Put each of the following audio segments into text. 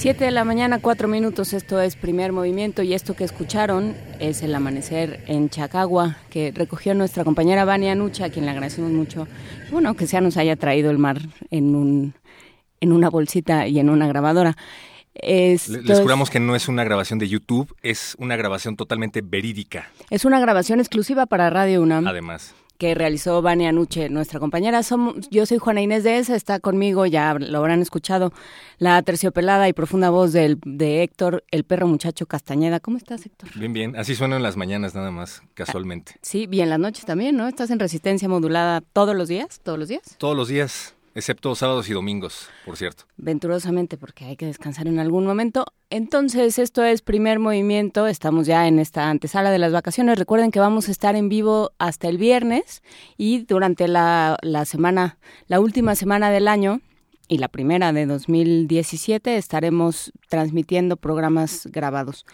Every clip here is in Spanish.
Siete de la mañana, cuatro minutos, esto es primer movimiento y esto que escucharon es el amanecer en Chacagua que recogió nuestra compañera Vania Nucha, a quien le agradecemos mucho, bueno, que sea nos haya traído el mar en, un, en una bolsita y en una grabadora. Esto Les juramos que no es una grabación de YouTube, es una grabación totalmente verídica. Es una grabación exclusiva para Radio UNAM. Además que realizó Vania Nuche, nuestra compañera. Somos, yo soy Juana Inés de esa, está conmigo, ya lo habrán escuchado, la terciopelada y profunda voz del, de Héctor, el perro muchacho Castañeda. ¿Cómo estás, Héctor? Bien, bien. Así suenan las mañanas nada más, casualmente. sí, bien las noches también, ¿no? ¿Estás en resistencia modulada todos los días? ¿Todos los días? Todos los días. Excepto sábados y domingos, por cierto. Venturosamente, porque hay que descansar en algún momento. Entonces, esto es primer movimiento. Estamos ya en esta antesala de las vacaciones. Recuerden que vamos a estar en vivo hasta el viernes y durante la, la semana, la última semana del año y la primera de 2017 estaremos transmitiendo programas grabados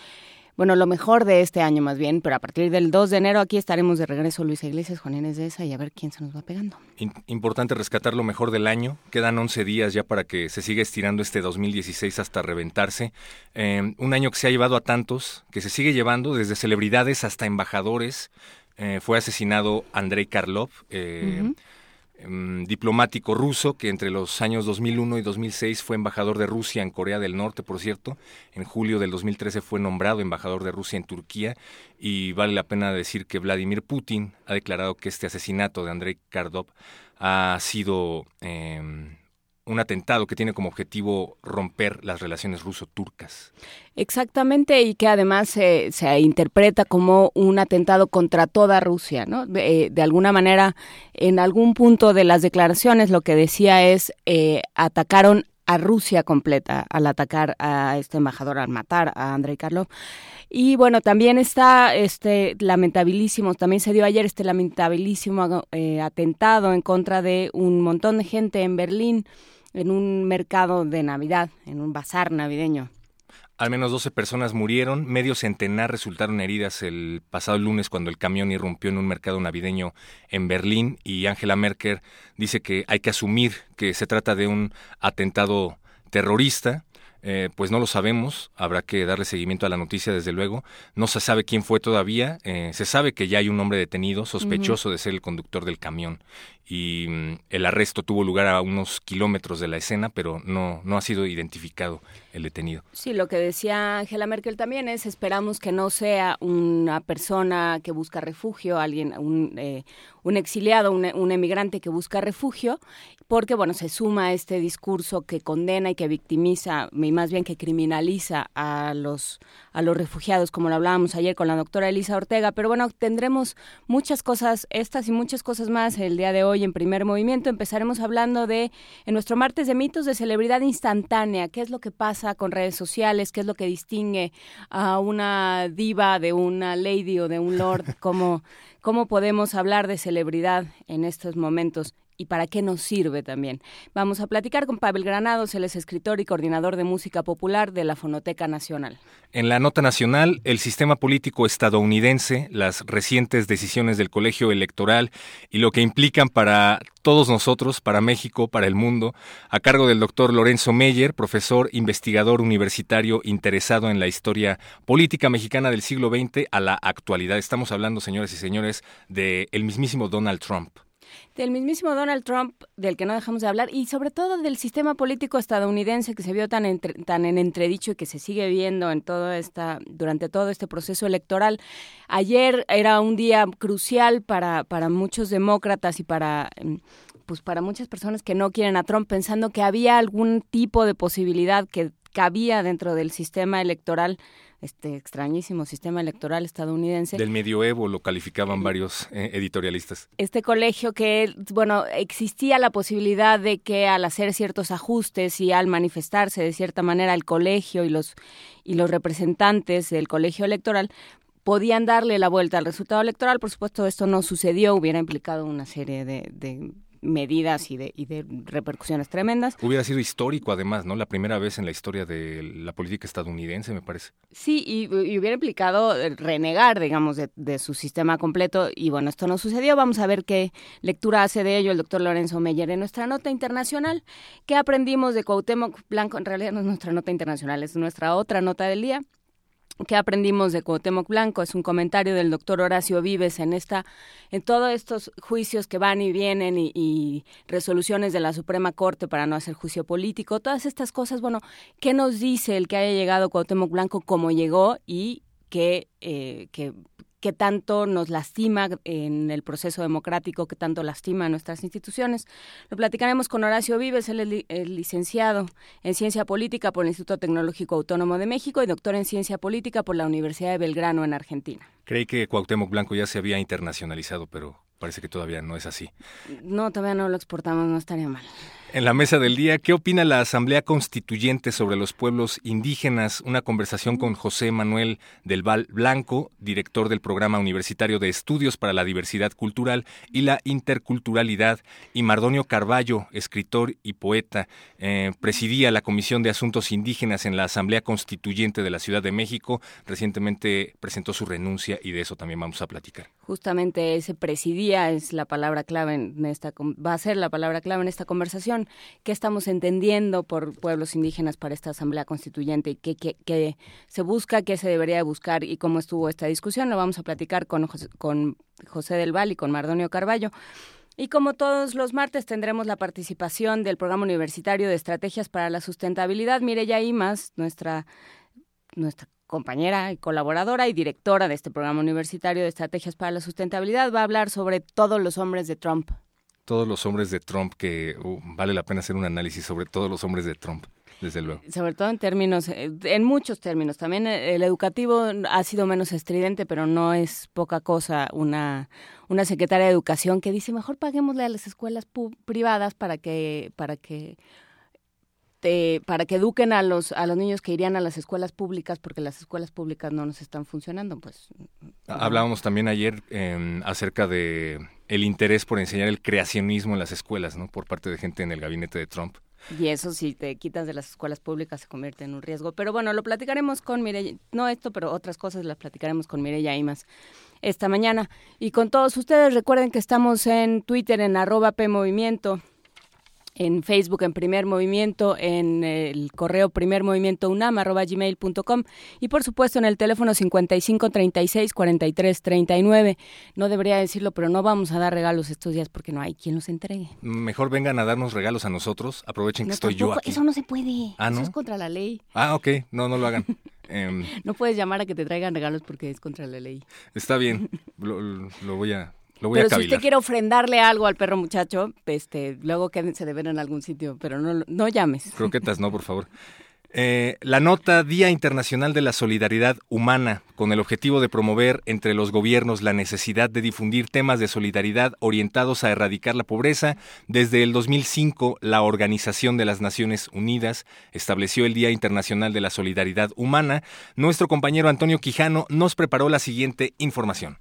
bueno, lo mejor de este año más bien, pero a partir del 2 de enero aquí estaremos de regreso Luis Iglesias, Juan Inés de esa y a ver quién se nos va pegando. Importante rescatar lo mejor del año, quedan 11 días ya para que se siga estirando este 2016 hasta reventarse. Eh, un año que se ha llevado a tantos, que se sigue llevando desde celebridades hasta embajadores. Eh, fue asesinado Andrei Karlov. Eh, Em, diplomático ruso que entre los años 2001 y 2006 fue embajador de Rusia en Corea del Norte, por cierto. En julio del 2013 fue nombrado embajador de Rusia en Turquía y vale la pena decir que Vladimir Putin ha declarado que este asesinato de Andrei Kardov ha sido eh, un atentado que tiene como objetivo romper las relaciones ruso-turcas. Exactamente, y que además se, interpreta como un atentado contra toda Rusia, ¿no? De, eh, alguna manera, en algún punto de las declaraciones lo que decía es eh, atacaron a Rusia completa al atacar a este embajador, al matar a Andrei Karlov. Y bueno, también está este lamentabilísimo, también se dio ayer este lamentabilísimo eh, atentado en contra de un montón de gente en Berlín en un mercado de Navidad, en un bazar navideño. Al menos 12 personas murieron, medio centenar resultaron heridas el pasado lunes cuando el camión irrumpió en un mercado navideño en Berlín y Angela Merkel dice que hay que asumir que se trata de un atentado terrorista. Eh, pues no lo sabemos, habrá que darle seguimiento a la noticia desde luego. No se sabe quién fue todavía, eh, se sabe que ya hay un hombre detenido sospechoso de ser el conductor del camión y mm, el arresto tuvo lugar a unos kilómetros de la escena, pero no, no ha sido identificado el detenido. Sí, lo que decía Angela Merkel también es esperamos que no sea una persona que busca refugio, alguien, un, eh, un exiliado, un, un, emigrante que busca refugio, porque bueno, se suma a este discurso que condena y que victimiza, y más bien que criminaliza a los, a los refugiados, como lo hablábamos ayer con la doctora Elisa Ortega, pero bueno, tendremos muchas cosas, estas y muchas cosas más el día de hoy en primer movimiento. Empezaremos hablando de, en nuestro martes de mitos de celebridad instantánea, qué es lo que pasa con redes sociales, qué es lo que distingue a una diva de una lady o de un lord, cómo, cómo podemos hablar de celebridad en estos momentos y para qué nos sirve también. Vamos a platicar con Pavel Granados, él es escritor y coordinador de música popular de la Fonoteca Nacional. En la nota nacional, el sistema político estadounidense, las recientes decisiones del colegio electoral y lo que implican para todos nosotros, para México, para el mundo, a cargo del doctor Lorenzo Meyer, profesor investigador universitario interesado en la historia política mexicana del siglo XX a la actualidad. Estamos hablando, señores y señores, del el mismísimo Donald Trump del mismísimo Donald Trump, del que no dejamos de hablar, y sobre todo del sistema político estadounidense que se vio tan, tan en entredicho y que se sigue viendo en todo esta, durante todo este proceso electoral. Ayer era un día crucial para, para muchos demócratas y para em, pues para muchas personas que no quieren a Trump, pensando que había algún tipo de posibilidad que cabía dentro del sistema electoral este extrañísimo sistema electoral estadounidense. Del medioevo lo calificaban varios eh, editorialistas. Este colegio que, bueno, existía la posibilidad de que al hacer ciertos ajustes y al manifestarse de cierta manera el colegio y los, y los representantes del colegio electoral podían darle la vuelta al resultado electoral. Por supuesto, esto no sucedió, hubiera implicado una serie de, de medidas y de, y de repercusiones tremendas. Hubiera sido histórico, además, ¿no? La primera vez en la historia de la política estadounidense, me parece. Sí, y, hubiera implicado renegar, digamos, de, su sistema completo. Y bueno, esto no sucedió. Vamos a ver qué lectura hace de ello el doctor Lorenzo Meyer en nuestra nota internacional. ¿Qué aprendimos de Cuauhtémoc Blanco? En realidad no es nuestra nota internacional, es nuestra otra nota del día. ¿Qué aprendimos de Cuauhtémoc Blanco? Es un comentario del doctor Horacio Vives en esta, en todos estos juicios que van y vienen y, resoluciones de la Suprema Corte para no hacer juicio político, todas estas cosas, bueno, ¿qué nos dice el que haya llegado Cuauhtémoc Blanco como llegó y que, eh, que que tanto nos lastima en el proceso democrático, que tanto lastima a nuestras instituciones. Lo platicaremos con Horacio Vives, él es licenciado en Ciencia Política por el Instituto Tecnológico Autónomo de México y doctor en Ciencia Política por la Universidad de Belgrano en Argentina. Creí que Cuauhtémoc Blanco ya se había internacionalizado, pero parece que todavía no es así. No, todavía no lo exportamos, no estaría mal. En la mesa del día, ¿qué opina la Asamblea Constituyente sobre los pueblos indígenas? Una conversación con José Manuel del Val Blanco, director del Programa Universitario de Estudios para la Diversidad Cultural y la Interculturalidad, y Mardonio Carballo, escritor y poeta. Eh, presidía la Comisión de Asuntos Indígenas en la Asamblea Constituyente de la Ciudad de México. Recientemente presentó su renuncia y de eso también vamos a platicar. Justamente ese presidía es la palabra clave en esta, va a ser la palabra clave en esta conversación qué estamos entendiendo por pueblos indígenas para esta Asamblea Constituyente y qué, se busca, qué se debería buscar y cómo estuvo esta discusión. Lo vamos a platicar con José, con José del Val y con Mardonio Carballo. Y como todos los martes tendremos la participación del Programa Universitario de Estrategias para la Sustentabilidad. Mireya Imas, nuestra, nuestra compañera y colaboradora y directora de este Programa Universitario de Estrategias para la Sustentabilidad, va a hablar sobre todos los hombres de Trump todos los hombres de Trump, que uh, vale la pena hacer un análisis sobre todos los hombres de Trump. Desde luego. Sobre todo en términos, eh, en muchos términos. También eh, el educativo ha sido menos estridente, pero no es poca cosa una, una secretaria de educación que dice mejor paguémosle a las escuelas privadas para que, para que para que eduquen a los a los niños que irían a las escuelas públicas porque las escuelas públicas no nos están funcionando pues hablábamos también ayer em, acerca de el interés por enseñar el creacionismo en las escuelas, ¿no? Por parte de gente en el gabinete de Trump. Y eso si te quitas de las escuelas públicas se convierte en un riesgo. Pero bueno, lo platicaremos con Mireya, no esto, pero otras cosas las platicaremos con Mireya Imas esta mañana. Y con todos ustedes, recuerden que estamos en Twitter en arroba PMovimiento en Facebook en Primer Movimiento, en el correo primermovimientounam.gmail.com y por supuesto en el teléfono 55 36 43 39. No debería decirlo, pero no vamos a dar regalos estos días porque no hay quien los entregue. Mejor vengan a darnos regalos a nosotros. Aprovechen que estoy yo aquí. Eso no se puede. Ah, Eso es contra la ley. Ah, ok. No, no lo hagan. Em, no puedes llamar a que te traigan regalos porque es contra la ley. Está bien. lo voy a pero si usted quiere ofrendarle algo al perro muchacho, este, luego quédense de ver en algún sitio, pero no, no llames. Croquetas, no, por favor. Eh, la nota Día Internacional de la Solidaridad Humana, con el objetivo de promover entre los gobiernos la necesidad de difundir temas de solidaridad orientados a erradicar la pobreza, desde el 2005 la Organización de las Naciones Unidas estableció el Día Internacional de la Solidaridad Humana. Nuestro compañero Antonio Quijano nos preparó la siguiente información.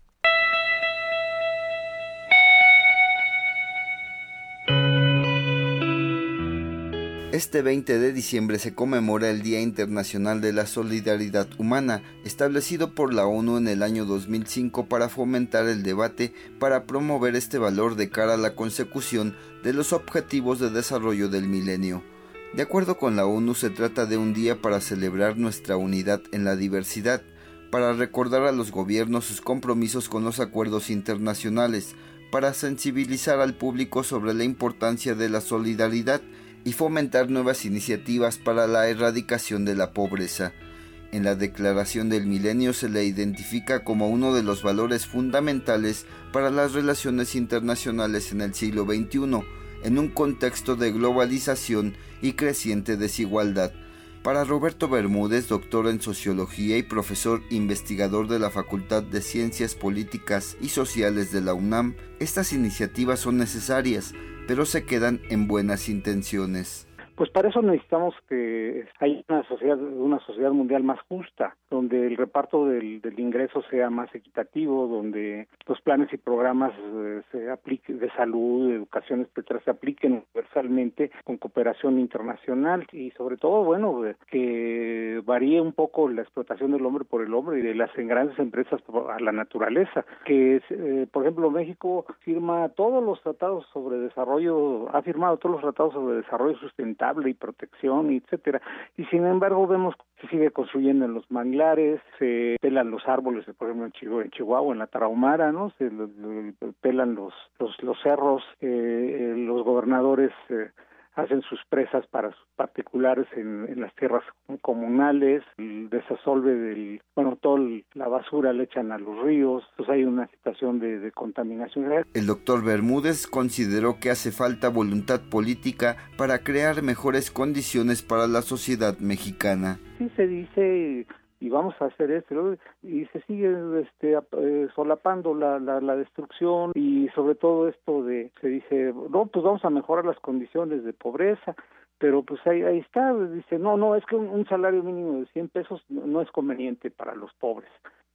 Este 20 de diciembre se conmemora el Día Internacional de la Solidaridad Humana, establecido por la ONU en el año 2005 para fomentar el debate para promover este valor de cara a la consecución de los objetivos de desarrollo del milenio. De acuerdo con la ONU, se trata de un día para celebrar nuestra unidad en la diversidad, para recordar a los gobiernos sus compromisos con los acuerdos internacionales, para sensibilizar al público sobre la importancia de la solidaridad y fomentar nuevas iniciativas para la erradicación de la pobreza. En la Declaración del Milenio se le identifica como uno de los valores fundamentales para las relaciones internacionales en el siglo XXI, en un contexto de globalización y creciente desigualdad. Para Roberto Bermúdez, doctor en sociología y profesor investigador de la Facultad de Ciencias Políticas y Sociales de la UNAM, estas iniciativas son necesarias, pero se quedan en buenas intenciones. Pues para eso necesitamos que haya una sociedad, una sociedad mundial más justa, donde el reparto del, ingreso sea más equitativo, donde los planes y programas eh, se apliquen de salud, de educación, etcétera, se apliquen universalmente con cooperación internacional y sobre todo, bueno, que varíe un poco la explotación del hombre por el hombre y de las grandes empresas a la naturaleza. Que, eh, por ejemplo, México firma todos los tratados sobre desarrollo, ha firmado todos los tratados sobre desarrollo sustentable y protección, etcétera. Y sin embargo vemos que sigue construyendo en los manglares, se pelan los árboles, por ejemplo en Chihuahua, en la Tarahumara, ¿no? Se pelan los los, los cerros, eh, eh, los gobernadores eh, hacen sus presas para sus particulares en, las tierras comunales, el desasolve del, bueno, toda la basura le echan a los ríos, pues hay una situación de, de contaminación. El doctor Bermúdez consideró que hace falta voluntad política para crear mejores condiciones para la sociedad mexicana. Sí se dice y vamos a hacer esto y se sigue este eh, solapando la, la, la, destrucción y sobre todo esto de se dice no pues vamos a mejorar las condiciones de pobreza pero pues ahí, ahí está dice no no es que un, salario mínimo de 100 pesos no, es conveniente para los pobres.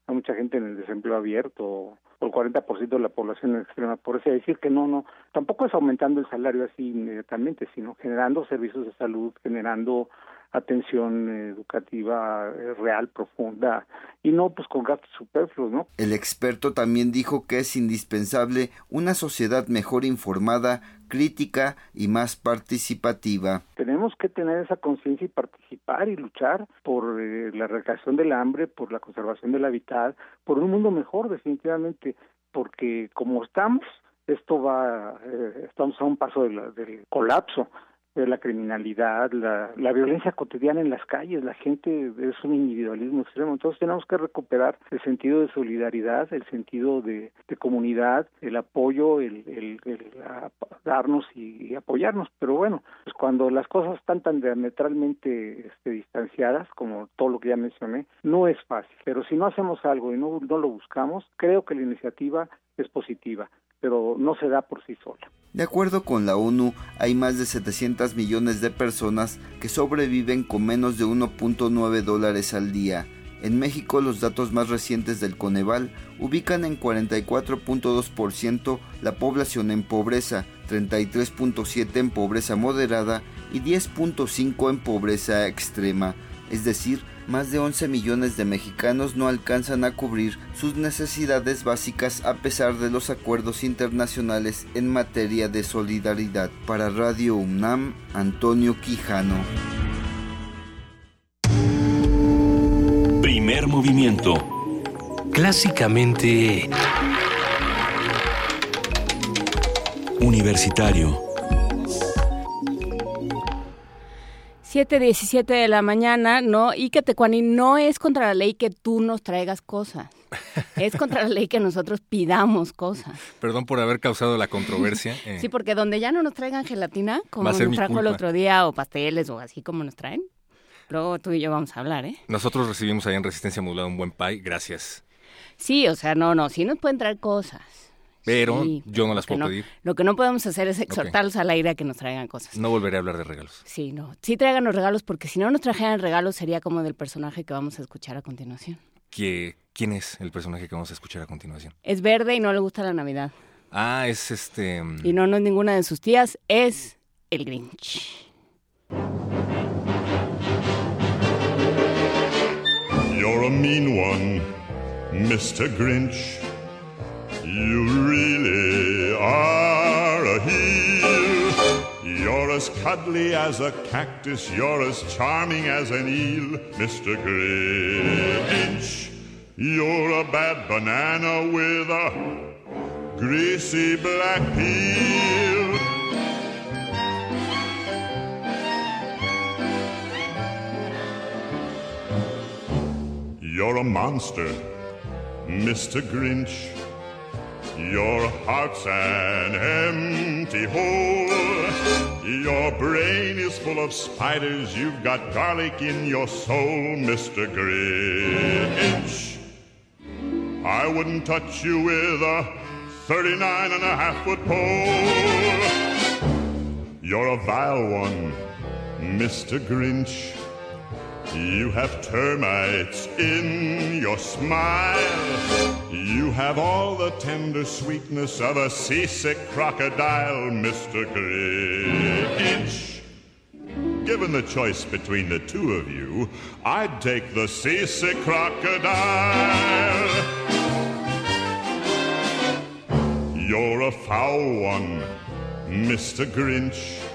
Hay mucha gente en el desempleo abierto o el 40% de la población en extrema pobreza, decir que no, no, tampoco es aumentando el salario así inmediatamente, sino generando servicios de salud, generando atención educativa eh, real, profunda, y no pues con gastos superfluos, ¿no? El experto también dijo que es indispensable una sociedad mejor informada, crítica y más participativa. Tenemos que tener esa conciencia y participar y luchar por eh, la erradicación del hambre, por la conservación del hábitat, por un mundo mejor definitivamente, porque como estamos, esto va, eh, estamos a un paso del colapso de la criminalidad, la, la violencia cotidiana en las calles, la gente es un individualismo extremo, entonces tenemos que recuperar el sentido de solidaridad, el sentido de, comunidad, el apoyo, el, el, darnos y, apoyarnos, pero bueno, pues cuando las cosas están tan diametralmente este, distanciadas, como todo lo que ya mencioné, no es fácil, pero si no hacemos algo y no, no lo buscamos, creo que la iniciativa es positiva pero no se da por sí sola. De acuerdo con la ONU, hay más de 700 millones de personas que sobreviven con menos de 1.9 dólares al día. En México, los datos más recientes del Coneval ubican en 44.2% la población en pobreza, 33.7% en pobreza moderada y 10.5% en pobreza extrema, es decir, más de 11 millones de mexicanos no alcanzan a cubrir sus necesidades básicas a pesar de los acuerdos internacionales en materia de solidaridad. Para Radio UNAM, Antonio Quijano. Primer movimiento. Clásicamente... Universitario 7.17 de la mañana, ¿no? Y que Tecuani no es contra la ley que tú nos traigas cosas. Es contra la ley que nosotros pidamos cosas. Perdón por haber causado la controversia. Sí, porque donde ya no nos traigan gelatina, como nos trajo el otro día, o pasteles, o así como nos traen, luego tú y yo vamos a hablar, ¿eh? Nosotros recibimos ahí en Resistencia Modulada un buen pay, gracias. Sí, o sea, no, no, sí nos pueden traer cosas pero yo no las puedo pedir. Lo que no podemos hacer es exhortarlos al aire a que nos traigan cosas. No volveré a hablar de regalos. Sí, no. Sí traigan los regalos porque si no nos trajeran regalos sería como del personaje que vamos a escuchar a continuación. ¿Quién es el personaje que vamos a escuchar a continuación? Es verde y no le gusta la Navidad. Ah, es este... Mm, y no, no es ninguna de sus tías, es el Grinch. You're a mean one, Mr. Grinch. You really are a heel. You're as cuddly as a cactus, you're as charming as an eel, Mr. Grinch. You're a bad banana with a greasy black peel. You're a monster, Mr. Grinch. Your heart's an empty hole. Your brain is full of spiders. You've got garlic in your soul, Mr. Grinch. I wouldn't touch you with a 39 and a half foot pole. You're a vile one, Mr. Grinch. You have termites in your smile. You have all the tender sweetness of a seasick crocodile, Mr. Grinch. Given the choice between the two of you, I'd take the seasick crocodile. You're a foul one, Mr. Grinch.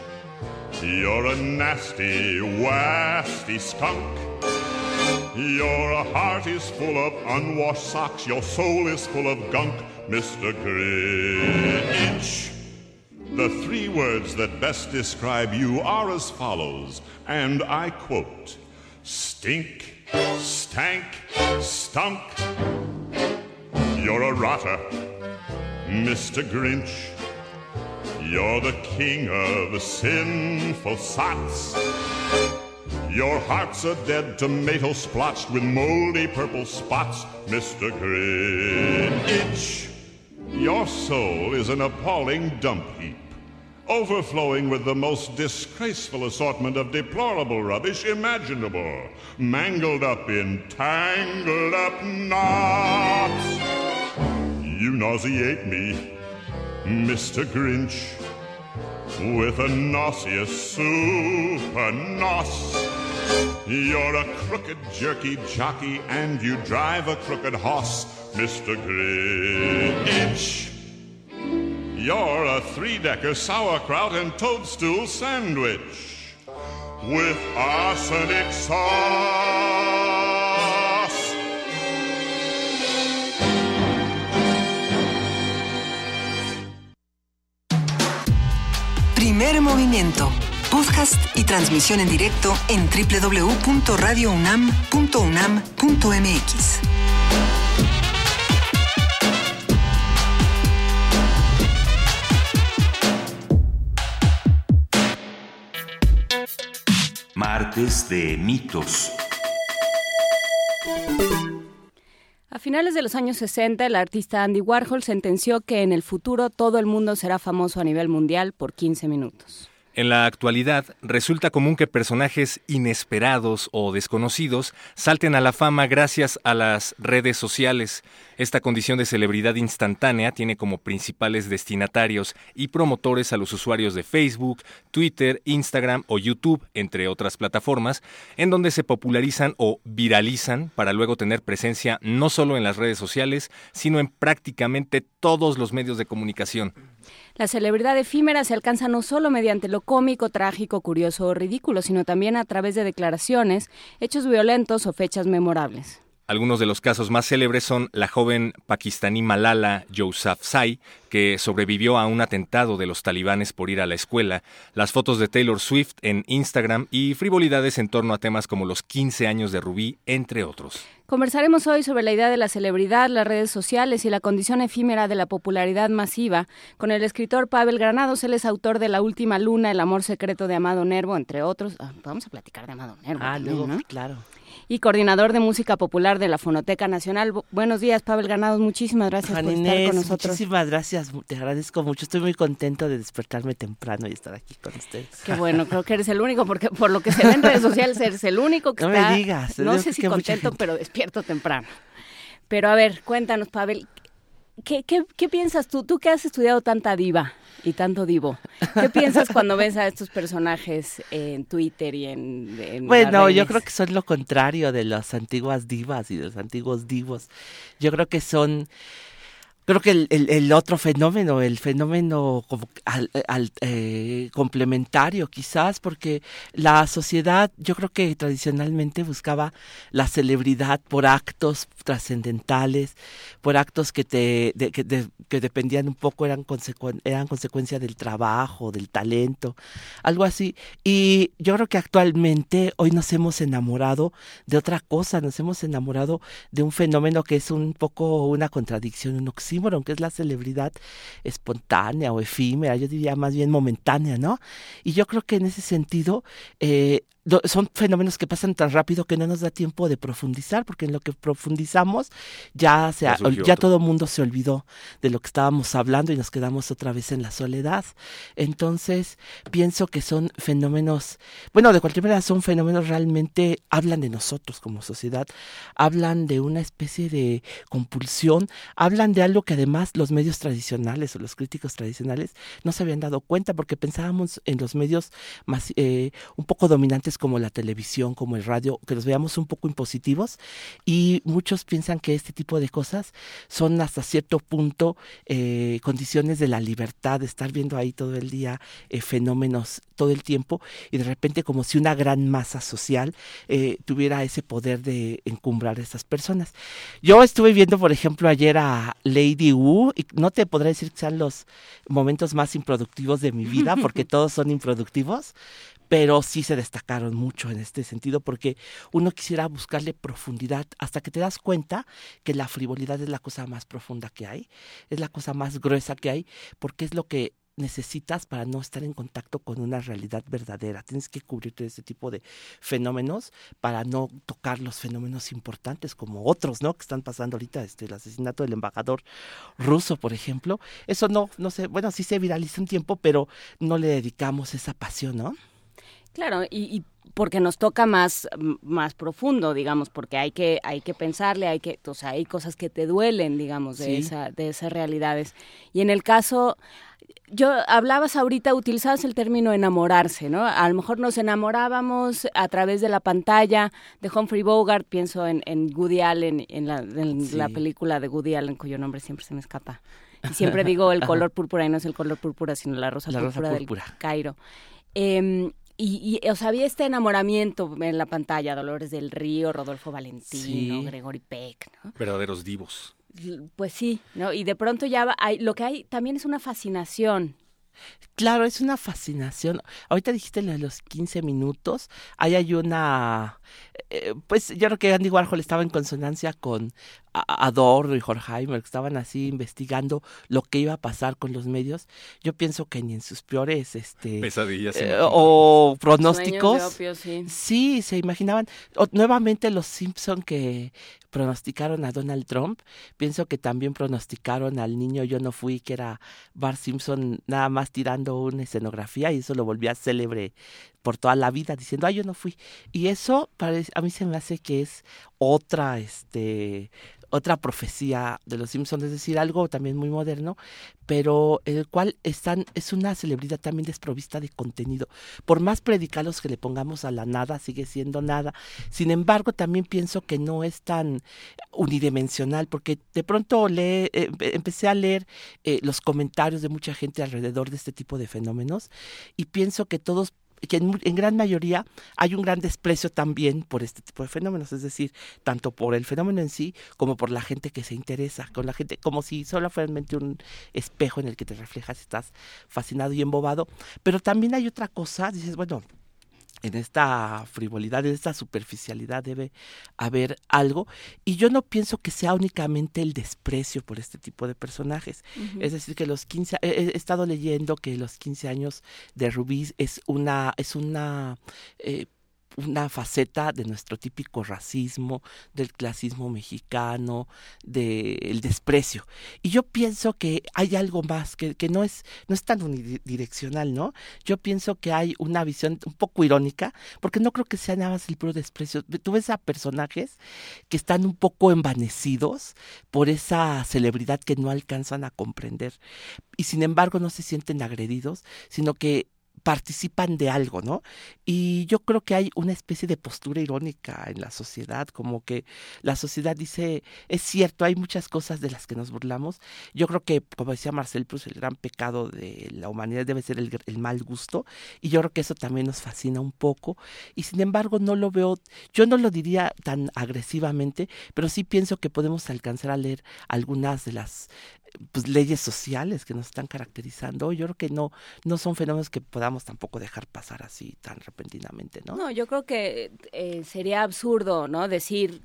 You're a nasty, wasty skunk. Your heart is full of unwashed socks. Your soul is full of gunk, Mr. Grinch. The three words that best describe you are as follows, and I quote Stink, stank, stunk. You're a rotter, Mr. Grinch. You're the king of sinful sots. Your heart's a dead tomato splotched with moldy purple spots, Mr. Grinch. Your soul is an appalling dump heap, overflowing with the most disgraceful assortment of deplorable rubbish imaginable, mangled up in tangled up knots. You nauseate me, Mr. Grinch, with a nauseous super nos. You're a crooked jerky jockey and you drive a crooked hoss, Mr. Grinch. You're a three-decker sauerkraut and toadstool sandwich with arsenic sauce. Primer movimiento. Podcast y transmisión en directo en www.radiounam.unam.mx. Martes de mitos. A finales de los años 60, el artista Andy Warhol sentenció que en el futuro todo el mundo será famoso a nivel mundial por 15 minutos. En la actualidad, resulta común que personajes inesperados o desconocidos salten a la fama gracias a las redes sociales. Esta condición de celebridad instantánea tiene como principales destinatarios y promotores a los usuarios de Facebook, Twitter, Instagram o YouTube, entre otras plataformas, en donde se popularizan o viralizan para luego tener presencia no solo en las redes sociales, sino en prácticamente todos los medios de comunicación. La celebridad efímera se alcanza no solo mediante lo cómico, trágico, curioso o ridículo, sino también a través de declaraciones, hechos violentos o fechas memorables. Algunos de los casos más célebres son la joven pakistaní Malala Yousafzai, que sobrevivió a un atentado de los talibanes por ir a la escuela, las fotos de Taylor Swift en Instagram y frivolidades en torno a temas como los 15 años de Rubí, entre otros. Conversaremos hoy sobre la idea de la celebridad, las redes sociales y la condición efímera de la popularidad masiva con el escritor Pavel Granados. Él es autor de La Última Luna, El Amor Secreto de Amado Nervo, entre otros. Ah, vamos a platicar de Amado Nervo. Ah, también, luego, ¿no? claro. Y coordinador de música popular de la Fonoteca Nacional. Bu- Buenos días, Pavel Granados. Muchísimas gracias Juan por estar con nosotros. muchísimas gracias, te agradezco mucho. Estoy muy contento de despertarme temprano y estar aquí con ustedes. Qué bueno, creo que eres el único, porque por lo que se ve en redes sociales, eres el único que No me está, digas, no sé si contento, pero despierto temprano. Pero a ver, cuéntanos, Pavel, ¿qué, qué, qué piensas tú? Tú que has estudiado tanta diva y tanto divo, ¿qué piensas cuando ves a estos personajes en Twitter y en, Bueno, yo creo que son lo contrario de las antiguas divas y de los antiguos divos. Yo creo que son, creo que el, el- otro fenómeno, el fenómeno al- al- eh, complementario quizás, porque la sociedad yo creo que tradicionalmente buscaba la celebridad por actos trascendentales, por actos que te de- que, de- que dependían un poco eran consecuen- eran consecuencia del trabajo, del talento, algo así. Y yo creo que actualmente hoy nos hemos enamorado de otra cosa, nos hemos enamorado de un fenómeno que es un poco una contradicción, un oxímoron oxímoron, que es la celebridad espontánea o efímera, yo diría más bien momentánea, ¿no? Y yo creo que en ese sentido eh, son fenómenos que pasan tan rápido que no nos da tiempo de profundizar, porque en lo que profundizamos ya, se, ya, todo el mundo se olvidó de lo que estábamos hablando y nos quedamos otra vez en la soledad. Entonces, pienso que son fenómenos, bueno, de cualquier manera son fenómenos realmente, hablan de nosotros como sociedad, hablan de una especie de compulsión, hablan de algo que además los medios tradicionales o los críticos tradicionales no se habían dado cuenta, porque pensábamos en los medios más, eh, un poco dominantes como la televisión, como el radio, que los veamos un poco impositivos y muchos piensan que este tipo de cosas son hasta cierto punto eh, condiciones de la libertad, de estar viendo ahí todo el día eh, fenómenos todo el tiempo y de repente como si una gran masa social eh, tuviera ese poder de encumbrar a esas personas. Yo estuve viendo, por ejemplo, ayer a Lady Wu y no te podré decir que sean los momentos más improductivos de mi vida porque todos son improductivos, pero sí se destacaron mucho en este sentido porque uno quisiera buscarle profundidad hasta que te das cuenta que la frivolidad es la cosa más profunda que hay, es la cosa más gruesa que hay, porque es lo que necesitas para no estar en contacto con una realidad verdadera. Tienes que cubrirte de ese tipo de fenómenos para no tocar los fenómenos importantes como otros, ¿no? Que están pasando ahorita, este, el asesinato del embajador ruso, por ejemplo. Eso no, no sé, bueno, sí se viraliza un tiempo, pero no le dedicamos esa pasión, ¿no? Claro, y, porque nos toca más, más profundo, digamos, porque hay que, hay que pensarle, hay que, o sea, hay cosas que te duelen, digamos, de esa, de esas realidades. Y en el caso, yo hablabas ahorita, utilizabas el término enamorarse, ¿no? A lo mejor nos enamorábamos a través de la pantalla de Humphrey Bogart, pienso en, en Woody Allen, en, la, en la película de Woody Allen, cuyo nombre siempre se me escapa. Y siempre digo el color púrpura y no es el color púrpura, sino la rosa púrpura, del Cairo. Eh, y, y, o sea, había este enamoramiento en la pantalla, Dolores del Río, Rodolfo Valentino, Gregory Peck, ¿no? Verdaderos divos. Pues sí, ¿no? Y de pronto ya hay, lo que hay también es una fascinación. Claro, es una fascinación. Ahorita dijiste lo de los 15 minutos. Ahí hay una... Eh, pues yo creo que Andy Warhol estaba en consonancia con Adorno y Horkheimer, que estaban así investigando lo que iba a pasar con los medios. Yo pienso que ni en sus peores este pesadillas eh, o pronósticos sí. se imaginaban nuevamente los Simpson que pronosticaron a Donald Trump, pienso que también pronosticaron al niño Yo no fui, que era Bart Simpson nada más tirando una escenografía y eso lo volvía célebre por toda la vida diciendo, ay, yo no fui. Y eso parece, a mí se me hace que es otra, este, otra profecía de los Simpsons, es decir, algo también muy moderno, pero el cual están, es una celebridad también desprovista de contenido. Por más predicados que le pongamos a la nada, sigue siendo nada. Sin embargo, también pienso que no es tan unidimensional, porque de pronto le, eh, empecé a leer eh, los comentarios de mucha gente alrededor de este tipo de fenómenos y pienso que todos que en, gran mayoría hay un gran desprecio también por este tipo de fenómenos, es decir, tanto por el fenómeno en sí como por la gente que se interesa, con la gente, como si solo fuera realmente un espejo en el que te reflejas, estás fascinado y embobado. Pero también hay otra cosa, dices, bueno, en esta frivolidad, en esta superficialidad debe haber algo. Y yo no pienso que sea únicamente el desprecio por este tipo de personajes. Es decir, que los 15, he, estado leyendo que los 15 años de Rubí es una, es una eh, una faceta de nuestro típico racismo, del clasismo mexicano, del desprecio. Y yo pienso que hay algo más, que, que no, es, no es tan unidireccional, ¿no? Yo pienso que hay una visión un poco irónica, porque no creo que sea nada más el puro desprecio. Tú ves a personajes que están un poco envanecidos por esa celebridad que no alcanzan a comprender y sin embargo no se sienten agredidos, sino que participan de algo, ¿no? Y yo creo que hay una especie de postura irónica en la sociedad, como que la sociedad dice, es cierto, hay muchas cosas de las que nos burlamos. Yo creo que, como decía Marcel Proust, el gran pecado de la humanidad debe ser el, el mal gusto, y yo creo que eso también nos fascina un poco, y sin embargo no lo veo, yo no lo diría tan agresivamente, pero sí pienso que podemos alcanzar a leer algunas de las pues, leyes sociales que nos están caracterizando. Yo creo que no, no son fenómenos que podamos tampoco dejar pasar así tan repentinamente, ¿no? No, yo creo que eh, sería absurdo, ¿no? Decir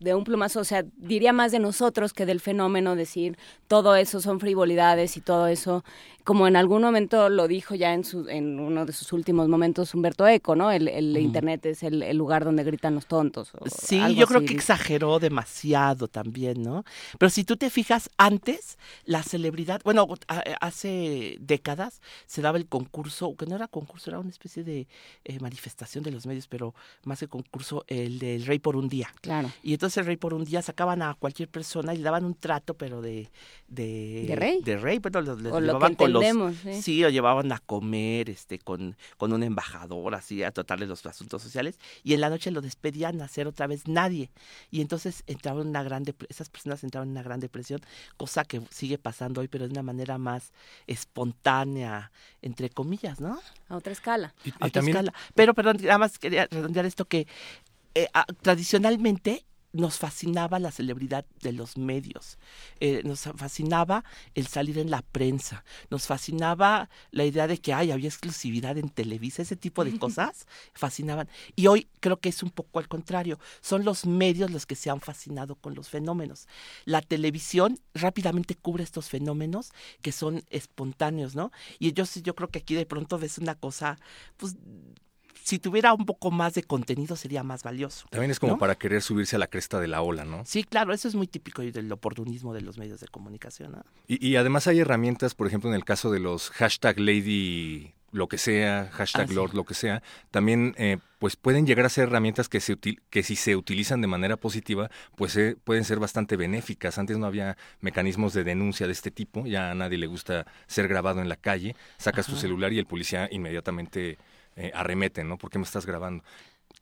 de un plumazo, o sea, diría más de nosotros que del fenómeno, decir todo eso son frivolidades y todo eso, como en algún momento lo dijo ya en, su, en uno de sus últimos momentos Humberto Eco, ¿no? El, el Internet es el, el, lugar donde gritan los tontos. sí, yo creo que exageró demasiado también, ¿no? Pero si tú te fijas, antes la celebridad, bueno, hace décadas se daba el concurso, que no era concurso, era una especie de eh, manifestación de los medios, pero más que concurso, el del Rey por un día. Claro. Y entonces el Rey por un día sacaban a cualquier persona y le daban un trato, pero de... ¿De, ¿De rey? De rey, pero los, les llevaban con los... ¿sí? lo llevaban a comer este con, con un embajador, así, a tratarle los asuntos sociales. Y en la noche lo despedían a hacer otra vez nadie. Y entonces entraron en una gran esas personas entraron en una gran depresión, cosa que sigue pasando hoy, pero de una manera más espontánea, entre comillas, ¿no? A otra escala. a otra escala. Pero, perdón, nada más quería redondear esto que eh, tradicionalmente nos fascinaba la celebridad de los medios, eh, nos fascinaba el salir en la prensa, nos fascinaba la idea de que ay, había exclusividad en Televisa, ese tipo de cosas fascinaban. Y hoy creo que es un poco al contrario, son los medios los que se han fascinado con los fenómenos. La televisión rápidamente cubre estos fenómenos que son espontáneos, ¿no? Y yo, yo creo que aquí de pronto ves una cosa, pues si tuviera un poco más de contenido sería más valioso. También es como para querer subirse a la cresta de la ola, ¿no? Sí, claro, eso es muy típico del oportunismo de los medios de comunicación. Y, además hay herramientas, por ejemplo, en el caso de los hashtag lady lo que sea, hashtag ah, Lord, lo que sea, también eh, pues pueden llegar a ser herramientas que, se que si se utilizan de manera positiva, pues eh, pueden ser bastante benéficas. Antes no había mecanismos de denuncia de este tipo, ya a nadie le gusta ser grabado en la calle, sacas tu celular y el policía inmediatamente eh, arremeten, ¿no? ¿Por qué me estás grabando?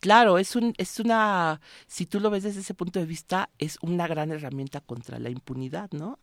Claro, es un, es una, si tú lo ves desde ese punto de vista, es una gran herramienta contra la impunidad, ¿no?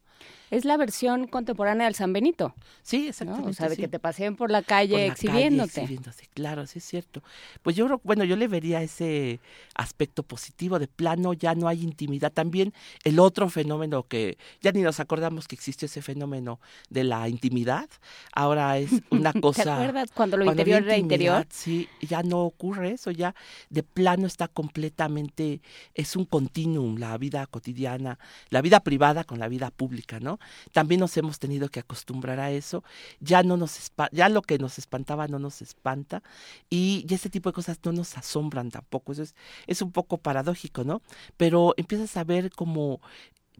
Es la versión contemporánea del San Benito. Sí, exactamente. O sea, de que te paseen por la calle exhibiéndote. claro, sí es cierto. Pues yo creo, bueno, yo le vería ese aspecto positivo de plano, ya no hay intimidad. También el otro fenómeno que ya ni nos acordamos que existe ese fenómeno de la intimidad, ahora es una cosa. ¿Te acuerdas cuando lo interior era interior? Sí, ya no ocurre eso, ya de plano está completamente, es un continuum, la vida cotidiana, la vida privada con la vida pública, ¿no? También nos hemos tenido que acostumbrar a eso. Ya no nos ya lo que nos espantaba no nos espanta y, y este tipo de cosas no nos asombran tampoco. Eso es, es un poco paradójico, ¿no? Pero empiezas a ver cómo,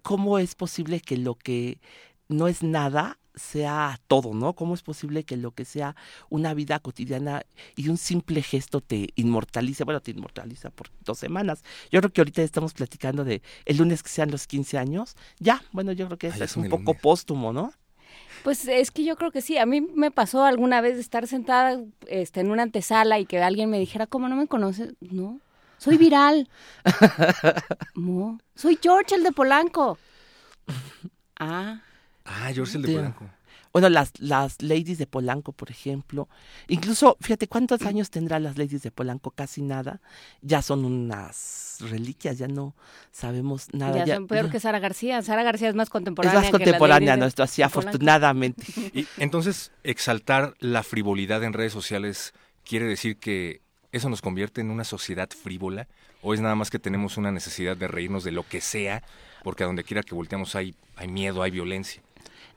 cómo es posible que lo que no es nada sea todo, ¿no? ¿Cómo es posible que lo que sea una vida cotidiana y un simple gesto te inmortalice? Bueno, te inmortaliza por dos semanas. Yo creo que ahorita estamos platicando de el lunes que sean los 15 años. Ya, bueno, yo creo que eso es un poco póstumo, ¿no? Pues es que yo creo que sí. A mí me pasó alguna vez estar sentada este, en una antesala y que alguien me dijera, ¿cómo no me conoces? No, soy viral. no, soy George, el de Polanco. Ah. Ah, George el de Polanco. Bueno, las, las ladies de Polanco, por ejemplo. Incluso, fíjate, ¿cuántos años tendrá las ladies de Polanco? Casi nada. Ya son unas reliquias, ya no sabemos nada. Ya, son peor que Sara García. Sara García es más contemporánea. Es más contemporánea, no, esto así, afortunadamente. Y entonces, exaltar la frivolidad en redes sociales quiere decir que eso nos convierte en una sociedad frívola o es nada más que tenemos una necesidad de reírnos de lo que sea porque a donde quiera que volteamos hay, hay miedo, hay violencia.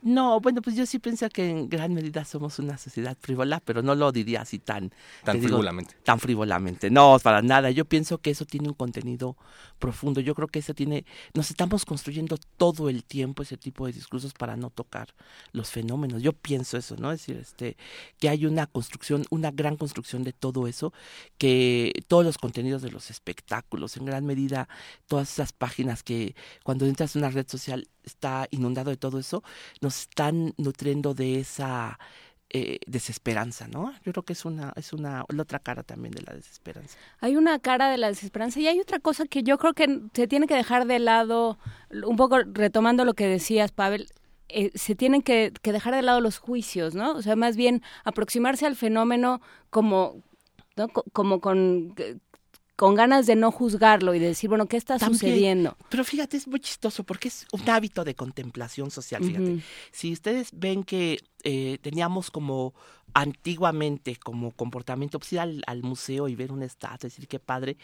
No, bueno, pues yo sí pienso que en gran medida somos una sociedad frívola, pero no lo diría así tan... Tan frívolamente. tan frívolamente. No, para nada. Yo pienso que eso tiene un contenido profundo. Yo creo que eso tiene... Nos estamos construyendo todo el tiempo ese tipo de discursos para no tocar los fenómenos. Yo pienso eso, ¿no? Es decir, este, que hay una construcción, una gran construcción de todo eso, que todos los contenidos de los espectáculos, en gran medida, todas esas páginas que cuando entras en una red social está inundado de todo eso, nos están nutriendo de esa eh, desesperanza, ¿no? Yo creo que es una, es una, la otra cara también de la desesperanza. Hay una cara de la desesperanza y hay otra cosa que yo creo que se tiene que dejar de lado, un poco retomando lo que decías, Pavel, eh, se tienen que, que, dejar de lado los juicios, ¿no? O sea, más bien aproximarse al fenómeno como, ¿no? como con con ganas de no juzgarlo y de decir, bueno, ¿qué está sucediendo? Pero fíjate, es muy chistoso porque es un hábito de contemplación social, fíjate. Si ustedes ven que eh, teníamos como antiguamente como comportamiento, pues ir al, museo y ver un estatua, decir qué padre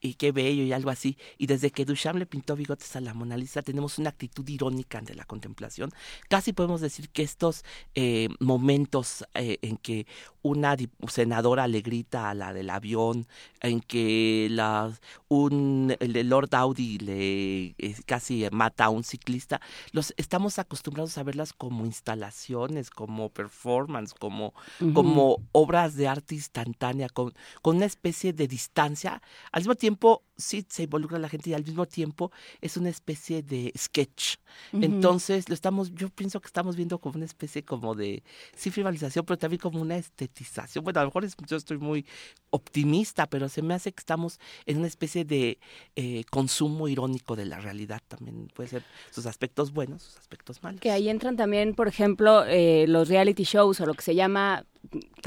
y qué bello y algo así. Y desde que Duchamp le pintó bigotes a la Mona Lisa, tenemos una actitud irónica ante la contemplación. Casi podemos decir que estos eh, momentos eh, en que una senadora le grita a la del avión, en que la, un, el Lord Audi le eh, casi mata a un ciclista, los estamos acostumbrados a verlas como instalaciones, como performance, como como obras de arte instantánea, con, con una especie de distancia. Al mismo tiempo, sí se involucra la gente y al mismo tiempo es una especie de sketch. Entonces, lo estamos, yo pienso que estamos viendo como una especie como de, sí, frivolización, pero también como una estetización. Bueno, a lo mejor yo estoy muy optimista, pero se me hace que estamos en una especie de eh, consumo irónico de la realidad también. Puede ser sus aspectos buenos, sus aspectos malos. Que ahí entran también, por ejemplo, eh, los reality shows o lo que se llama that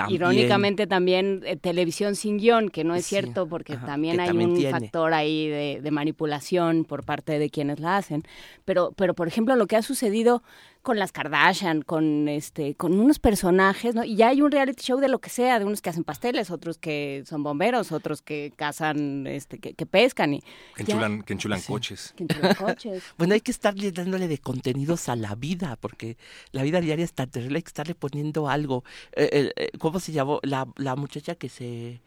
Irónicamente también eh, televisión sin guion, que no es cierto porque también hay un factor ahí de, de, manipulación por parte de quienes la hacen. Pero, pero por ejemplo, lo que ha sucedido con las Kardashian, con este, con unos personajes, ¿no? Y ya hay un reality show de lo que sea, de unos que hacen pasteles, otros que son bomberos, otros que cazan, este, que, pescan y que enchulan, que enchulan coches. bueno, hay que estarle dándole de contenidos a la vida, porque la vida diaria está terrible, hay que estarle poniendo algo. Eh, eh, ¿Cómo se llamó? La, la muchacha que se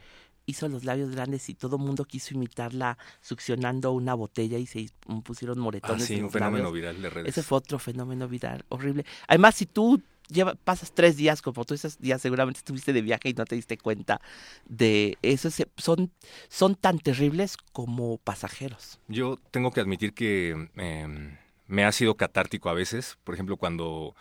hizo los labios grandes y todo el mundo quiso imitarla succionando una botella y se pusieron moretones. Ah, sí, un fenómeno viral de redes. Ese fue otro fenómeno viral horrible. Además, si tú lleva, pasas tres días, como tú esos días seguramente estuviste de viaje y no te diste cuenta de eso, son, son tan terribles como pasajeros. Yo tengo que admitir que em, me ha sido catártico a veces, por ejemplo, cuando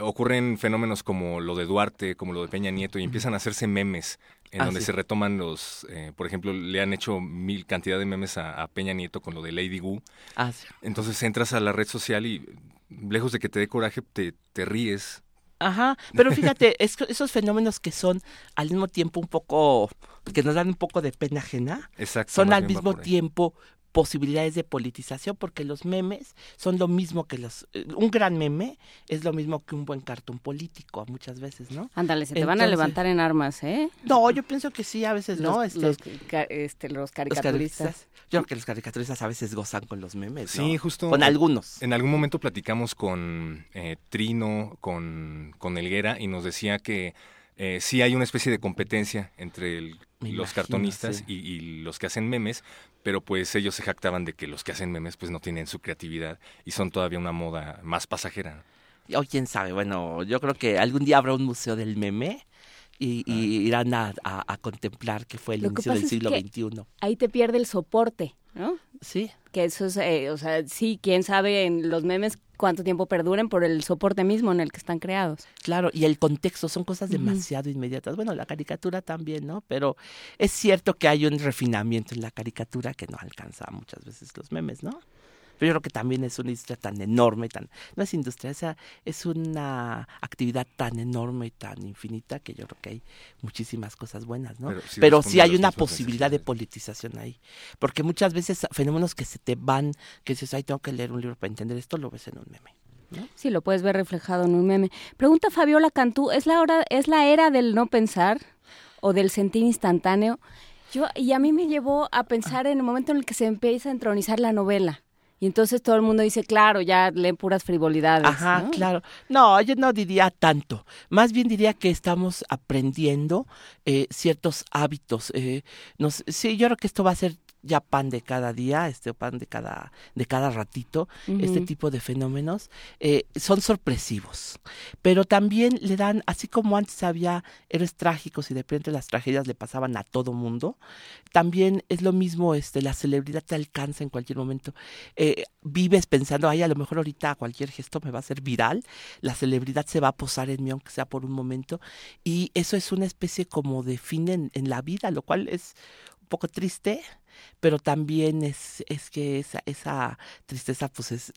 ocurren fenómenos como lo de Duarte, como lo de Peña Nieto, y empiezan a hacerse memes en ah, donde se retoman los, eh, por ejemplo, le han hecho mil cantidad de memes a, Peña Nieto con lo de Lady Gu. Ah, Entonces entras a la red social y lejos de que te dé coraje, te, te ríes. Ajá, pero fíjate, esos fenómenos que son al mismo tiempo un poco, que nos dan un poco de pena ajena, son al mismo tiempo posibilidades de politización, porque los memes son lo mismo que los... Eh, un gran meme es lo mismo que un buen cartón político muchas veces, ¿no? Ándale, se te van a levantar en armas, ¿eh? No, yo pienso que sí, a veces no. Este, los, este, los caricaturistas. yo creo que los caricaturistas a veces gozan con los memes, Sí, justo. Con algunos. En algún momento platicamos con eh, Trino, con, con Elguera, y nos decía que eh, sí hay una especie de competencia entre los cartonistas y, los que hacen memes, pero pues ellos se jactaban de que los que hacen memes pues no tienen su creatividad y son todavía una moda más pasajera. O quién sabe, bueno, yo creo que algún día habrá un museo del meme y, ah. irán a, contemplar que fue el inicio del siglo XXI. Ahí te pierde el soporte, ¿no? Sí. Que eso es, eh, o sea, sí, quién sabe en los memes cuánto tiempo perduren por el soporte mismo en el que están creados. Claro, y el contexto son cosas demasiado inmediatas. Bueno, la caricatura también, ¿no? Pero es cierto que hay un refinamiento en la caricatura que no alcanza muchas veces los memes, ¿no? Pero yo creo que también es una industria tan enorme, tan no es industria, esa es una actividad tan enorme y tan infinita que yo creo que hay muchísimas cosas buenas, ¿no? Pero, sí, hay una posibilidad de politización ahí, porque muchas veces fenómenos que se te van, que dices, ay, tengo que leer un libro para entender esto, lo ves en un meme. ¿no? Sí, lo puedes ver reflejado en un meme. Pregunta Fabiola Cantú, ¿es la hora, es la era del no pensar o del sentir instantáneo? Yo, y a mí me llevó a pensar en el momento en el que se empieza a entronizar la novela. Y entonces todo el mundo dice, claro, ya leen puras frivolidades. Ajá, claro. No, yo no diría tanto. Más bien diría que estamos aprendiendo eh, ciertos hábitos. Eh, nos, sí, yo creo que esto va a ser ya pan de cada día, este pan de cada, de cada ratito, este tipo de fenómenos, eh, son sorpresivos. Pero también le dan, así como antes había héroes trágicos y de repente las tragedias le pasaban a todo mundo, también es lo mismo, este, la celebridad te alcanza en cualquier momento. Eh, vives pensando, ay, a lo mejor ahorita cualquier gesto me va a ser viral, la celebridad se va a posar en mí, aunque sea por un momento, y eso es una especie como de fin en, en la vida, lo cual es un poco triste, pero también es, es que esa, esa tristeza pues es,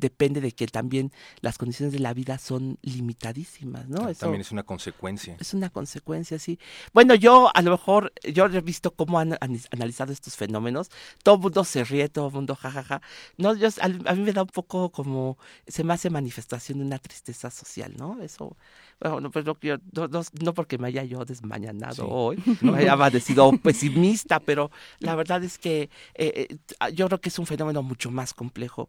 depende de que también las condiciones de la vida son limitadísimas, ¿no? Eso también es una consecuencia. Es una consecuencia, sí. Bueno, yo a lo mejor, yo he visto cómo han analizado estos fenómenos, todo el mundo se ríe, todo el mundo jajaja. No, yo, a, mí me da un poco como, se me hace manifestación de una tristeza social, ¿no? Eso, bueno, pues no, no, no, porque me haya yo desmañanado hoy, no me haya amanecido pesimista, pero la verdad es que eh, eh, yo creo que es un fenómeno mucho más complejo,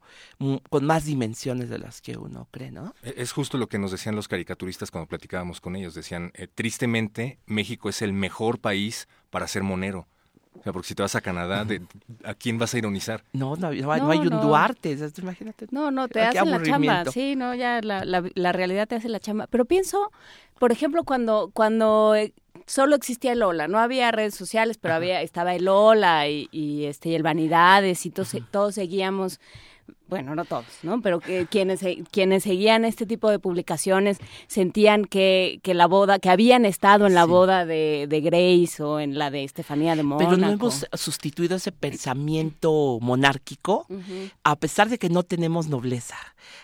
con más dimensiones de las que uno cree, ¿no? E, es justo lo que nos decían los caricaturistas cuando platicábamos con ellos. Decían, eh, tristemente, México es el mejor país para ser monero. O sea, porque si te vas a Canadá, ¿a quién vas a ironizar? No, no, no, hay un Duarte, imagínate. No, no, te hace la chamba, sí, no, ya la, la, la, realidad te hace la chamba. Pero pienso, por ejemplo, cuando, cuando solo existía el Lola, no había redes sociales, pero había, estaba el Lola y, y este, y el Vanidades y todos, todos seguíamos bueno, no todos, ¿no? Pero que quienes, quienes seguían este tipo de publicaciones sentían que, que la boda, que habían estado en la boda de, de, Grace o en la de Estefanía de Mónaco. Pero no hemos sustituido ese pensamiento monárquico, a pesar de que no tenemos nobleza,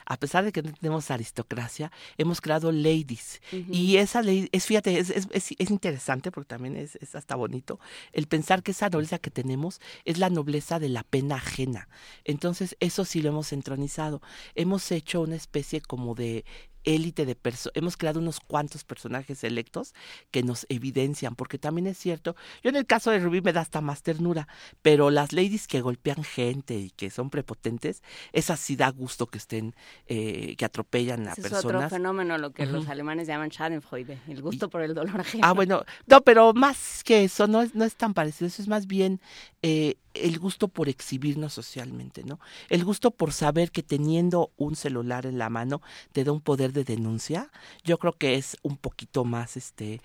a pesar de que no tenemos aristocracia, hemos creado ladies. Y esa ley, es, fíjate, es, es, es, interesante porque también es, es hasta bonito el pensar que esa nobleza que tenemos es la nobleza de la pena ajena. Entonces, eso sí lo hemos entronizado. Hemos hecho una especie como de élite de personas, hemos creado unos cuantos personajes electos que nos evidencian, porque también es cierto, yo en el caso de Rubí me da hasta más ternura, pero las ladies que golpean gente y que son prepotentes, esas sí da gusto que estén, eh, que atropellan a personas. Es otro fenómeno, lo que los alemanes llaman Schadenfreude, el gusto por el dolor ajeno. Ah, bueno, no, pero más que eso, no es, no es tan parecido, eso es más bien eh, el gusto por exhibirnos socialmente, ¿no? El gusto por saber que teniendo un celular en la mano te da un poder de denuncia, yo creo que es un poquito más este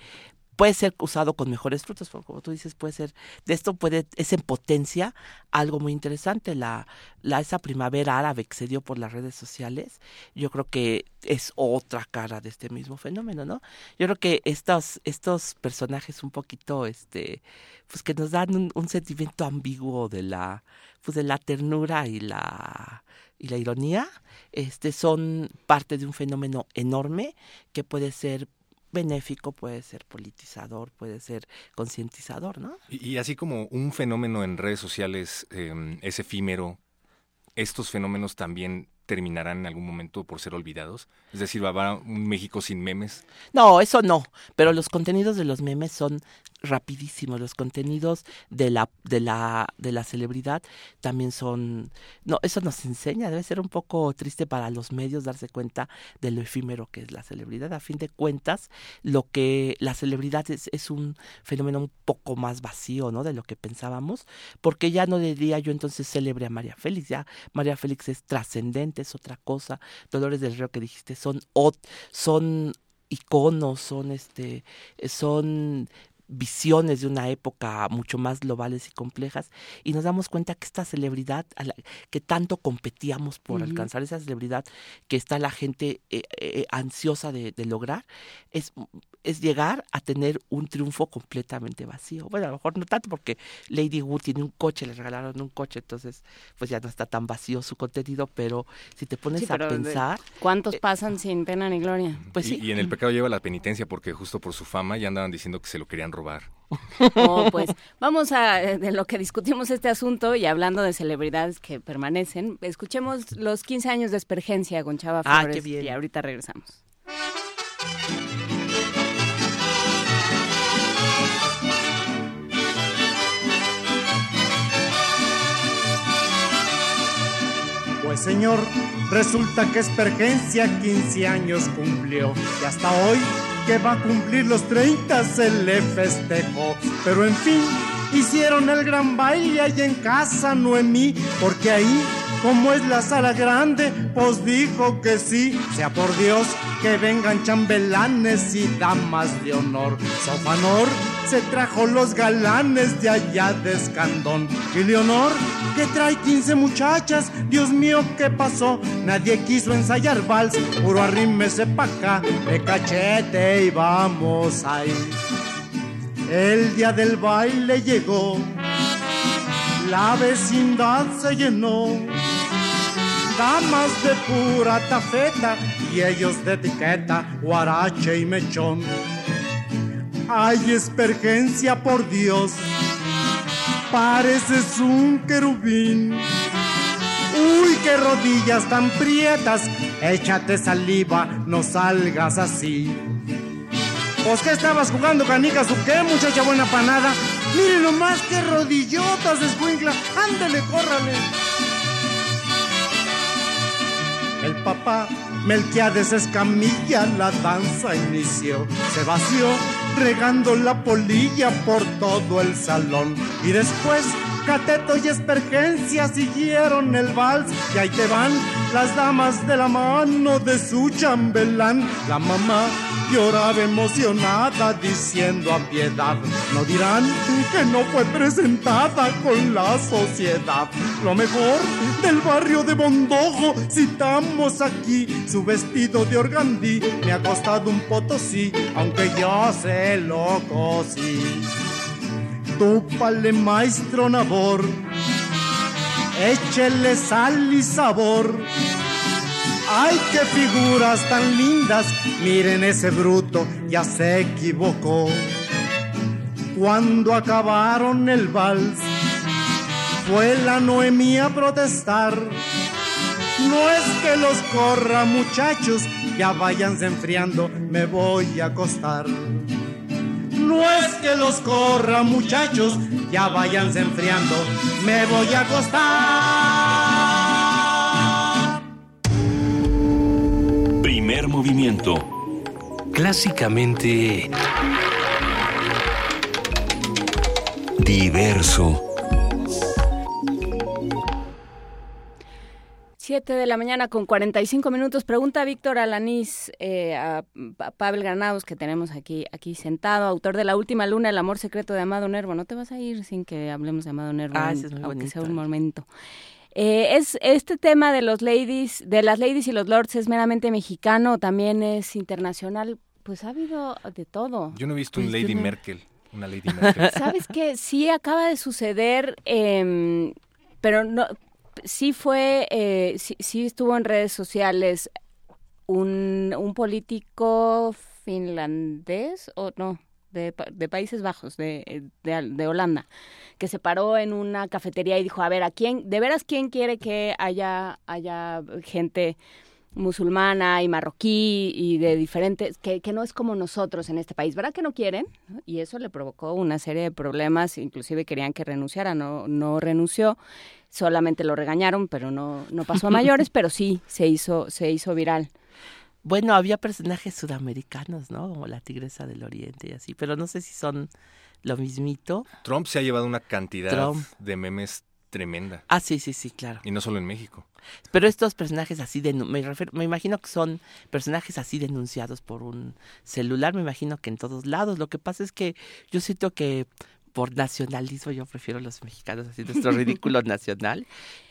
puede ser usado con mejores frutos, porque como tú dices, puede ser, de esto puede, es en potencia algo muy interesante. La, la, esa primavera árabe que se dio por las redes sociales, yo creo que es otra cara de este mismo fenómeno, ¿no? Yo creo que estos, estos personajes un poquito, este, pues que nos dan un, un sentimiento ambiguo de la, pues de la ternura y la y la ironía, este son parte de un fenómeno enorme que puede ser benéfico, puede ser politizador, puede ser concientizador, ¿no? Y, así como un fenómeno en redes sociales em, es efímero, estos fenómenos también terminarán en algún momento por ser olvidados? Es decir, ¿va un México sin memes? No, eso no, pero los contenidos de los memes son rapidísimos, los contenidos de la de la de la celebridad también son no, eso nos enseña, debe ser un poco triste para los medios darse cuenta de lo efímero que es la celebridad. A fin de cuentas, lo que la celebridad es, es un fenómeno un poco más vacío, ¿no? de lo que pensábamos, porque ya no diría yo entonces celebre a María Félix, ya María Félix es trascendente es otra cosa. Dolores del Río que dijiste son son iconos, son este son visiones de una época mucho más globales y complejas y nos damos cuenta que esta celebridad a la, que tanto competíamos por alcanzar esa celebridad que está la gente eh, eh, ansiosa de, de, lograr es es llegar a tener un triunfo completamente vacío. Bueno, a lo mejor no tanto porque Lady Wood tiene un coche, le regalaron un coche, entonces pues ya no está tan vacío su contenido, pero si te pones a pensar... ¿Cuántos eh, pasan sin pena ni gloria? Pues sí. Y, en el pecado lleva la penitencia porque justo por su fama ya andaban diciendo que se lo querían robar. Oh, pues vamos a de lo que discutimos este asunto y hablando de celebridades que permanecen, escuchemos los 15 años de Espergencia con Chava ah, Flores y ahorita regresamos. Pues señor, resulta que Espergencia 15 años cumplió y hasta hoy que va a cumplir los 30 se le festejó. Pero en fin, hicieron el gran baile ahí en casa Noemí, porque ahí, como es la sala grande, pues dijo que sí, sea por Dios que vengan chambelanes y damas de honor. Sofanor se trajo los galanes de allá de Escandón. Y Leonor, que trae 15 muchachas, Dios mío, ¿qué pasó? Nadie quiso ensayar vals, puro arrímese pa' acá, de cachete y vamos ahí. El día del baile llegó la vecindad se llenó. Damas de pura tafeta y ellos de etiqueta, guarache y mechón. Hay espergencia por Dios, pareces un querubín. Uy, qué rodillas tan prietas, échate saliva, no salgas así. ¿Pues qué estabas jugando canicas o qué, muchacha buena panada? Miren nomás qué rodillotas escuincla. Ándale, córrale. El papá Melquiades Escamilla la danza inició. Se vació regando la polilla por todo el salón. Y después Cateto y Espergencia siguieron el vals y ahí te van las damas de la mano de su chambelán. La mamá lloraba emocionada diciendo a piedad, no dirán que no fue presentada con la sociedad. Lo mejor del barrio de Bondojo, citamos aquí su vestido de organdí, me ha costado un potosí, aunque yo se lo cosí. Tópale maestro Nabor, échele sal y sabor. ¡Ay, qué figuras tan lindas! Miren ese bruto, ya se equivocó. Cuando acabaron el vals, fue la Noemí a protestar. No es que los corra, muchachos, ya váyanse enfriando, me voy a acostar. No es que los corra, muchachos, ya váyanse enfriando, me voy a acostar. Primer movimiento. Clásicamente... Diverso. 7 de la mañana con 45 minutos. Pregunta Víctor Alanís eh, a, a, Pavel Granados, que tenemos aquí, aquí sentado, autor de La Última Luna, El Amor Secreto de Amado Nervo. No te vas a ir sin que hablemos de Amado Nervo, Ah, en- es muy aunque bonito. sea un momento. Eh, es este tema de los ladies, de las ladies y los lords es meramente mexicano, o también es internacional. Pues ha habido de todo. Yo no he visto un Lady no- Merkel. Una Lady Merkel. ¿Sabes qué? Sí acaba de suceder, em, pero no, sí fue, eh, sí, sí estuvo en redes sociales un, un político finlandés o no, de, de Países Bajos, de, de, de Holanda, que se paró en una cafetería y dijo, a ver, ¿a quién, de veras quién quiere que haya, haya gente musulmana y marroquí y de diferentes, que, que no es como nosotros en este país, ¿verdad que no quieren? Y eso le provocó una serie de problemas, inclusive querían que renunciara, no, no renunció, solamente lo regañaron, pero no, no pasó a mayores, pero sí se hizo, se hizo viral. Bueno, había personajes sudamericanos, ¿no? Como la Tigresa del Oriente y así, pero no sé si son lo mismito. Trump se ha llevado una cantidad Trump. de memes tremenda. Ah, sí, sí, sí, claro. Y no solo en México. Pero estos personajes así, de, me, refiero, me imagino que son personajes así denunciados por un celular, me imagino que en todos lados. Lo que pasa es que yo siento que por nacionalismo yo prefiero los mexicanos, así nuestro ridículo nacional.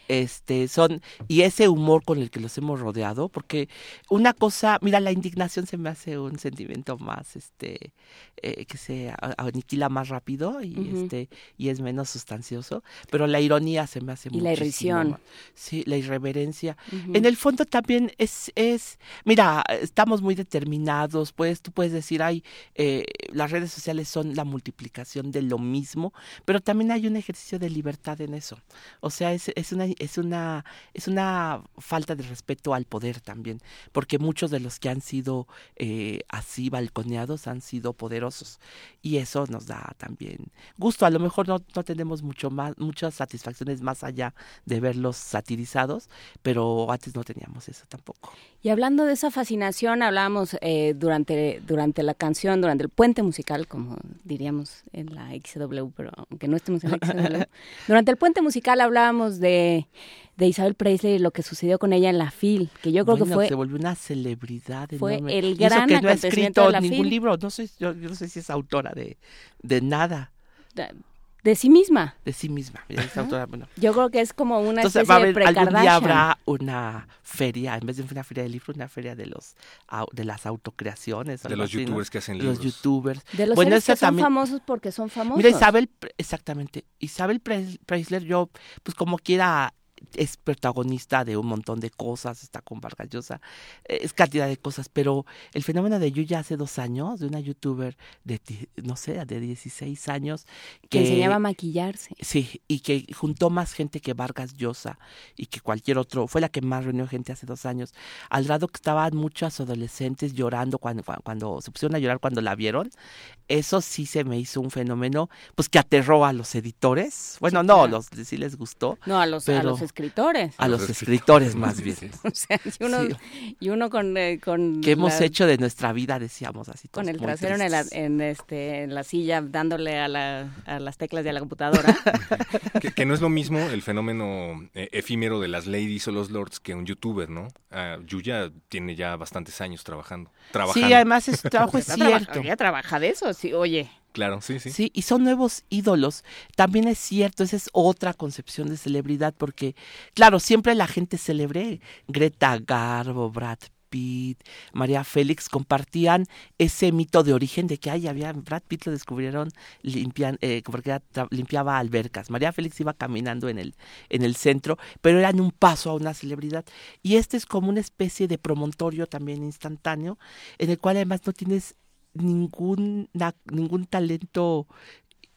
Este, son, y ese humor con el que los hemos rodeado, porque una cosa, mira, la indignación se me hace un sentimiento más, este, eh, que se aniquila más rápido y este, y es menos sustancioso, pero la ironía se me hace Y la irrisión. más- Sí, la irreverencia. En el fondo también es, es, mira, estamos muy determinados, pues tú puedes decir, ay, eh, las redes sociales son la multiplicación de lo mismo, pero también hay un ejercicio de libertad en eso. O sea, es, es una, es una, es una falta de respeto al poder también, porque muchos de los que han sido eh, así balconeados han sido poderosos y eso nos da también gusto. A lo mejor no, no tenemos mucho más, muchas satisfacciones más allá de verlos satirizados, pero antes no teníamos eso tampoco. Y hablando de esa fascinación, hablábamos eh, durante, durante la canción, durante el puente musical, como diríamos en la XW, pero aunque no estemos en la XW. durante el puente musical hablábamos de, de Isabel Presley y lo que sucedió con ella en la FIL, que yo creo Bueno, que fue... se volvió una celebridad fue enorme. el Y eso gran que no ha escrito de ningún FIL. libro, no sé, yo, yo no sé si es autora de, de nada. De sí misma. De sí misma. Esta autora, bueno. Yo creo que es como una Entonces especie va a haber, de algún día habrá una feria, en vez de una feria de libros, una feria de los de las autocreaciones. De los así, ¿no? youtubers que hacen De Los libros. youtubers. De los Bueno, que son también- famosos porque son famosos. Mira, Isabel, exactamente. Isabel Pre- Preisler, yo, pues como quiera, es protagonista de un montón de cosas, está con Vargas Llosa, eh, es cantidad de cosas, pero el fenómeno de Yuya hace dos años, de una youtuber de, no sé, de 16 años, que enseñaba a maquillarse. Sí, y que juntó más gente que Vargas Llosa y que cualquier otro, fue la que más reunió gente hace dos años, al grado que estaban muchos adolescentes llorando cuando, cuando, cuando se pusieron a llorar cuando la vieron. Eso sí se me hizo un fenómeno, pues que aterró a los editores. Bueno, Sí, no, claro. los, sí les gustó. No, a los, a los escritores. A los los escritores más bien. O sea, y uno, Sí. y uno con, eh, con ¿Qué hemos hecho de nuestra vida? Decíamos así. con el trasero en, la, en, este, en la silla dándole a, la, a las teclas de la computadora. Que, que no es lo mismo el fenómeno eh, efímero de las ladies o los lords que un youtuber, ¿no? Ah, Yuya tiene ya bastantes años trabajando. trabajando. Sí, además ese trabajo es cierto. Ella trabaja de eso, sí, oye. Claro, sí, sí. Sí, y son nuevos ídolos. También es cierto, esa es otra concepción de celebridad, porque, claro, siempre la gente celebre. Greta Garbo, Brad Pitt, María Félix compartían ese mito de origen de que ay, había Brad Pitt lo descubrieron limpian, eh, porque limpiaba albercas. María Félix iba caminando en el, en el centro, pero eran un paso a una celebridad. Y este es como una especie de promontorio también instantáneo, en el cual además no tienes ningún, ningún talento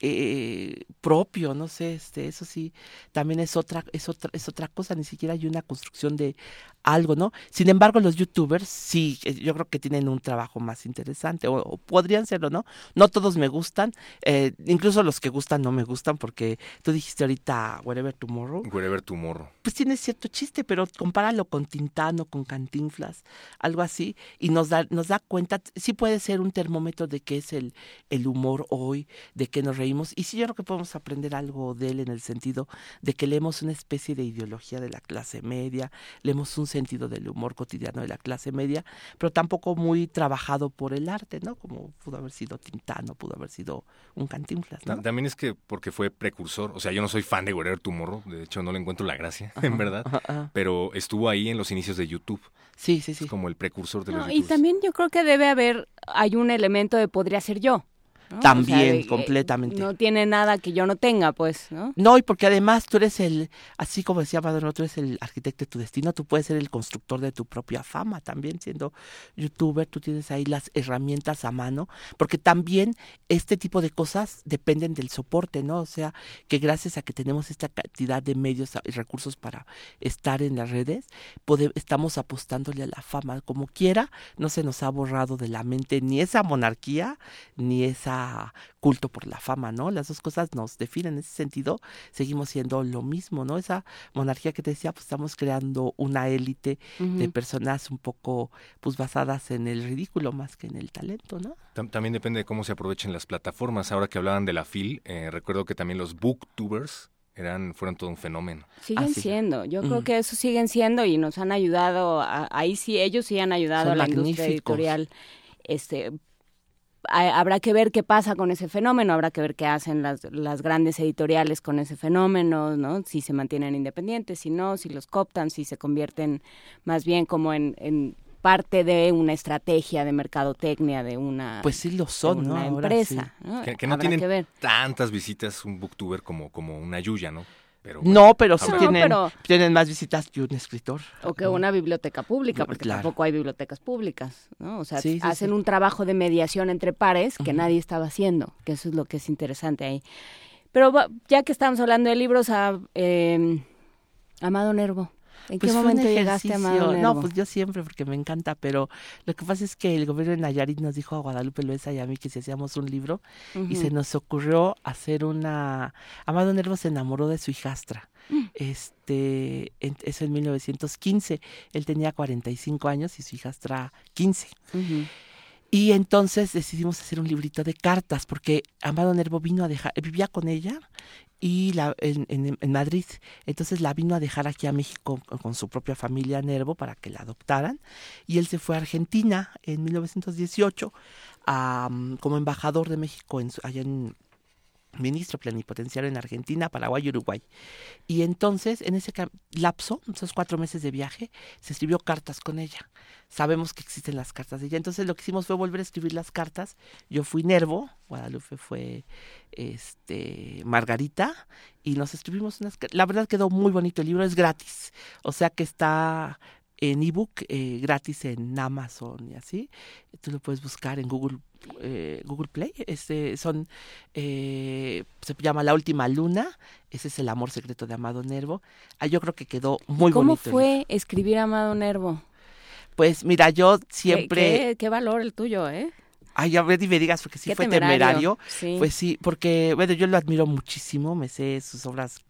eh, propio, no sé, este, eso sí, también es otra, es otra, es otra cosa, ni siquiera hay una construcción de algo, ¿no? Sin embargo, los youtubers sí, eh, yo creo que tienen un trabajo más interesante, o, o podrían serlo, ¿no? No todos me gustan, eh, incluso los que gustan no me gustan, porque tú dijiste ahorita Wherever Tomorrow, Wherever Tomorrow. pues tiene cierto chiste, pero compáralo con Tintano, con Cantinflas, algo así, y nos da, nos da cuenta, sí puede ser un termómetro de qué es el, el humor hoy, de qué nos reímos, y sí yo creo que podemos aprender algo de él en el sentido de que leemos una especie de ideología de la clase media, leemos un sentido del humor cotidiano de la clase media, pero tampoco muy trabajado por el arte, ¿no? Como pudo haber sido Tintano, pudo haber sido un Cantinflas, ¿no? También es que porque fue precursor, o sea, yo no soy fan de Wherever Tomorrow, de hecho no le encuentro la gracia, en verdad, Ajá, ajá. pero estuvo ahí en los inicios de YouTube, Sí, sí, sí. es como el precursor de los No, y YouTubers. también yo creo que debe haber, hay un elemento de podría ser yo. ¿No? También, completamente. No tiene nada que yo no tenga, pues, ¿no? No, y porque además tú eres el, así como decía Maduro, tú eres el arquitecto de tu destino, tú puedes ser el constructor de tu propia fama también, siendo youtuber, tú tienes ahí las herramientas a mano, porque también este tipo de cosas dependen del soporte, ¿no? O sea, que gracias a que tenemos esta cantidad de medios y recursos para estar en las redes, pode- estamos apostándole a la fama. Como quiera, no se nos ha borrado de la mente ni esa monarquía, ni esa culto por la fama, ¿no? Las dos cosas nos definen en ese sentido, seguimos siendo lo mismo, ¿no? Esa monarquía que te decía, pues estamos creando una élite de personas un poco pues basadas en el ridículo más que en el talento, ¿no? Tam- También depende de cómo se aprovechen las plataformas. Ahora que hablaban de la FIL, eh, recuerdo que también los booktubers eran, fueron todo un fenómeno. Siguen Ah, sí. siendo, yo creo que eso siguen siendo y nos han ayudado, a- ahí sí, ellos sí han ayudado Son a la industria editorial. Este, habrá que ver qué pasa con ese fenómeno, habrá que ver qué hacen las, las grandes editoriales con ese fenómeno, ¿no? Si se mantienen independientes, si no, si los cooptan, si se convierten más bien como en, en parte de una estrategia de mercadotecnia de una, Pues sí lo son, ¿no? una Ahora empresa. sí. ¿no? Que, que no Habrá tienen que ver. tantas visitas un booktuber como, como una Yuya, ¿no? Pero bueno, No, pero sí No, tienen, pero- tienen más visitas que un escritor. O que una biblioteca pública, No, porque claro. tampoco hay bibliotecas públicas, ¿no? O sea, Sí, sí, hacen sí. un trabajo de mediación entre pares que nadie estaba haciendo, que eso es lo que es interesante ahí. Pero va- ya que estamos hablando de libros, a eh, Amado Nervo, ¿en Pues qué momento llegaste a Amado Nervo? No, pues yo siempre, porque me encanta, pero lo que pasa es que el gobierno de Nayarit nos dijo a Guadalupe Loesa y a mí que si hacíamos un libro, y se nos ocurrió hacer una... Amado Nervo se enamoró de su hijastra. Mm. Este, en- eso en 1915. Él tenía 45 años y su hijastra 15. Ujú. Y entonces decidimos hacer un librito de cartas, porque Amado Nervo vino a dejar, vivía con ella y la, en, en- en Madrid. Entonces la vino a dejar aquí a México con, su propia familia Nervo para que la adoptaran. Y él se fue a Argentina en 1918 a, como embajador de México en, allá en, ministro plenipotenciario en Argentina, Paraguay y Uruguay. Y entonces, en ese lapso, esos cuatro meses de viaje, se escribió cartas con ella. Sabemos que existen las cartas de ella. Entonces lo que hicimos fue volver a escribir las cartas. Yo fui Nervo, Guadalupe fue este Margarita, y nos escribimos unas La verdad quedó muy bonito, el libro es gratis. O sea que está en ebook eh, gratis en Amazon y así. Tú lo puedes buscar en Google eh, Google Play. Este son eh, se llama La última luna. Ese es el amor secreto de Amado Nervo. Ah, yo creo que quedó muy ¿Cómo bonito. ¿Cómo fue escribir Amado Nervo? Pues mira, yo siempre. ¿Qué, qué valor el tuyo, ¿eh? Ay, a ver, y me digas, porque sí fue temerario. Pues sí, porque, bueno, yo lo admiro muchísimo, me sé sus obras,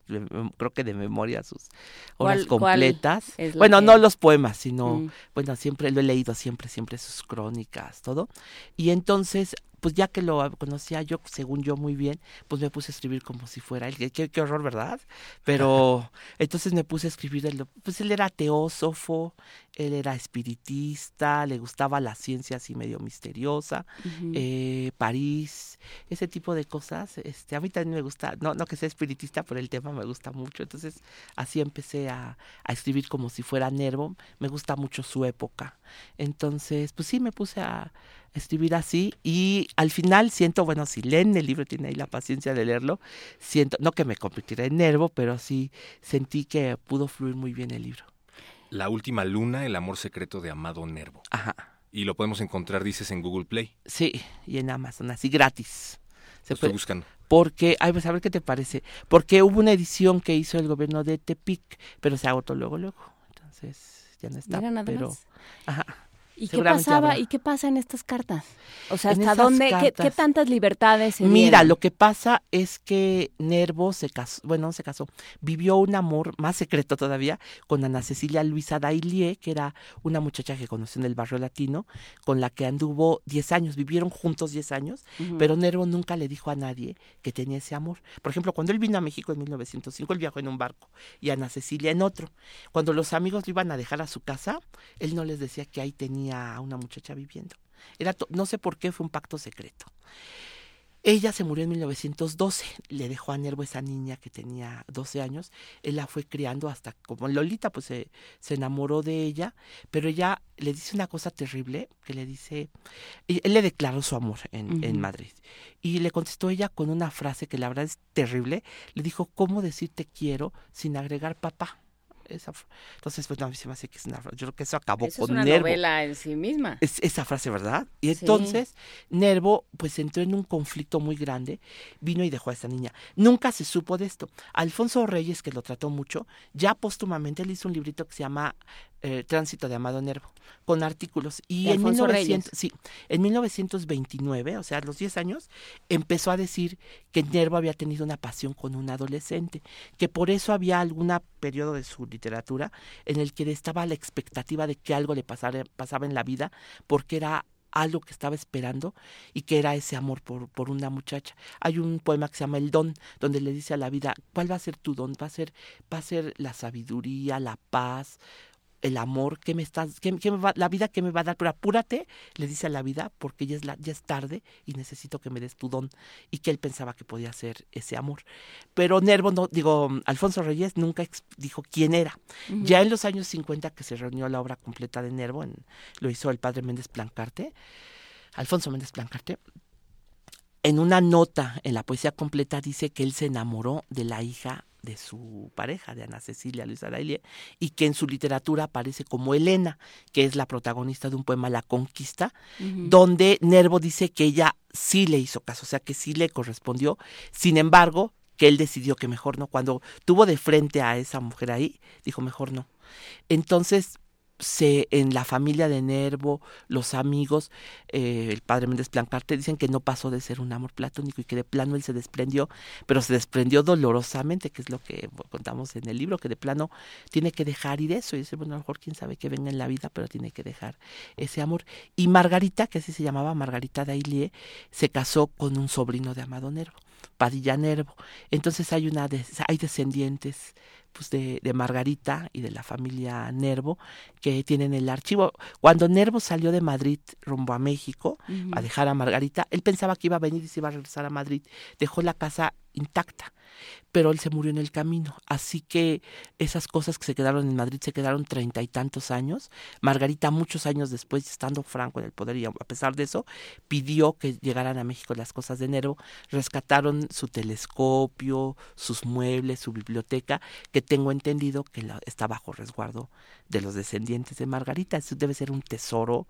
creo que de memoria, sus obras completas. bueno, no los poemas, sino, mm. bueno, siempre lo he leído, siempre, siempre sus crónicas, todo. Y entonces, pues ya que lo conocía yo, según yo muy bien, pues me puse a escribir como si fuera él. Qué, qué horror, ¿verdad? Pero entonces me puse a escribir, él, pues él era teósofo, él era espiritista, le gustaba la ciencia así medio misteriosa, eh, París, ese tipo de cosas. Este, a mí también me gusta, no, no que sea espiritista, pero el tema me gusta mucho. Entonces así empecé a, a escribir como si fuera Nervo. Me gusta mucho su época. Entonces, pues sí, me puse a escribir así y al final siento, bueno, si leen el libro, tiene ahí la paciencia de leerlo, siento, no que me convirtiera en nervo, pero sí sentí que pudo fluir muy bien el libro. La última luna, el amor secreto de Amado Nervo. Ajá. Y lo podemos encontrar, dices, en Google Play. Sí, y en Amazon, así gratis. Se Estoy buscando. Porque, ay, pues a ver qué te parece. Porque hubo una edición que hizo el gobierno de Tepic, pero se agotó luego, luego. Entonces ya no está. pero, Ajá. ¿Y qué pasaba y qué pasa en estas cartas? O sea, ¿hasta dónde, qué, tantas libertades se Mira, lo que pasa es que Nervo se casó, bueno, se casó, vivió un amor más secreto todavía con Ana Cecilia Luisa Dailie, que era una muchacha que conoció en el barrio latino, con la que anduvo 10 años, vivieron juntos 10 años, pero Nervo nunca le dijo a nadie que tenía ese amor. Por ejemplo, cuando él vino a México en 1905, él viajó en un barco y Ana Cecilia en otro. Cuando los amigos lo iban a dejar a su casa, él no les decía que ahí tenía a una muchacha viviendo. Era no sé por qué fue un pacto secreto. Ella se murió en 1912, le dejó a Nervo esa niña que tenía 12 años, él la fue criando hasta como Lolita, pues se, enamoró de ella, pero ella le dice una cosa terrible, que le dice, él le declaró su amor en, en Madrid, y le contestó ella con una frase que la verdad es terrible, le dijo, ¿cómo decirte quiero sin agregar papá? Esa entonces pues no, se me hace que es una yo creo que eso acabó eso con es una Nervo. novela en sí misma. Es, esa frase verdad y entonces Nervo pues entró en un conflicto muy grande vino y dejó a esa niña. Nunca se supo de esto. Alfonso Reyes que lo trató mucho ya póstumamente él hizo un librito que se llama eh, Tránsito de Amado Nervo, con artículos. Y en, 1900, sí, en 1929, o sea, a los 10 años, empezó a decir que Nervo había tenido una pasión con un adolescente, que por eso había algún periodo de su literatura en el que estaba la expectativa de que algo le pasara, pasaba en la vida, porque era algo que estaba esperando y que era ese amor por, por una muchacha. Hay un poema que se llama El Don, donde le dice a la vida, ¿cuál va a ser tu don? Va a ser, va a ser la sabiduría, la paz, el amor que me estás, que, me va, la vida que me va a dar, pero apúrate, le dice a la vida, porque ya es, la, ya es tarde y necesito que me des tu don. Y que él pensaba que podía ser ese amor. Pero Nervo, no, digo, Alfonso Reyes nunca dijo quién era. Ya en los años 50 que se reunió la obra completa de Nervo, en, lo hizo el padre Méndez Plancarte, Alfonso Méndez Plancarte, en una nota en la poesía completa dice que él se enamoró de la hija de su pareja, de Ana Cecilia Luisa Arailie, y que en su literatura aparece como Elena, que es la protagonista de un poema La Conquista, donde Nervo dice que ella sí le hizo caso, o sea que sí le correspondió, sin embargo, que él decidió que mejor no, cuando tuvo de frente a esa mujer ahí, dijo mejor no. Entonces, se, en la familia de Nervo, los amigos, eh, el padre Méndez Plancarte, dicen que no pasó de ser un amor platónico y que de plano él se desprendió, pero se desprendió dolorosamente, que es lo que contamos en el libro, que de plano tiene que dejar ir eso. Y dice, bueno, a lo mejor quién sabe que venga en la vida, pero tiene que dejar ese amor. Y Margarita, que así se llamaba, Margarita Dailie, se casó con un sobrino de Amado Nervo. Padilla Nervo. Entonces hay una hay descendientes pues de, de, Margarita y de la familia Nervo, que tienen el archivo. Cuando Nervo salió de Madrid rumbo a México a dejar a Margarita, él pensaba que iba a venir y se iba a regresar a Madrid. Dejó la casa intacta pero él se murió en el camino. Así que esas cosas que se quedaron en Madrid se quedaron treinta y tantos años. Margarita, muchos años después, estando Franco en el poder, y a pesar de eso, pidió que llegaran a México las cosas de Nervo. Rescataron su telescopio, sus muebles, su biblioteca, que tengo entendido que está bajo resguardo de los descendientes de Margarita. Eso debe ser un tesoro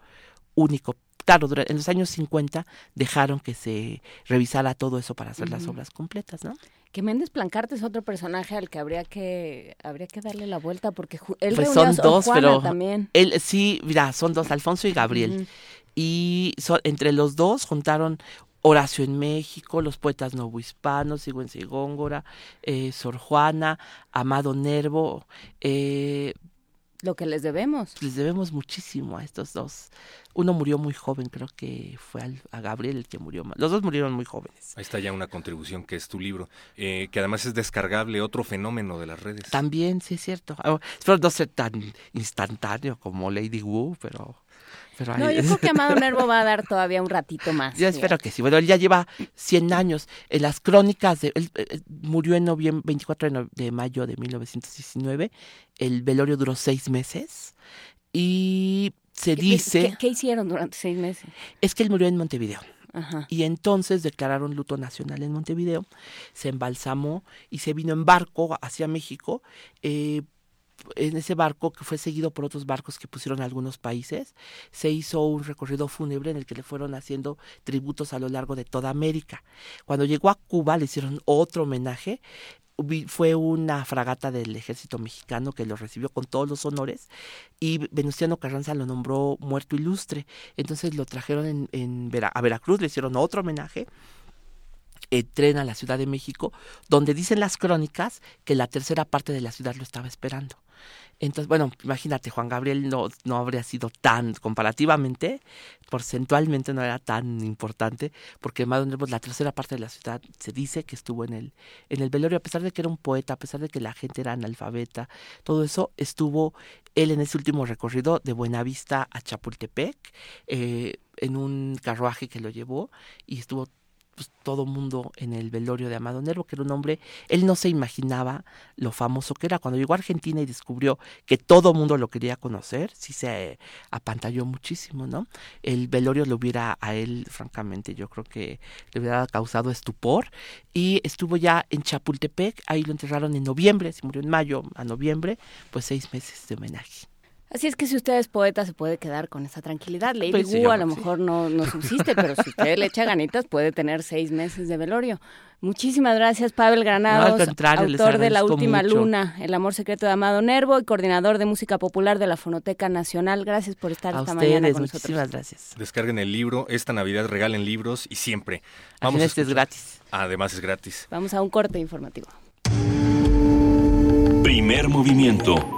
único claro, en los años 50 dejaron que se revisara todo eso para hacer las obras completas, ¿no? Que Méndez Plancarte es otro personaje al que habría que habría que darle la vuelta porque él pues son dos, pero también. Él sí, mira, son dos, Alfonso y Gabriel. Y entre los dos juntaron Horacio en México, los poetas novohispanos, Sigüenza y Góngora, eh, Sor Juana, Amado Nervo, eh, lo que les debemos. Les debemos muchísimo a estos dos. Uno murió muy joven, creo que fue a Gabriel el que murió. Los dos murieron muy jóvenes. Ahí está ya una contribución que es tu libro, eh, que además es descargable, otro fenómeno de las redes. También, sí es cierto. Ah, espero no ser tan instantáneo como Lady Wu, pero no, yo creo que Amado Nervo va a dar todavía un ratito más. Yo espero que sí. Bueno, él ya lleva 100 años. En las crónicas, de, él, eh, murió en noviembre, 24 de, mayo de 1919. El velorio duró seis meses. Y se dice... ¿Qué, hicieron durante seis meses? Es que él murió en Montevideo. Y entonces declararon luto nacional en Montevideo, se embalsamó y se vino en barco hacia México eh, en ese barco que fue seguido por otros barcos que pusieron algunos países, se hizo un recorrido fúnebre en el que le fueron haciendo tributos a lo largo de toda América. Cuando llegó a Cuba le hicieron otro homenaje fue una fragata del ejército mexicano que lo recibió con todos los honores y Venustiano Carranza lo nombró muerto ilustre. Entonces lo trajeron en, a Veracruz, le hicieron otro homenaje eh, tren a la Ciudad de México, donde dicen las crónicas que la tercera parte de la ciudad lo estaba esperando. Entonces, bueno, imagínate, Juan Gabriel no, no habría sido tan, comparativamente, porcentualmente no era tan importante, porque Madonna, la tercera parte de la ciudad se dice que estuvo en el, en el velorio, a pesar de que era un poeta, a pesar de que la gente era analfabeta, todo eso, estuvo él en ese último recorrido de Buenavista a Chapultepec, eh, en un carruaje que lo llevó, y estuvo pues, todo mundo en el velorio de Amado Nervo, que era un hombre, él no se imaginaba lo famoso que era. Cuando llegó a Argentina y descubrió que todo mundo lo quería conocer, sí se apantalló muchísimo, ¿no? El velorio lo hubiera a él, francamente, yo creo que le hubiera causado estupor. Y estuvo ya en Chapultepec, ahí lo enterraron en noviembre, se murió en mayo a noviembre, pues seis meses de homenaje. Así es que si usted es poeta se puede quedar con esa tranquilidad. Lady pues a lo mejor no, no subsiste, pero si usted le echa ganitas puede tener seis meses de velorio. Muchísimas gracias, Pavel Granados, autor de La Última Luna, El Amor Secreto de Amado Nervo y coordinador de música popular de la Fonoteca Nacional. Gracias por estar esta mañana con nosotros. Muchísimas gracias. Descarguen el libro, esta Navidad regalen libros y siempre. Vamos este es gratis. Además es gratis. Vamos a un corte informativo. Primer movimiento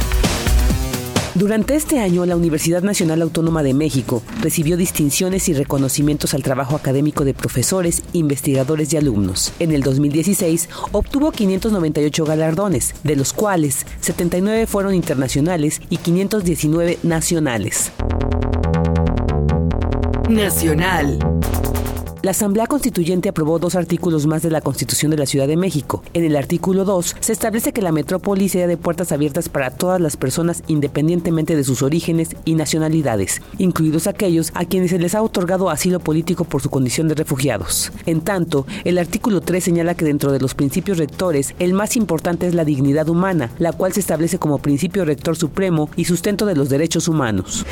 Durante este año, la Universidad Nacional Autónoma de México recibió distinciones y reconocimientos al trabajo académico de profesores, investigadores y alumnos. En el 2016 obtuvo 598 galardones, de los cuales 79 fueron internacionales y 519 nacionales. Nacional. La Asamblea Constituyente aprobó dos artículos más de la Constitución de la Ciudad de México. En el artículo 2 se establece que la metrópoli sea de puertas abiertas para todas las personas independientemente de sus orígenes y nacionalidades, incluidos aquellos a quienes se les ha otorgado asilo político por su condición de refugiados. En tanto, el artículo 3 señala que dentro de los principios rectores, el más importante es la dignidad humana, la cual se establece como principio rector supremo y sustento de los derechos humanos.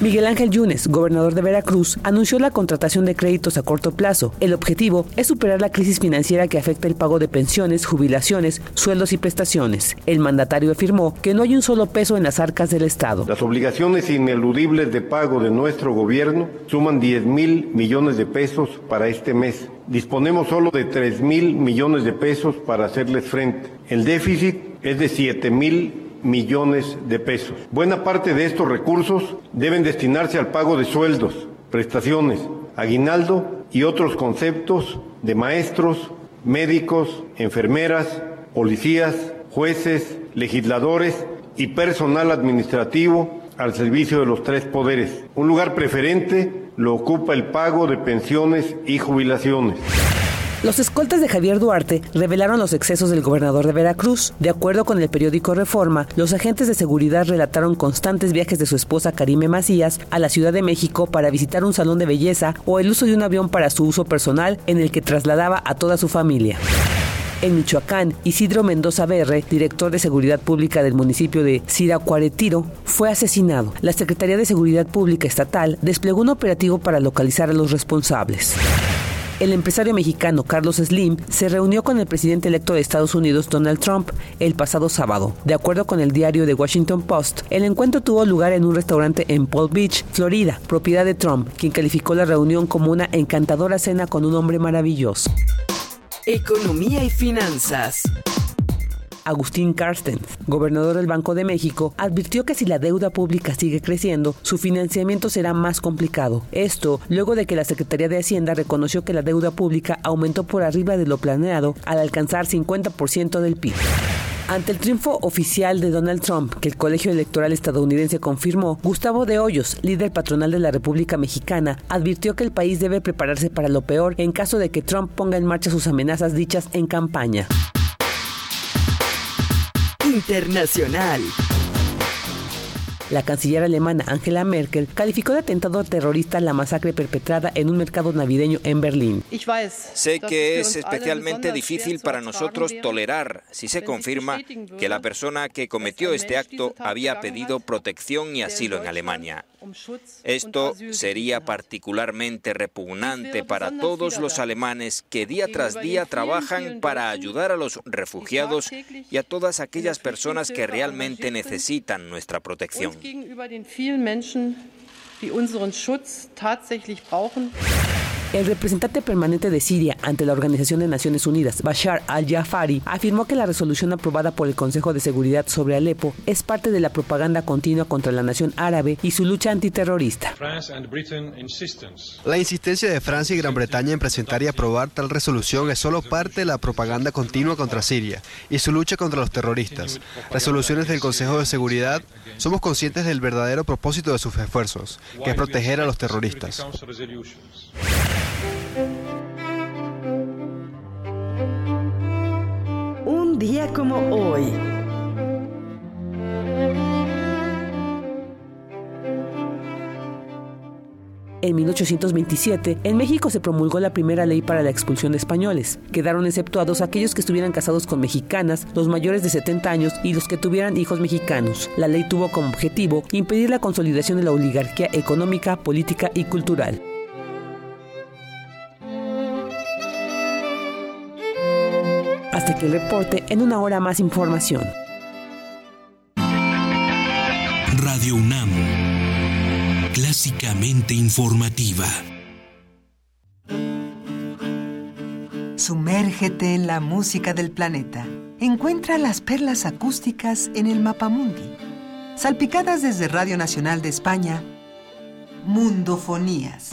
Miguel Ángel Yunes, gobernador de Veracruz, anunció la contratación de créditos a corto plazo. El objetivo es superar la crisis financiera que afecta el pago de pensiones, jubilaciones, sueldos y prestaciones. El mandatario afirmó que no hay un solo peso en las arcas del Estado. Las obligaciones ineludibles de pago de nuestro gobierno suman 10 mil millones de pesos para este mes. Disponemos solo de 3 mil millones de pesos para hacerles frente. El déficit es de 7 mil millones de pesos. Buena parte de estos recursos deben destinarse al pago de sueldos, prestaciones, aguinaldo y otros conceptos de maestros, médicos, enfermeras, policías, jueces, legisladores y personal administrativo al servicio de los tres poderes. Un lugar preferente lo ocupa el pago de pensiones y jubilaciones. Los escoltas de Javier Duarte revelaron los excesos del gobernador de Veracruz. De acuerdo con el periódico Reforma, los agentes de seguridad relataron constantes viajes de su esposa Karime Macías a la Ciudad de México para visitar un salón de belleza o el uso de un avión para su uso personal en el que trasladaba a toda su familia. En Michoacán, Isidro Mendoza Berre, director de Seguridad Pública del municipio de Siracuaretiro, fue asesinado. La Secretaría de Seguridad Pública Estatal desplegó un operativo para localizar a los responsables el empresario mexicano Carlos Slim se reunió con el presidente electo de Estados Unidos Donald Trump el pasado sábado. De acuerdo con el diario The Washington Post, el encuentro tuvo lugar en un restaurante en Palm Beach, Florida, propiedad de Trump, quien calificó la reunión como una encantadora cena con un hombre maravilloso. Economía y finanzas. Agustín Carstens, gobernador del Banco de México, advirtió que si la deuda pública sigue creciendo, su financiamiento será más complicado. Esto luego de que la Secretaría de Hacienda reconoció que la deuda pública aumentó por arriba de lo planeado al alcanzar 50% del PIB. Ante el triunfo oficial de Donald Trump, que el Colegio Electoral estadounidense confirmó, Gustavo de Hoyos, líder patronal de la República Mexicana, advirtió que el país debe prepararse para lo peor en caso de que Trump ponga en marcha sus amenazas dichas en campaña. Internacional. La canciller alemana Angela Merkel calificó de atentado terrorista la masacre perpetrada en un mercado navideño en Berlín. Sé que es especialmente difícil para nosotros tolerar si se confirma que la persona que cometió este acto había pedido protección y asilo en Alemania. Esto sería particularmente repugnante para todos los alemanes que día tras día trabajan para ayudar a los refugiados y a todas aquellas personas que realmente necesitan nuestra protección. El representante permanente de Siria ante la Organización de Naciones Unidas, Bashar al-Jafari, afirmó que la resolución aprobada por el Consejo de Seguridad sobre Alepo es parte de la propaganda continua contra la nación árabe y su lucha antiterrorista. La insistencia de Francia y Gran Bretaña en presentar y aprobar tal resolución es solo parte de la propaganda continua contra Siria y su lucha contra los terroristas. Resoluciones del Consejo de Seguridad, somos conscientes del verdadero propósito de sus esfuerzos, que es proteger a los terroristas. Un día como hoy. En 1827, en México se promulgó la primera ley para la expulsión de españoles. Quedaron exceptuados aquellos que estuvieran casados con mexicanas, los mayores de 70 años y los que tuvieran hijos mexicanos. La ley tuvo como objetivo impedir la consolidación de la oligarquía económica, política y cultural. Que el reporte en una hora más información. Radio UNAM, clásicamente informativa. Sumérgete en la música del planeta. Encuentra las perlas acústicas en el Mapamundi. Salpicadas desde Radio Nacional de España, Mundofonías.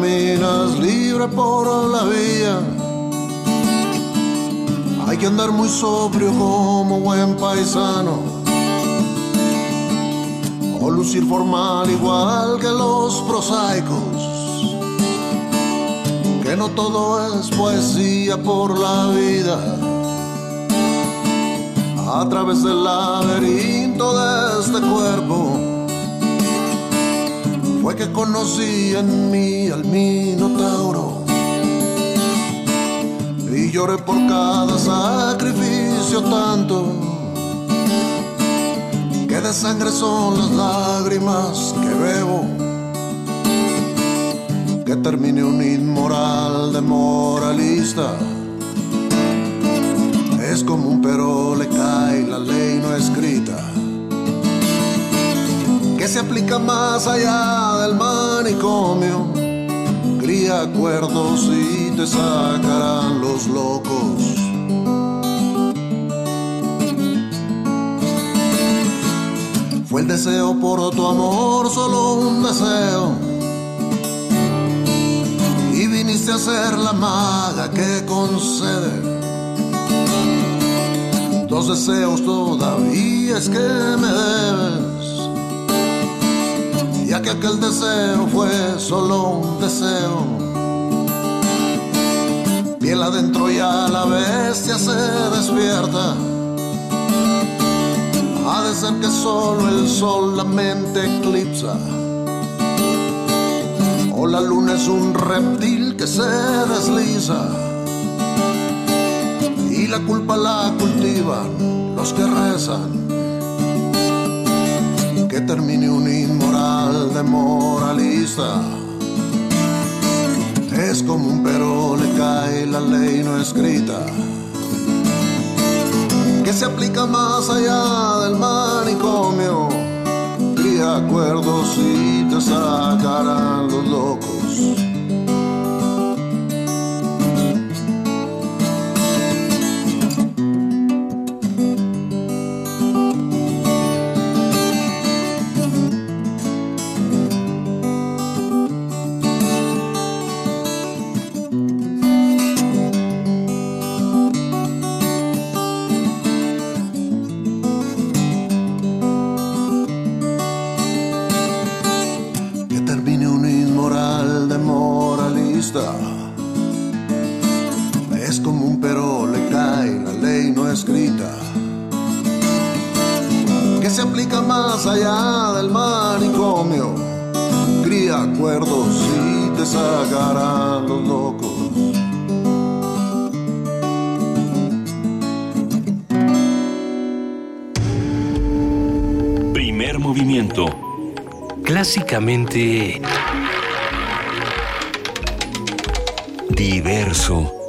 Caminas libre por la vía, hay que andar muy sobrio como buen paisano, o lucir formal igual que los prosaicos, que no todo es poesía por la vida. A través del laberinto de este cuerpo fue que conocí en mí al Minotauro y lloré por cada sacrificio tanto que de sangre son las lágrimas que bebo que termine un inmoral de moralista. Es como un pero le cae la ley no escrita se aplica más allá del manicomio. Cría acuerdos y te sacarán los locos. Fue el deseo por tu amor, solo un deseo. Y viniste a ser la maga que concede. Dos deseos todavía es que me debes que aquel deseo fue solo un deseo. Piel adentro ya la bestia se despierta. Ha de ser que solo el sol la mente eclipsa. O la luna es un reptil que se desliza. Y la culpa la cultivan los que rezan que termine un inmoral moralista. Es como un pero le cae la ley no escrita, que se aplica más allá del manicomio. Cría acuerdos y te sacarán los locos. Clásicamente... Diverso.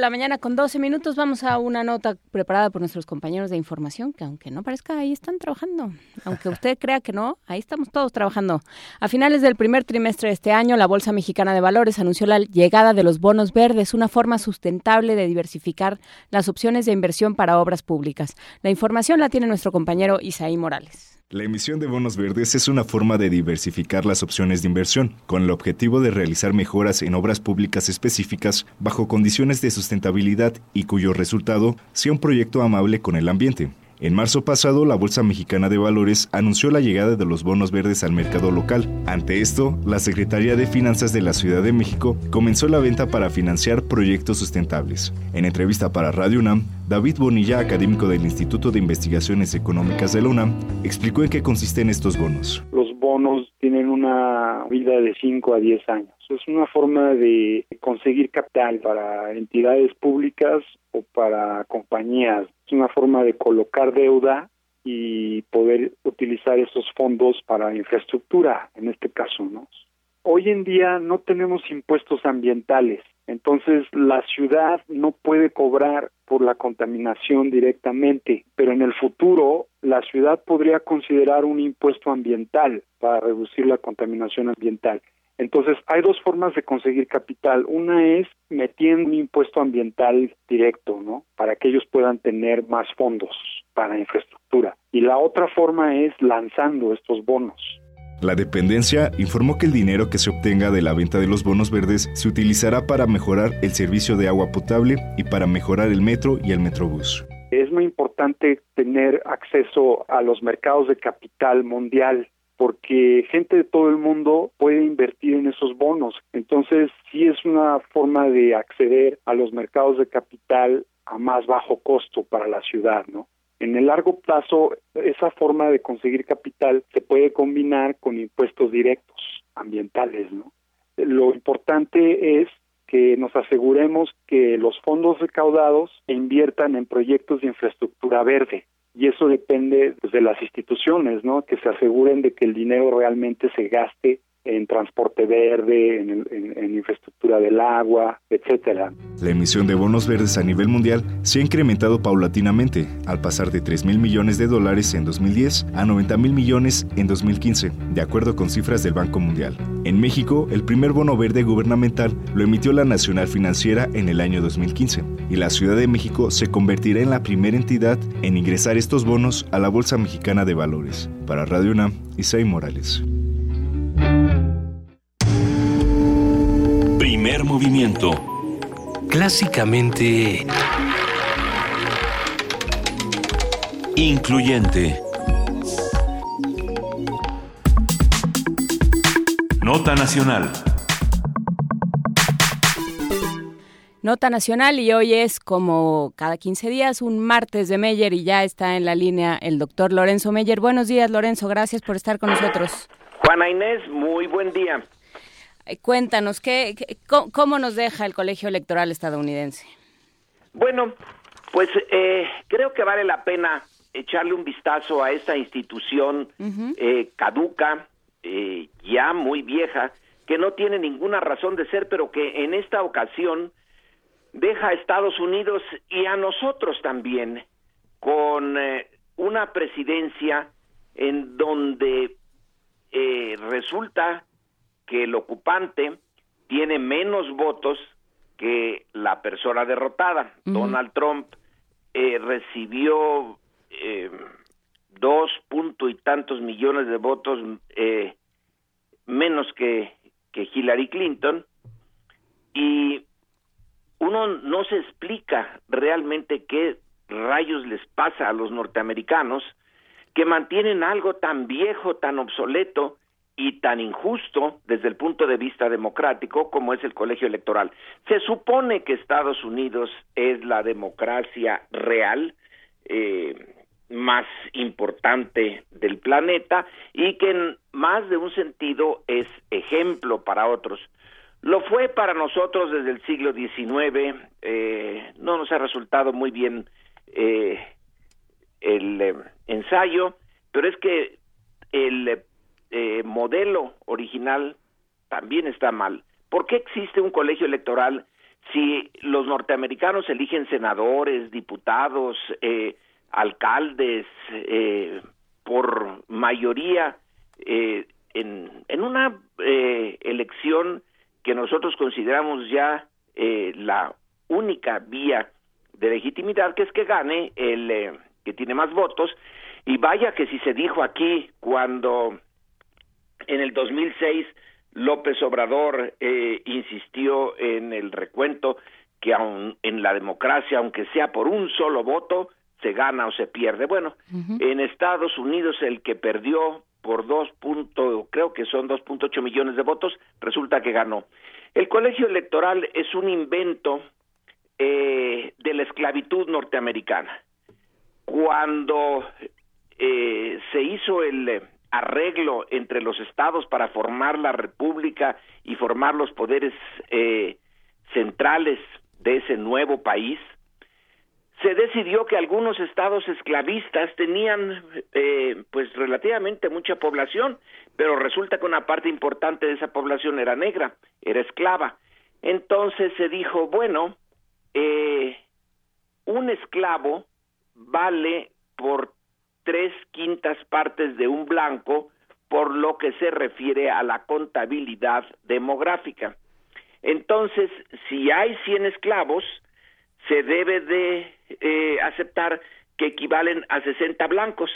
De la mañana con 12 minutos vamos a una nota preparada por nuestros compañeros de información que aunque no parezca ahí están trabajando. Aunque usted crea que no, ahí estamos todos trabajando. A finales del primer trimestre de este año, la Bolsa Mexicana de Valores anunció la llegada de los bonos verdes, una forma sustentable de diversificar las opciones de inversión para obras públicas. La información la tiene nuestro compañero Isaí Morales. La emisión de bonos verdes es una forma de diversificar las opciones de inversión, con el objetivo de realizar mejoras en obras públicas específicas bajo condiciones de sustentabilidad y cuyo resultado sea un proyecto amable con el ambiente. En marzo pasado, la Bolsa Mexicana de Valores anunció la llegada de los bonos verdes al mercado local. Ante esto, la Secretaría de Finanzas de la Ciudad de México comenzó la venta para financiar proyectos sustentables. En entrevista para Radio UNAM, David Bonilla, académico del Instituto de Investigaciones Económicas de la UNAM, explicó en qué consisten estos bonos. Bonos tienen una vida de 5 a 10 años. Es una forma de conseguir capital para entidades públicas o para compañías. Es una forma de colocar deuda y poder utilizar esos fondos para infraestructura, en este caso, ¿no? Hoy en día no tenemos impuestos ambientales, entonces la ciudad no puede cobrar por la contaminación directamente, pero en el futuro la ciudad podría considerar un impuesto ambiental para reducir la contaminación ambiental. Entonces, hay dos formas de conseguir capital. Una es metiendo un impuesto ambiental directo, ¿no? Para que ellos puedan tener más fondos para infraestructura. Y la otra forma es lanzando estos bonos. La dependencia informó que el dinero que se obtenga de la venta de los bonos verdes se utilizará para mejorar el servicio de agua potable y para mejorar el metro y el metrobús. Es muy importante tener acceso a los mercados de capital mundial porque gente de todo el mundo puede invertir en esos bonos. Entonces, sí es una forma de acceder a los mercados de capital a más bajo costo para la ciudad, ¿no? En el largo plazo, esa forma de conseguir capital se puede combinar con impuestos directos ambientales, ¿no? Lo importante es que nos aseguremos que los fondos recaudados inviertan en proyectos de infraestructura verde, y eso depende pues, de las instituciones, ¿no? Que se aseguren de que el dinero realmente se gaste en transporte verde, en, infraestructura del agua, etcétera. La emisión de bonos verdes a nivel mundial se ha incrementado paulatinamente, al pasar de 3 mil millones de dólares en 2010 a 90 mil millones en 2015, de acuerdo con cifras del Banco Mundial. En México, el primer bono verde gubernamental lo emitió la Nacional Financiera en el año 2015, y la Ciudad de México se convertirá en la primera entidad en ingresar estos bonos a la Bolsa Mexicana de Valores. Para Radio UNAM, Isai Morales. Primer movimiento. Clásicamente... Incluyente. Nota Nacional. Nota Nacional y hoy es como cada 15 días un martes de Meyer y ya está en la línea el doctor Lorenzo Meyer. Buenos días Lorenzo, gracias por estar con nosotros. Juana Inés, muy buen día. Eh, cuéntanos, ¿qué, cómo, nos deja el colegio electoral estadounidense? Bueno, pues eh, creo que vale la pena echarle un vistazo a esta institución eh, caduca, ya muy vieja, que no tiene ninguna razón de ser, pero que en esta ocasión deja a Estados Unidos y a nosotros también con una presidencia en donde resulta que el ocupante tiene menos votos que la persona derrotada. Donald Trump eh, recibió eh, dos punto y tantos millones de votos eh, menos que, que Hillary Clinton y uno no se explica realmente qué rayos les pasa a los norteamericanos que mantienen algo tan viejo, tan obsoleto, y tan injusto desde el punto de vista democrático como es el colegio electoral. Se supone que Estados Unidos es la democracia real, eh, más importante del planeta y que en más de un sentido es ejemplo para otros. Lo fue para nosotros desde el siglo XIX, eh, no nos ha resultado muy bien eh, el ensayo, pero es que el eh, modelo original también está mal. ¿Por qué existe un colegio electoral si los norteamericanos eligen senadores, diputados, eh, alcaldes, eh, por mayoría eh, en, en, una eh, elección que nosotros consideramos ya eh, la única vía de legitimidad, que es que gane el eh, que tiene más votos. Y vaya que si se dijo aquí cuando en el 2006 López Obrador eh, insistió en el recuento que aun en la democracia, aunque sea por un solo voto, se gana o se pierde. Bueno, uh -huh. en Estados Unidos el que perdió por dos puntos, creo que son 2.8 millones de votos, resulta que ganó. El colegio electoral es un invento eh, de la esclavitud norteamericana. Cuando eh, se hizo el arreglo entre los estados para formar la república y formar los poderes eh, centrales de ese nuevo país, se decidió que algunos estados esclavistas tenían eh, pues relativamente mucha población, pero resulta que una parte importante de esa población era negra, era esclava. Entonces se dijo, bueno, eh, un esclavo vale por tres quintas partes de un blanco por lo que se refiere a la contabilidad demográfica. Entonces, si hay 100 esclavos, se debe de eh, aceptar que equivalen a 60 blancos.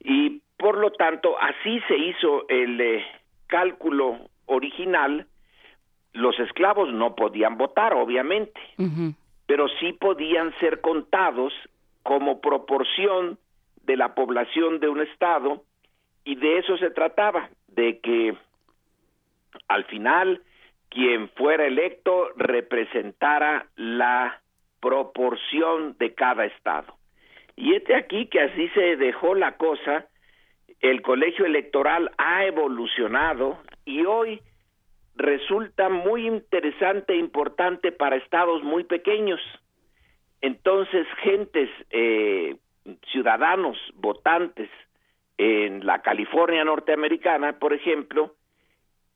Y por lo tanto, así se hizo el eh, cálculo original. Los esclavos no podían votar, obviamente, uh -huh. pero sí podían ser contados como proporción de la población de un estado y de eso se trataba, de que al final quien fuera electo representara la proporción de cada estado. Y este aquí que así se dejó la cosa, el colegio electoral ha evolucionado y hoy resulta muy interesante e importante para estados muy pequeños. Entonces, gentes, eh, ciudadanos, votantes en la California norteamericana, por ejemplo,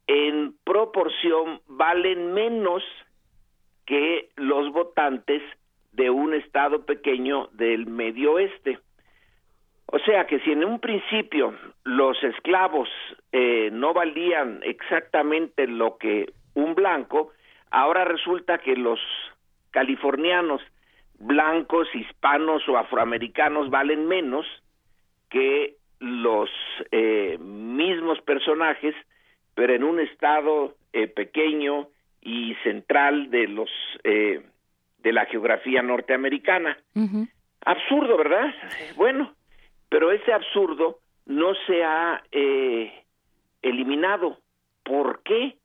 en proporción valen menos que los votantes de un estado pequeño del medio oeste. O sea que si en un principio los esclavos eh, no valían exactamente lo que un blanco, ahora resulta que los californianos blancos, hispanos o afroamericanos valen menos que los eh, mismos personajes, pero en un estado eh, pequeño y central de los eh, de la geografía norteamericana. Uh -huh. Absurdo, ¿verdad? Bueno, pero ese absurdo no se ha eh, eliminado. ¿Por qué?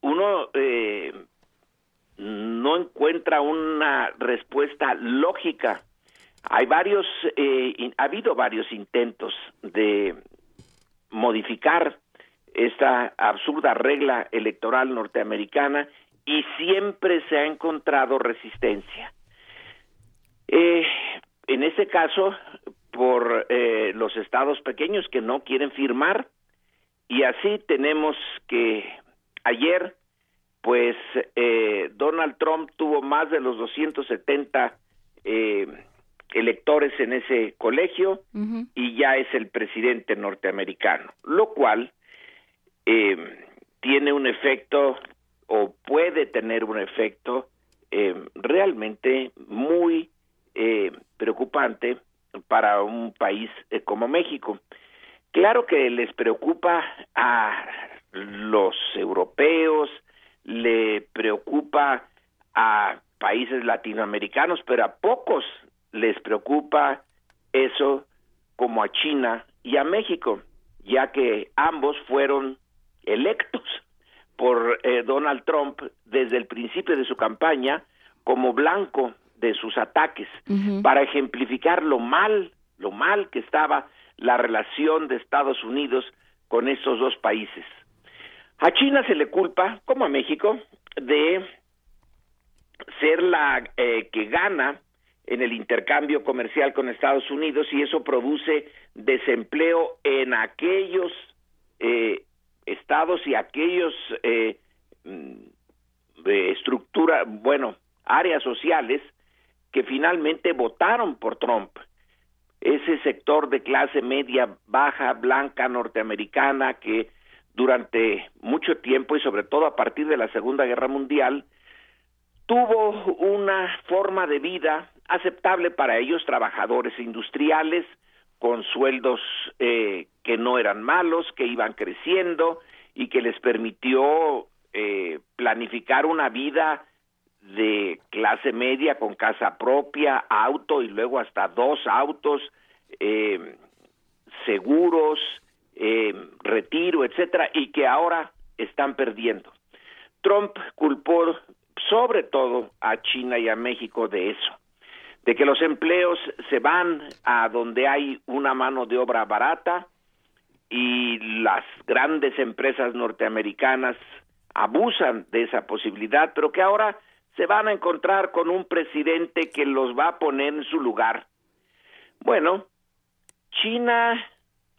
Uno eh, no encuentra una respuesta lógica. Hay varios, eh, ha habido varios intentos de modificar esta absurda regla electoral norteamericana y siempre se ha encontrado resistencia. Eh, en este caso, por eh, los estados pequeños que no quieren firmar, y así tenemos que ayer, pues eh, Donald Trump tuvo más de los 270 eh, electores en ese colegio uh -huh. y ya es el presidente norteamericano, lo cual eh, tiene un efecto o puede tener un efecto eh, realmente muy eh, preocupante para un país eh, como México. Claro que les preocupa a los europeos, le preocupa a países latinoamericanos, pero a pocos les preocupa eso como a China y a México, ya que ambos fueron electos por eh, Donald Trump desde el principio de su campaña como blanco de sus ataques para ejemplificar lo mal, lo mal que estaba la relación de Estados Unidos con estos dos países. A China se le culpa, como a México, de ser la eh, que gana en el intercambio comercial con Estados Unidos y eso produce desempleo en aquellos eh, estados y aquellos eh, mm, estructura, bueno, áreas sociales que finalmente votaron por Trump. Ese sector de clase media baja, blanca, norteamericana, que durante mucho tiempo y sobre todo a partir de la Segunda Guerra Mundial, tuvo una forma de vida aceptable para ellos, trabajadores industriales, con sueldos eh, que no eran malos, que iban creciendo y que les permitió eh, planificar una vida de clase media con casa propia, auto y luego hasta dos autos, eh, seguros, retiro, etcétera, y que ahora están perdiendo. Trump culpó sobre todo a China y a México de eso, de que los empleos se van a donde hay una mano de obra barata y las grandes empresas norteamericanas abusan de esa posibilidad, pero que ahora se van a encontrar con un presidente que los va a poner en su lugar. Bueno, China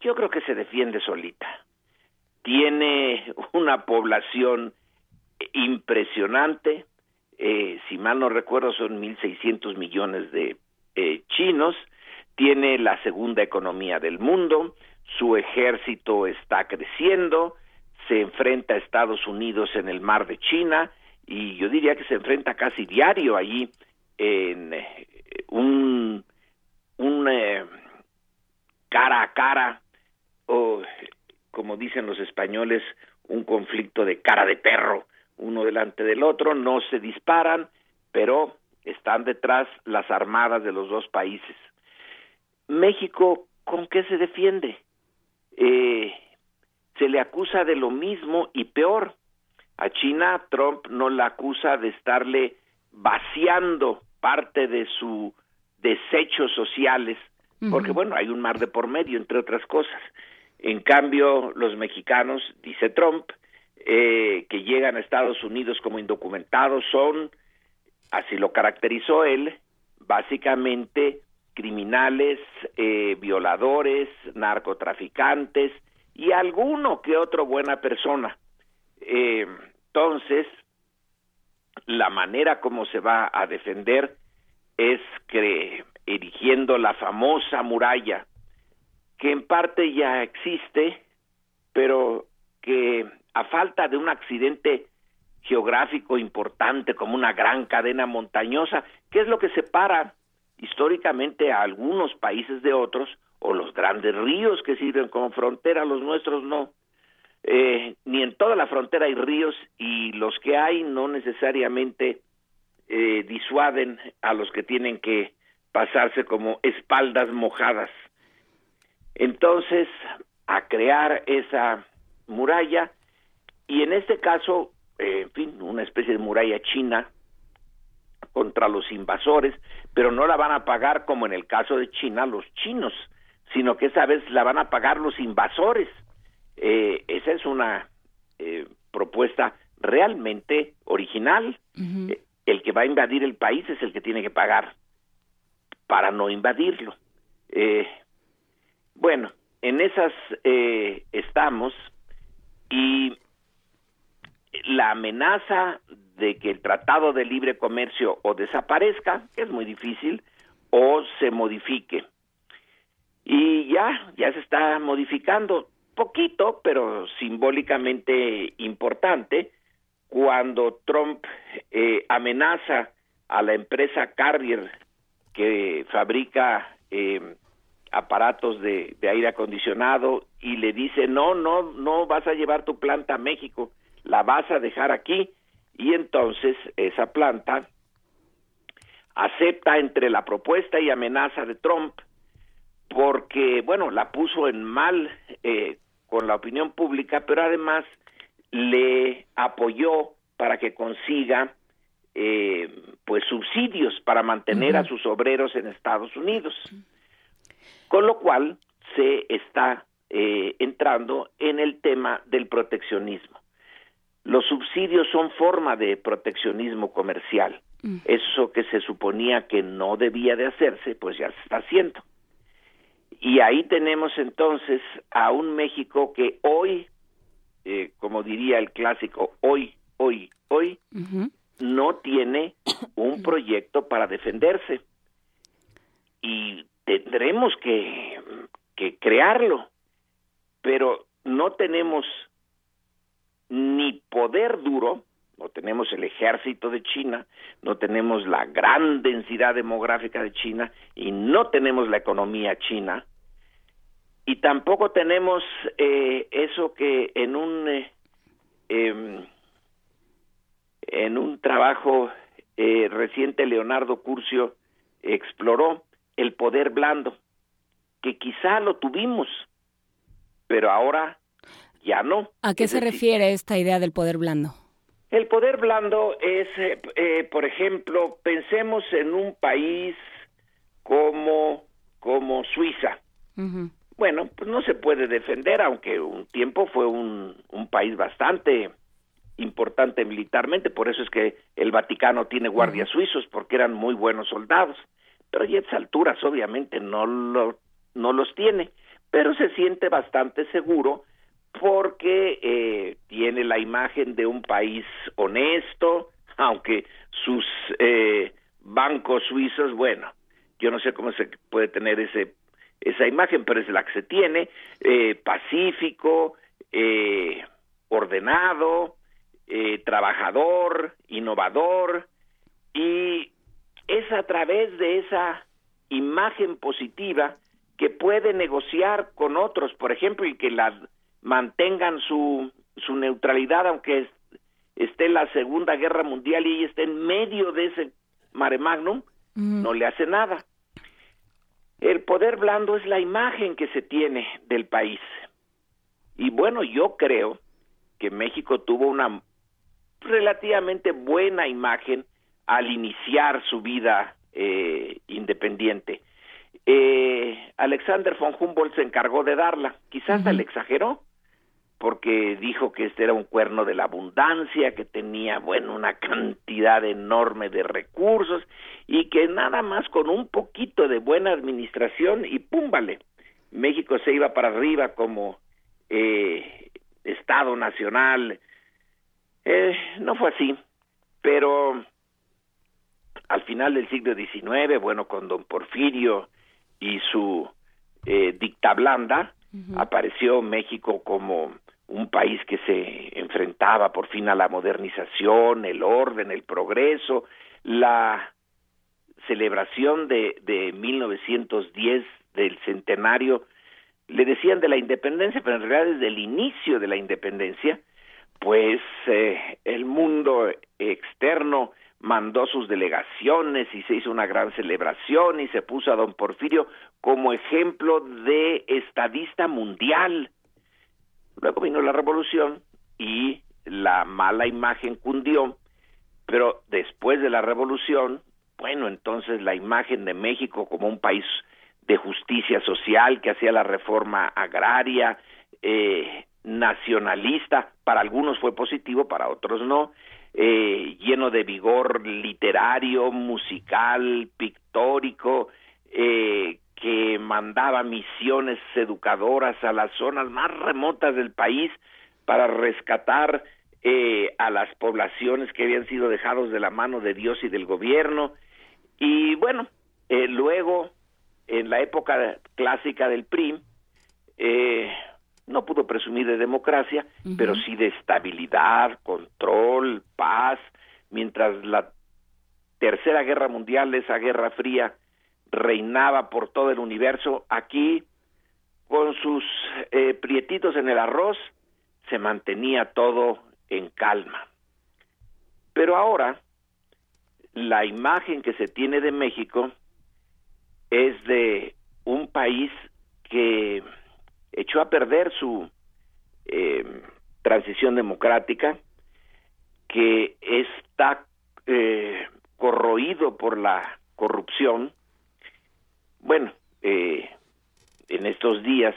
yo creo que se defiende solita. Tiene una población impresionante, eh, si mal no recuerdo son 1.600 millones de eh, chinos, tiene la segunda economía del mundo, su ejército está creciendo, se enfrenta a Estados Unidos en el mar de China. Y yo diría que se enfrenta casi diario allí en eh, un, un cara a cara o como dicen los españoles un conflicto de cara de perro uno delante del otro, no se disparan, pero están detrás las armadas de los dos países. México, ¿con qué se defiende? Eh, se le acusa de lo mismo y peor. A China, Trump no la acusa de estarle vaciando parte de sus desechos sociales, porque bueno, hay un mar de por medio, entre otras cosas. En cambio, los mexicanos, dice Trump, eh, que llegan a Estados Unidos como indocumentados son, así lo caracterizó él, básicamente criminales, eh, violadores, narcotraficantes y alguno que otro buena persona. Eh, entonces, la manera como se va a defender es que erigiendo la famosa muralla, que en parte ya existe, pero que a falta de un accidente geográfico importante como una gran cadena montañosa, ¿qué es lo que separa históricamente a algunos países de otros, o los grandes ríos que sirven como frontera, los nuestros no. Eh, ni en toda la frontera hay ríos y los que hay no necesariamente eh, disuaden a los que tienen que pasarse como espaldas mojadas. Entonces, a crear esa muralla y en este caso, eh, en fin, una especie de muralla china contra los invasores, pero no la van a pagar como en el caso de China los chinos, sino que esa vez la van a pagar los invasores. Eh, esa es una eh, propuesta realmente original. el que va a invadir el país es el que tiene que pagar para no invadirlo. Bueno, en esas estamos y la amenaza de que el Tratado de Libre Comercio o desaparezca, que es muy difícil, o se modifique. Y ya, ya se está modificando poquito, pero simbólicamente importante, cuando Trump eh, amenaza a la empresa Carrier que fabrica eh, aparatos de, de aire acondicionado y le dice no, no, no vas a llevar tu planta a México, la vas a dejar aquí y entonces esa planta acepta entre la propuesta y amenaza de Trump porque, bueno, la puso en mal eh, con la opinión pública, pero además le apoyó para que consiga eh, pues subsidios para mantener a sus obreros en Estados Unidos. Con lo cual se está eh, entrando en el tema del proteccionismo. Los subsidios son forma de proteccionismo comercial. Eso que se suponía que no debía de hacerse, pues ya se está haciendo. Y ahí tenemos entonces a un México que hoy, eh, como diría el clásico, hoy, hoy, hoy, no tiene un proyecto para defenderse. Y tendremos que, crearlo, pero no tenemos ni poder duro, no tenemos el ejército de China, no tenemos la gran densidad demográfica de China y no tenemos la economía china y tampoco tenemos eh, eso que en un eh, em, en un trabajo eh, reciente Leonardo Curcio exploró el poder blando que quizá lo tuvimos pero ahora ya no. ¿A qué se refiere esta idea del poder blando? El poder blando es, eh, eh, por ejemplo, pensemos en un país como, como Suiza. Bueno, pues no se puede defender, aunque un tiempo fue un, un país bastante importante militarmente, por eso es que el Vaticano tiene guardias suizos, porque eran muy buenos soldados. Pero ya a esas alturas obviamente no, lo, no los tiene, pero se siente bastante seguro porque eh, tiene la imagen de un país honesto, aunque sus eh, bancos suizos, bueno, yo no sé cómo se puede tener ese esa imagen, pero es la que se tiene, eh, pacífico, eh, ordenado, eh, trabajador, innovador, y es a través de esa imagen positiva que puede negociar con otros, por ejemplo, y que la mantengan su, su neutralidad, aunque esté la Segunda Guerra Mundial y ella esté en medio de ese mare magnum, no le hace nada. El poder blando es la imagen que se tiene del país. Y bueno, yo creo que México tuvo una relativamente buena imagen al iniciar su vida eh, independiente. Eh, Alexander von Humboldt se encargó de darla, quizás le exageró, porque dijo que este era un cuerno de la abundancia, que tenía, bueno, una cantidad enorme de recursos y que nada más con un poquito de buena administración y púmbale, México se iba para arriba como eh, Estado nacional. Eh, no fue así, pero al final del siglo XIX, bueno, con don Porfirio y su eh, dicta blanda, apareció México como un país que se enfrentaba por fin a la modernización, el orden, el progreso, la celebración de, de 1910 del centenario, le decían de la independencia, pero en realidad desde el inicio de la independencia, pues eh, el mundo externo mandó sus delegaciones y se hizo una gran celebración y se puso a don Porfirio como ejemplo de estadista mundial. Luego vino la revolución y la mala imagen cundió, pero después de la revolución, bueno, entonces la imagen de México como un país de justicia social que hacía la reforma agraria, eh, nacionalista, para algunos fue positivo, para otros no, eh, lleno de vigor literario, musical, pictórico, eh, que mandaba misiones educadoras a las zonas más remotas del país para rescatar eh, a las poblaciones que habían sido dejados de la mano de Dios y del gobierno. Y bueno, eh, luego, en la época clásica del PRI, eh, no pudo presumir de democracia, pero sí de estabilidad, control, paz, mientras la Tercera Guerra Mundial, esa Guerra Fría, reinaba por todo el universo, aquí, con sus eh, prietitos en el arroz, se mantenía todo en calma. Pero ahora, la imagen que se tiene de México es de un país que echó a perder su eh, transición democrática, que está eh, corroído por la corrupción, bueno, eh, en estos días,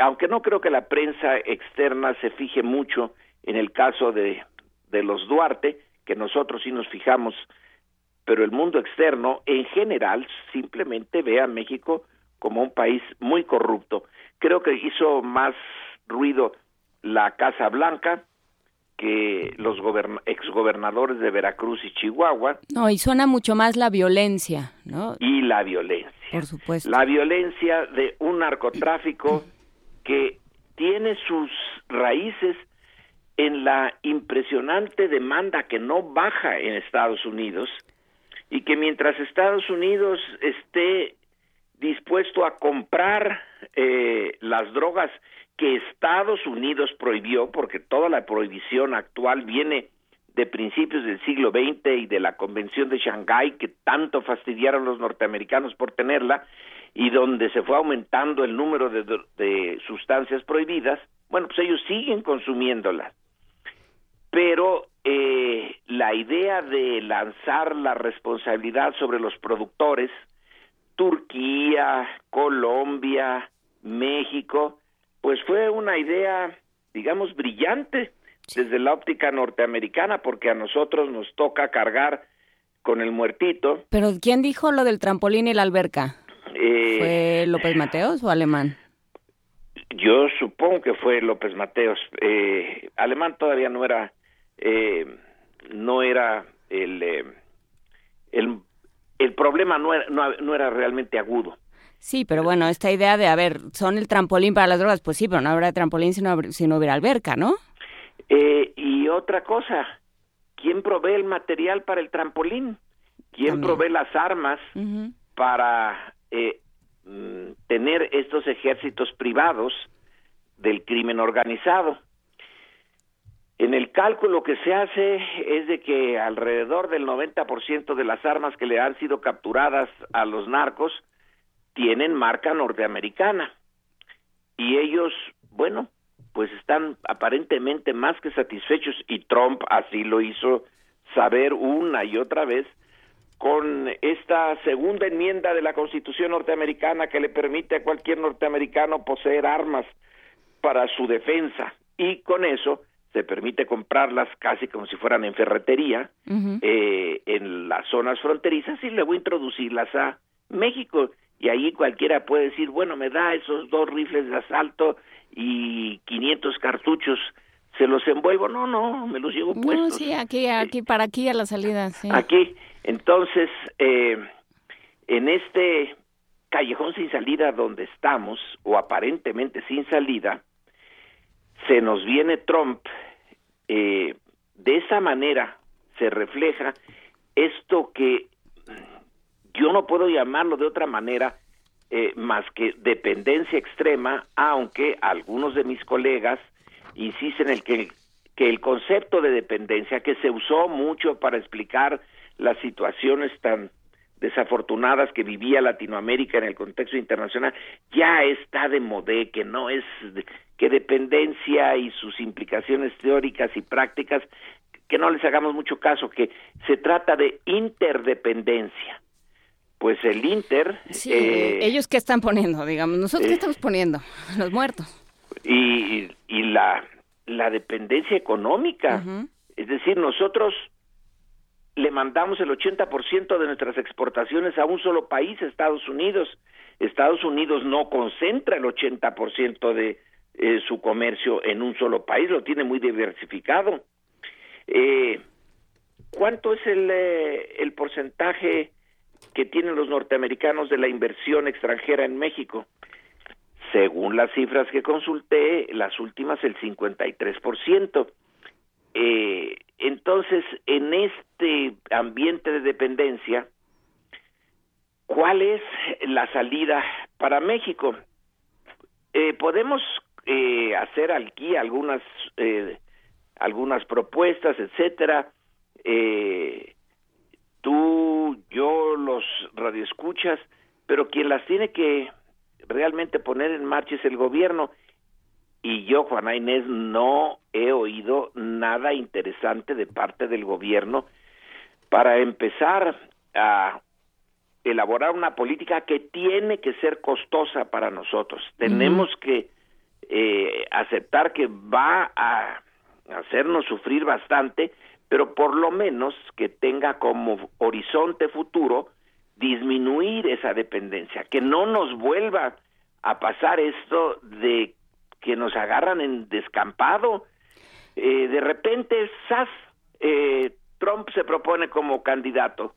aunque no creo que la prensa externa se fije mucho en el caso de, de los Duarte, que nosotros sí nos fijamos, pero el mundo externo en general simplemente ve a México como un país muy corrupto. Creo que hizo más ruido la Casa Blanca que los exgobernadores de Veracruz y Chihuahua. No, y suena mucho más la violencia, ¿no? Y la violencia. Por supuesto. La violencia de un narcotráfico que tiene sus raíces en la impresionante demanda que no baja en Estados Unidos y que mientras Estados Unidos esté dispuesto a comprar eh, las drogas que Estados Unidos prohibió, porque toda la prohibición actual viene de principios del siglo XX y de la Convención de Shanghái, que tanto fastidiaron los norteamericanos por tenerla, y donde se fue aumentando el número de, de sustancias prohibidas, bueno, pues ellos siguen consumiéndolas. Pero eh, la idea de lanzar la responsabilidad sobre los productores, Turquía, Colombia, México, pues fue una idea, digamos, brillante desde la óptica norteamericana, porque a nosotros nos toca cargar con el muertito. Pero ¿quién dijo lo del trampolín y la alberca? Eh, ¿Fue López Mateos o Alemán? Yo supongo que fue López Mateos. Eh, Alemán todavía no era, eh, no era el, eh, el, el problema no era, no, no era realmente agudo. Sí, pero bueno, esta idea de, a ver, son el trampolín para las drogas, pues sí, pero no habrá trampolín si no, si no hubiera alberca, ¿no? Eh, y otra cosa, ¿quién provee el material para el trampolín? ¿Quién provee las armas para eh, mm, tener estos ejércitos privados del crimen organizado? En el cálculo que se hace es de que alrededor del 90% de las armas que le han sido capturadas a los narcos tienen marca norteamericana. Y ellos, bueno, pues están aparentemente más que satisfechos y Trump así lo hizo saber una y otra vez con esta segunda enmienda de la Constitución norteamericana que le permite a cualquier norteamericano poseer armas para su defensa y con eso se permite comprarlas casi como si fueran en ferretería eh, en las zonas fronterizas y luego introducirlas a México y ahí cualquiera puede decir, bueno, me da esos dos rifles de asalto y 500 cartuchos, se los envuelvo. No, no, me los llevo puestos. No, sí, aquí, aquí, para aquí a la salida, sí. Aquí. Entonces, eh, en este callejón sin salida donde estamos, o aparentemente sin salida, se nos viene Trump. Eh, de esa manera se refleja esto que yo no puedo llamarlo de otra manera eh, más que dependencia extrema, aunque algunos de mis colegas insisten en que, que el concepto de dependencia que se usó mucho para explicar las situaciones tan desafortunadas que vivía Latinoamérica en el contexto internacional ya está de modé que no es que dependencia y sus implicaciones teóricas y prácticas que no les hagamos mucho caso que se trata de interdependencia pues el Inter... Sí, eh, ellos qué están poniendo, digamos, nosotros qué estamos poniendo, los muertos. Y, y la, la dependencia económica, es decir, nosotros le mandamos el 80% de nuestras exportaciones a un solo país, Estados Unidos. Estados Unidos no concentra el 80% de eh, su comercio en un solo país, lo tiene muy diversificado. Eh, ¿Cuánto es el, el porcentaje que tienen los norteamericanos de la inversión extranjera en México. Según las cifras que consulté, las últimas el 53%. Eh, entonces, en este ambiente de dependencia, ¿cuál es la salida para México? Eh, podemos eh, hacer aquí algunas eh, algunas propuestas, etcétera. Eh, tú, yo, los radioescuchas, pero quien las tiene que realmente poner en marcha es el gobierno. Y yo, Juana Inés, no he oído nada interesante de parte del gobierno para empezar a elaborar una política que tiene que ser costosa para nosotros. Tenemos que eh, aceptar que va a hacernos sufrir bastante, pero por lo menos que tenga como horizonte futuro disminuir esa dependencia, que no nos vuelva a pasar esto de que nos agarran en descampado. Eh, de repente, SAS, eh, Trump se propone como candidato.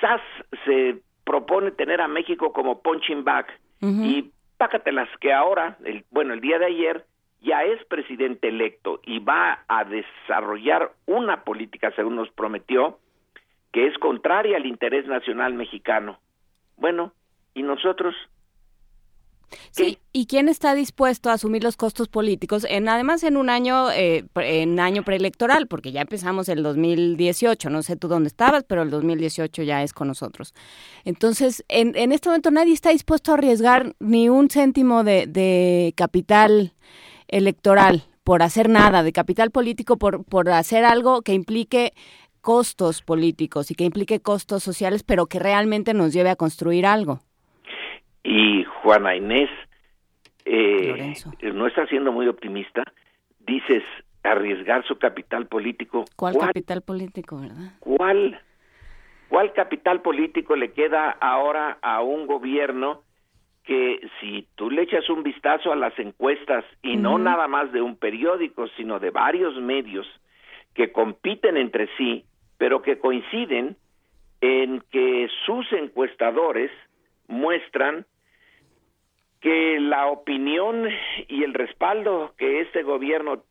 SAS se propone tener a México como punching bag. Y pácatelas que ahora, el, bueno, el día de ayer, ya es presidente electo y va a desarrollar una política, según nos prometió, que es contraria al interés nacional mexicano. Bueno, ¿y nosotros? Sí, ¿y quién está dispuesto a asumir los costos políticos? En además en un año eh, en año preelectoral, porque ya empezamos el 2018, no sé tú dónde estabas, pero el 2018 ya es con nosotros. Entonces, en, en este momento nadie está dispuesto a arriesgar ni un céntimo de, capital electoral por hacer nada, de capital político por hacer algo que implique costos políticos y que implique costos sociales, pero que realmente nos lleve a construir algo y Juana Inés eh, no está siendo muy optimista. Dices arriesgar su capital político. ¿Cuál, capital político, verdad? ¿Cuál, ¿Cuál capital político le queda ahora a un gobierno que si tú le echas un vistazo a las encuestas y no nada más de un periódico, sino de varios medios que compiten entre sí, pero que coinciden en que sus encuestadores muestran que la opinión y el respaldo que este gobierno,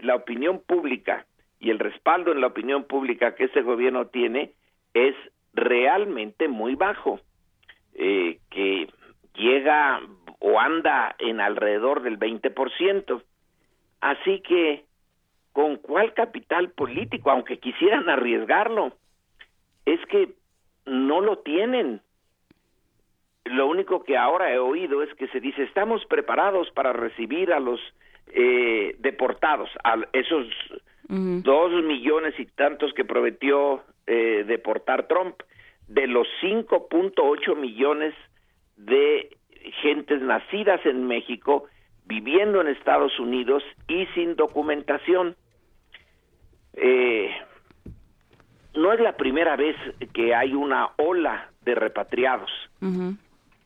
la opinión pública y el respaldo en la opinión pública que este gobierno tiene es realmente muy bajo, eh, que llega o anda en alrededor del 20%. Así que, ¿con cuál capital político, aunque quisieran arriesgarlo? Es que no lo tienen lo único que ahora he oído es que se dice estamos preparados para recibir a los eh, deportados, a esos dos millones y tantos que prometió eh, deportar Trump, de los 5.8 millones de gentes nacidas en México, viviendo en Estados Unidos y sin documentación. Eh, no es la primera vez que hay una ola de repatriados.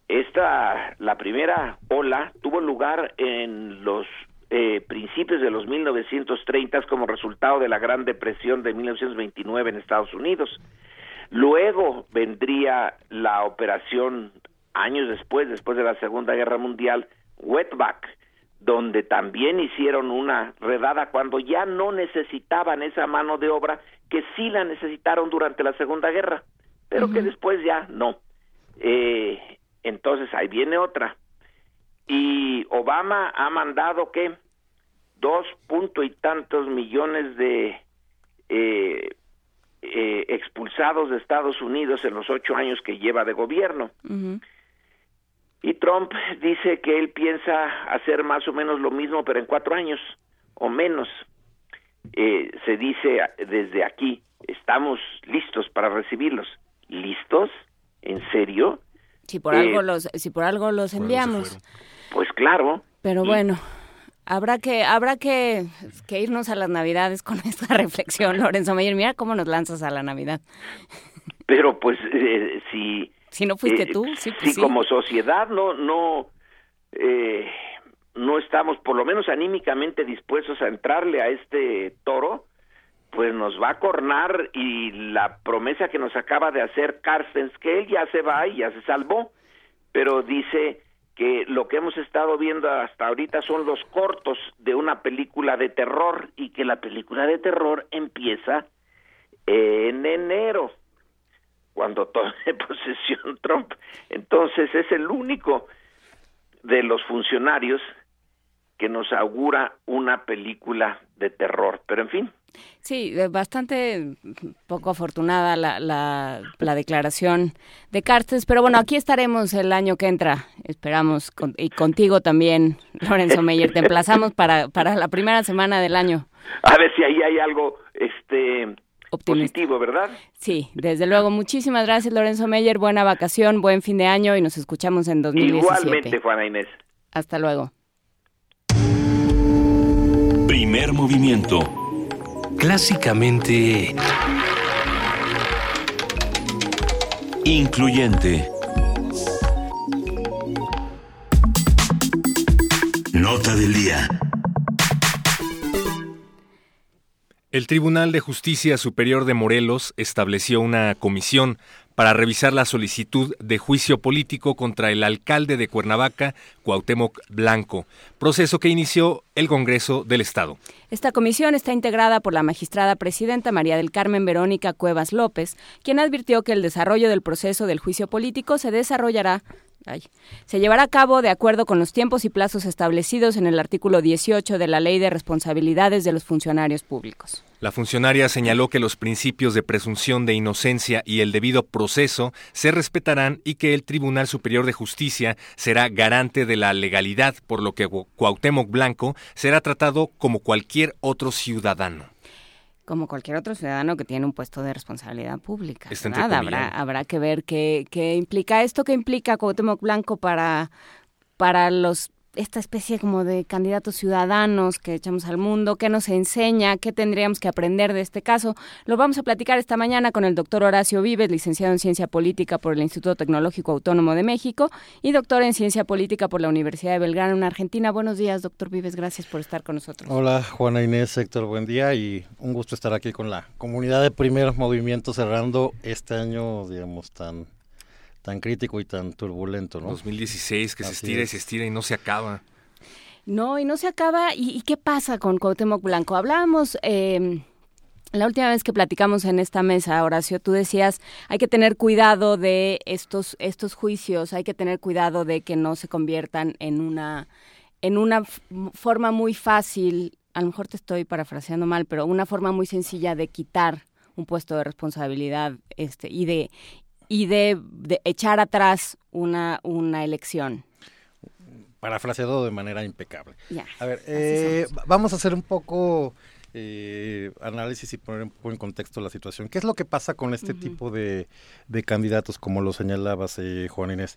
Esta, la primera ola tuvo lugar en los eh, principios de los 1930 como resultado de la Gran Depresión de 1929 en Estados Unidos. Luego vendría la operación años después, después de la Segunda Guerra Mundial, Wetback, donde también hicieron una redada cuando ya no necesitaban esa mano de obra que sí la necesitaron durante la Segunda Guerra, pero que después ya no. Eh, entonces ahí viene otra. Y Obama ha mandado que dos punto y tantos millones de eh, eh, expulsados de Estados Unidos en los ocho años que lleva de gobierno. Y Trump dice que él piensa hacer más o menos lo mismo, pero en cuatro años o menos. Eh, se dice desde aquí, estamos listos para recibirlos. ¿Listos? ¿En serio? Si por algo eh, los, si por algo los enviamos. Pues claro. Pero bueno, habrá que, habrá que, que, irnos a las navidades con esta reflexión, Lorenzo Mayer. Mira cómo nos lanzas a la Navidad. Pero pues eh, si si no fuiste eh, tú, sí, pues si como sociedad no no no estamos por lo menos anímicamente dispuestos a entrarle a este toro, pues nos va a cornar y la promesa que nos acaba de hacer Carstens, que él ya se va y ya se salvó, pero dice que lo que hemos estado viendo hasta ahorita son los cortos de una película de terror y que la película de terror empieza en enero, cuando tome posesión Trump. Entonces es el único de los funcionarios que nos augura una película de terror. Pero en fin, Sí, bastante poco afortunada la, la, la declaración de Cartes, pero bueno, aquí estaremos el año que entra, esperamos, y contigo también, Lorenzo Meyer, te emplazamos para, para la primera semana del año. A ver si ahí hay algo este positivo, ¿verdad? Sí, desde luego. Muchísimas gracias, Lorenzo Meyer. Buena vacación, buen fin de año y nos escuchamos en 2017. Igualmente, Juana Inés. Hasta luego. Primer movimiento. Clásicamente... Incluyente. Nota del día. El Tribunal de Justicia Superior de Morelos estableció una comisión para revisar la solicitud de juicio político contra el alcalde de Cuernavaca, Cuauhtémoc Blanco, proceso que inició el Congreso del Estado. Esta comisión está integrada por la magistrada presidenta María del Carmen Verónica Cuevas López, quien advirtió que el desarrollo del proceso del juicio político se desarrollará se llevará a cabo de acuerdo con los tiempos y plazos establecidos en el artículo 18 de la Ley de Responsabilidades de los Funcionarios Públicos. La funcionaria señaló que los principios de presunción de inocencia y el debido proceso se respetarán y que el Tribunal Superior de Justicia será garante de la legalidad, por lo que Cuauhtémoc Blanco será tratado como cualquier otro ciudadano como cualquier otro ciudadano que tiene un puesto de responsabilidad pública. Nada, habrá, habrá que ver qué, qué implica esto, qué implica Cuauhtémoc Blanco para, para los esta especie como de candidatos ciudadanos que echamos al mundo, qué nos enseña, qué tendríamos que aprender de este caso. Lo vamos a platicar esta mañana con el doctor Horacio Vives, licenciado en Ciencia Política por el Instituto Tecnológico Autónomo de México y doctor en Ciencia Política por la Universidad de Belgrano en Argentina. Buenos días, doctor Vives, gracias por estar con nosotros. Hola, Juana Inés, Héctor, buen día y un gusto estar aquí con la comunidad de Primer Movimiento cerrando este año, digamos, tan tan crítico y tan turbulento, ¿no? 2016 que se estira y se estira y no se acaba. No, y no se acaba. ¿Y, qué pasa con Cuauhtémoc Blanco? Hablábamos... Eh, la última vez que platicamos en esta mesa, Horacio, tú decías, hay que tener cuidado de estos, estos juicios, hay que tener cuidado de que no se conviertan en una, en una forma muy fácil, a lo mejor te estoy parafraseando mal, pero una forma muy sencilla de quitar un puesto de responsabilidad este, y de y de, echar atrás una, una elección. Parafraseado de manera impecable. a ver, eh, vamos a hacer un poco eh, análisis y poner un poco en contexto la situación. ¿Qué es lo que pasa con este tipo de, de, candidatos, como lo señalabas, eh, Juan Inés?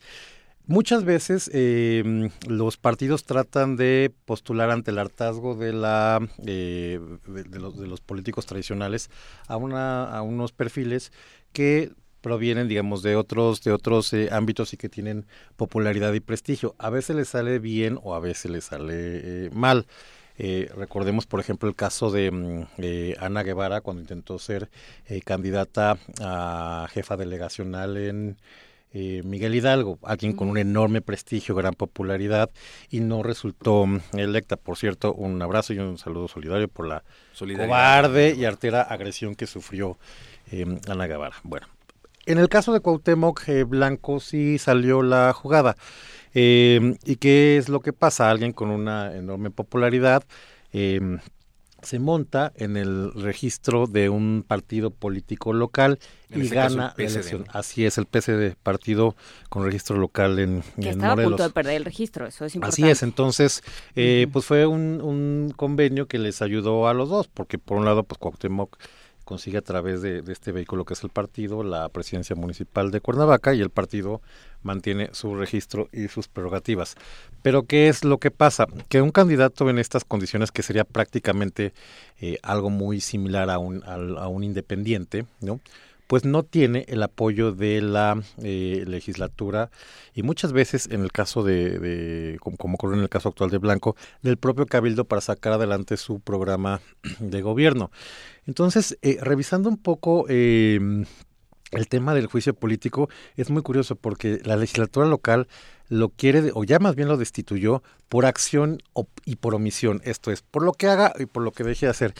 Muchas veces em, los partidos tratan de postular ante el hartazgo de la de, los, de, los, políticos tradicionales a una a unos perfiles que provienen, digamos, de otros, de otros eh, ámbitos y que tienen popularidad y prestigio. A veces les sale bien o a veces les sale eh, mal. Eh, recordemos, por ejemplo, el caso de mm, Ana Guevara cuando intentó ser candidata a jefa delegacional en Miguel Hidalgo, alguien con un enorme prestigio, gran popularidad, y no resultó mm, electa. Por cierto, un abrazo y un saludo solidario por la cobarde y artera agresión que sufrió Ana Guevara. Bueno, en el caso de Cuauhtémoc eh, Blanco sí salió la jugada. Eh, ¿Y qué es lo que pasa? Alguien con una enorme popularidad eh, se monta en el registro de un partido político local y este gana la elección. Así es, el PCD, partido con registro local en, que estaba a punto de perder el registro, eso es importante. Así es, entonces, pues fue un, un, convenio que les ayudó a los dos, porque por un lado, pues Cuauhtémoc consigue a través de, este vehículo que es el partido la presidencia municipal de Cuernavaca y el partido mantiene su registro y sus prerrogativas. Pero ¿qué es lo que pasa? Que un candidato en estas condiciones, que sería prácticamente eh, algo muy similar a un, a un independiente, ¿no? Pues no tiene el apoyo de la eh, legislatura y muchas veces en el caso de, como, como, ocurre en el caso actual de Blanco, del propio Cabildo para sacar adelante su programa de gobierno. Entonces, eh, revisando un poco eh, el tema del juicio político, es muy curioso porque la legislatura local lo quiere, o ya más bien lo destituyó, por acción y por omisión, esto es, por lo que haga y por lo que deje de hacer.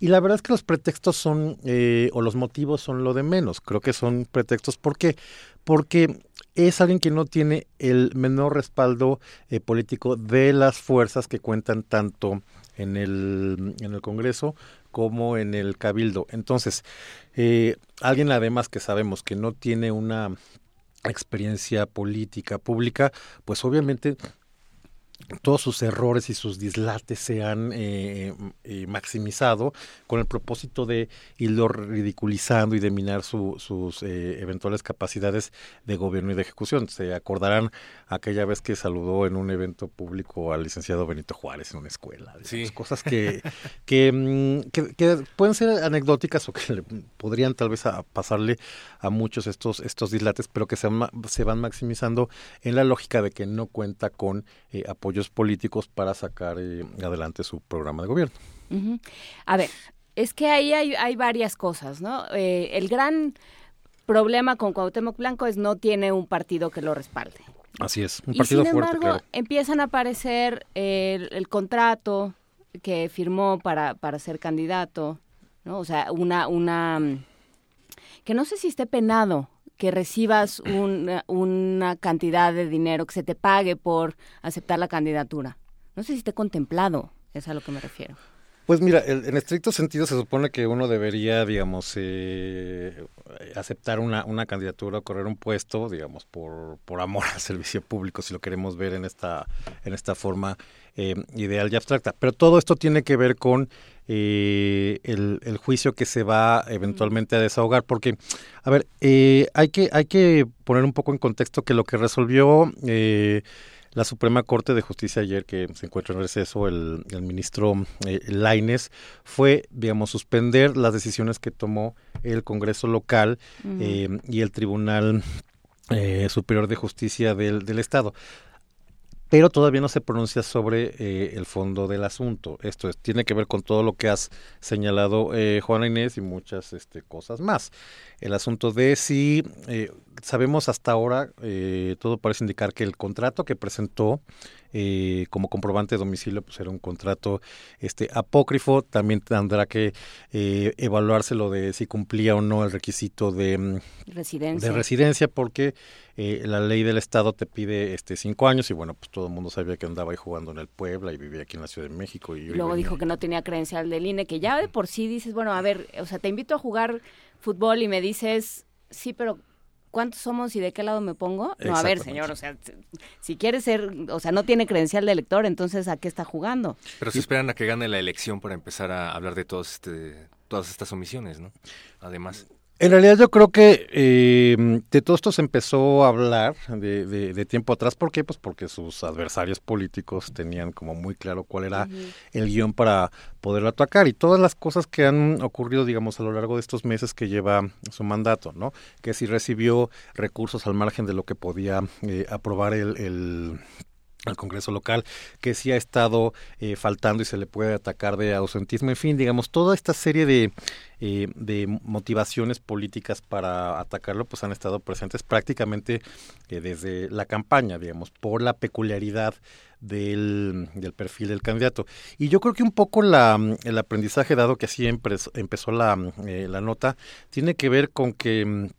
Y la verdad es que los pretextos son, eh, o los motivos son lo de menos, creo que son pretextos. ¿Por qué? Porque es alguien que no tiene el menor respaldo eh, político de las fuerzas que cuentan tanto en el, en el Congreso como en el Cabildo. Entonces, eh, alguien además que sabemos que no tiene una experiencia política pública, pues obviamente todos sus errores y sus dislates se han eh, eh, maximizado con el propósito de irlo ridiculizando y de minar sus eh, eventuales capacidades de gobierno y de ejecución. Se acordarán aquella vez que saludó en un evento público al licenciado Benito Juárez en una escuela. Cosas que, mm, que, que, pueden ser anecdóticas o que le podrían tal vez pasarle a muchos estos, estos dislates, pero que se, se van maximizando en la lógica de que no cuenta con apoyo políticos para sacar eh, adelante su programa de gobierno. A ver, es que ahí hay, hay varias cosas, ¿no? Eh, el gran problema con Cuauhtémoc Blanco es no tiene un partido que lo respalde. Así es, un partido y sin fuerte, embargo, empiezan a aparecer el, contrato que firmó para, para ser candidato, ¿no? O sea, una, una, que no sé si esté penado que recibas una, cantidad de dinero, que se te pague por aceptar la candidatura. No sé si esté contemplado, es a lo que me refiero. Pues mira, en estricto sentido se supone que uno debería, digamos, eh, aceptar una, una candidatura o correr un puesto, digamos, por, por amor al servicio público, si lo queremos ver en esta, en esta forma eh, ideal y abstracta. Pero todo esto tiene que ver con eh, el, juicio que se va eventualmente a desahogar, porque, a ver, eh, hay, que, hay que poner un poco en contexto que lo que resolvió la Suprema Corte de Justicia ayer, que se encuentra en receso, el, el ministro Laines, fue, digamos, suspender las decisiones que tomó el Congreso local y el Tribunal Superior de Justicia del, del Estado pero todavía no se pronuncia sobre eh, el fondo del asunto. Esto es, tiene que ver con todo lo que has señalado, eh, Juana Inés, y muchas este, cosas más. El asunto de si eh, sabemos hasta ahora, eh, todo parece indicar que el contrato que presentó eh, como comprobante de domicilio pues era un contrato este apócrifo. También tendrá que eh, evaluarse lo de si cumplía o no el requisito de mm, residencia, de residencia. porque eh, la ley del estado te pide este cinco años y bueno pues todo el mundo sabía que andaba ahí jugando en el Puebla y vivía aquí en la Ciudad de México y luego dijo que no tenía credencial del INE que ya de por sí dices bueno a ver o sea te invito a jugar fútbol y me dices sí pero ¿cuántos somos y de qué lado me pongo? No, a ver, señor, o sea, si quiere ser, o sea, no tiene credencial de elector, entonces ¿a qué está jugando? Pero se esperan a que gane la elección para empezar a hablar de todos este, todas estas omisiones, ¿no? Además. En realidad yo creo que eh, de todo esto se empezó a hablar de, de, tiempo atrás. ¿Por qué? Pues porque sus adversarios políticos tenían como muy claro cuál era el guion para poderlo atacar y todas las cosas que han ocurrido, digamos, a lo largo de estos meses que lleva su mandato, ¿no? Que si recibió recursos al margen de lo que podía eh, aprobar el al Congreso local, que sí ha estado eh, faltando y se le puede atacar de ausentismo, en fin, digamos, toda esta serie de, eh, de motivaciones políticas para atacarlo, pues han estado presentes prácticamente eh, desde la campaña, digamos, por la peculiaridad del, del, perfil del candidato. Y yo creo que un poco la, el aprendizaje, dado que así empezó la, la nota, tiene que ver con que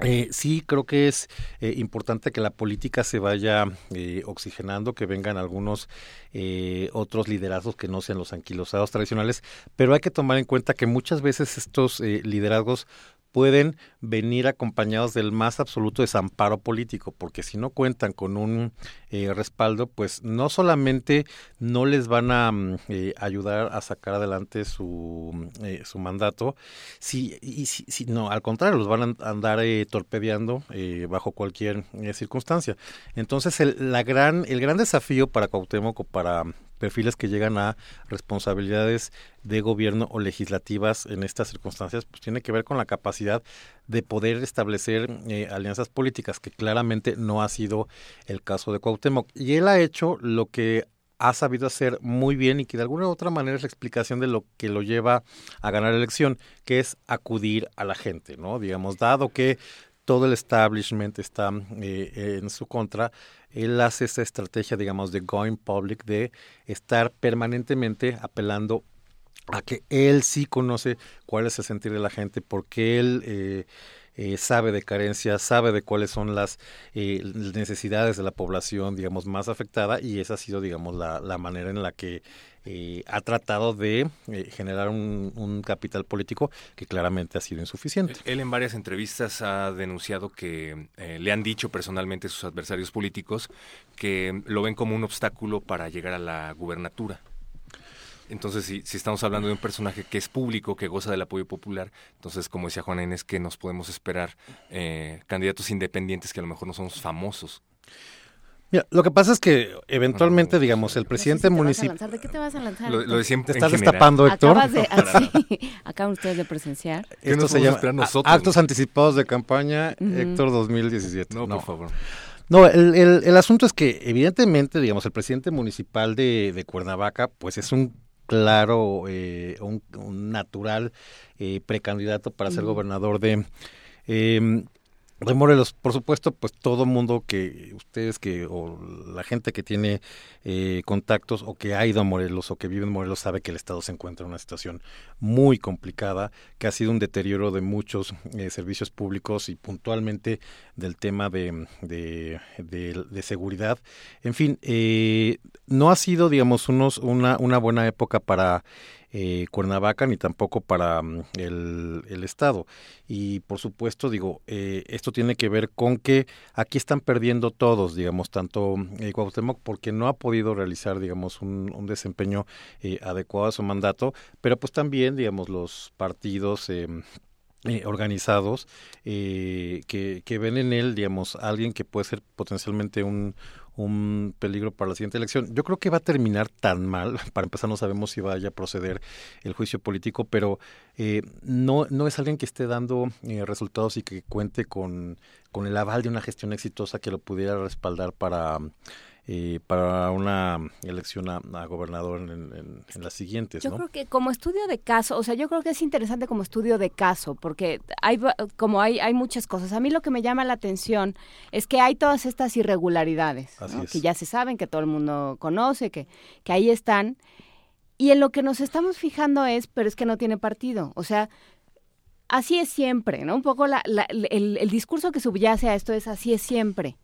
eh, sí, creo que es eh, importante que la política se vaya eh, oxigenando, que vengan algunos eh, otros liderazgos que no sean los anquilosados tradicionales, pero hay que tomar en cuenta que muchas veces estos liderazgos pueden venir acompañados del más absoluto desamparo político, porque si no cuentan con un eh, respaldo, pues no solamente no les van a mm, eh, ayudar a sacar adelante su, eh, su mandato, si, y, si, no, al contrario, los van a andar torpedeando bajo cualquier circunstancia. Entonces, el, la gran, el gran desafío para Cuauhtémoc para perfiles que llegan a responsabilidades de gobierno o legislativas en estas circunstancias, pues tiene que ver con la capacidad de poder establecer eh, alianzas políticas, que claramente no ha sido el caso de Cuauhtémoc. Y él ha hecho lo que ha sabido hacer muy bien y que de alguna u otra manera es la explicación de lo que lo lleva a ganar la elección, que es acudir a la gente, ¿no? Digamos, dado que todo el establishment está eh, en su contra, él hace esa estrategia, digamos, de going public, de estar permanentemente apelando a que él sí conoce cuál es el sentir de la gente, porque él eh, eh, sabe de carencias, sabe de cuáles son las necesidades de la población, digamos, más afectada, y esa ha sido, digamos, la, la manera en la que eh, ha tratado de eh, generar un, capital político que claramente ha sido insuficiente. Él en varias entrevistas ha denunciado que eh, le han dicho personalmente sus adversarios políticos que lo ven como un obstáculo para llegar a la gubernatura. Entonces, si, si, estamos hablando de un personaje que es público, que goza del apoyo popular, entonces, como decía Juana Inés, que nos podemos esperar candidatos independientes que a lo mejor no somos famosos lo que pasa es que eventualmente, digamos, el presidente municipal... ¿De qué te vas a lanzar? Lo, de siempre ¿Te estás destapando, Héctor? Acabas de, acaban ustedes de presenciar. Esto se llama actos anticipados de campaña Héctor 2017. No, por favor. No, el, el, asunto es que evidentemente, digamos, el presidente municipal de, de Cuernavaca, pues es un claro, eh, un, natural eh, precandidato para ser gobernador de... Eh, de Morelos, por supuesto, pues todo mundo que ustedes que o la gente que tiene eh, contactos o que ha ido a Morelos o que vive en Morelos sabe que el estado se encuentra en una situación muy complicada, que ha sido un deterioro de muchos eh, servicios públicos y puntualmente del tema de, de, seguridad. En fin, eh, no ha sido, digamos, unos, una, una buena época para eh, Cuernavaca ni tampoco para mm, el, Estado. Y por supuesto, digo, eh, esto tiene que ver con que aquí están perdiendo todos, digamos, tanto eh, Cuauhtémoc porque no ha podido realizar, digamos, un, desempeño eh, adecuado a su mandato, pero pues también, digamos, los partidos organizados que, que, ven en él, digamos, alguien que puede ser potencialmente un, un peligro para la siguiente elección. Yo creo que va a terminar tan mal, para empezar no sabemos si vaya a proceder el juicio político, pero eh, no, no es alguien que esté dando eh, resultados y que cuente con, con el aval de una gestión exitosa que lo pudiera respaldar para eh, para una elección a, gobernador en, las siguientes. Yo creo que como estudio de caso, o sea, yo creo que es interesante como estudio de caso, porque hay como hay, hay muchas cosas. A mí lo que me llama la atención es que hay todas estas irregularidades, que ya se saben, que todo el mundo conoce, que, que ahí están. Y en lo que nos estamos fijando es, pero es que no tiene partido. O sea, así es siempre, ¿no? Un poco la, el, el discurso que subyace a esto es así es siempre.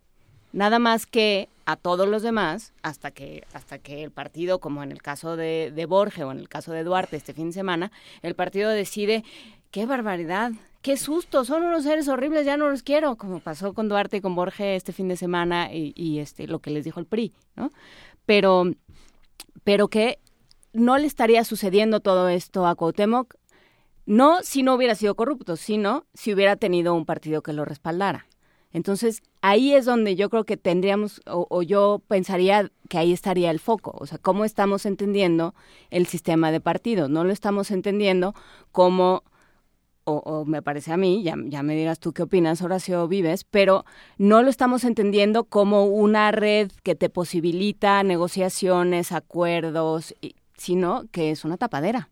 Nada más que a todos los demás, hasta que, hasta que el partido, como en el caso de, de Borges o en el caso de Duarte este fin de semana, el partido decide, qué barbaridad, qué susto, son unos seres horribles, ya no los quiero, como pasó con Duarte y con Borges este fin de semana y, y este, lo que les dijo el PRI, ¿no? Pero, pero que no le estaría sucediendo todo esto a Cuauhtémoc, no si no hubiera sido corrupto, sino si hubiera tenido un partido que lo respaldara. Entonces, ahí es donde yo creo que tendríamos, o, yo pensaría que ahí estaría el foco, o sea, cómo estamos entendiendo el sistema de partidos, no lo estamos entendiendo como, o, me parece a mí, ya, ya, me dirás tú qué opinas, Horacio Vives, pero no lo estamos entendiendo como una red que te posibilita negociaciones, acuerdos, sino que es una tapadera.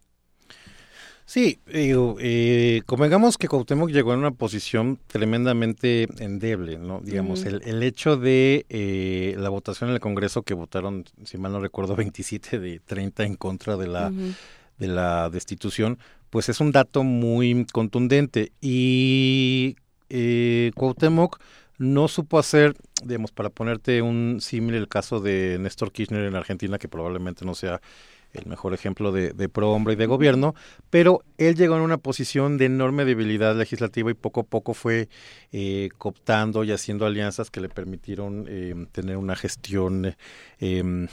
Sí, digo, eh, convengamos que Cuauhtémoc llegó en una posición tremendamente endeble, ¿no? Digamos, el, el, hecho de eh, la votación en el Congreso que votaron, si mal no recuerdo, 27 de 30 en contra de la, de la destitución, pues es un dato muy contundente. Y eh, Cuauhtémoc no supo hacer, digamos, para ponerte un símil, el caso de Néstor Kirchner en Argentina, que probablemente no sea el mejor ejemplo de, pro hombre y de gobierno, pero él llegó en una posición de enorme debilidad legislativa y poco a poco fue eh, cooptando y haciendo alianzas que le permitieron eh, tener una gestión eh,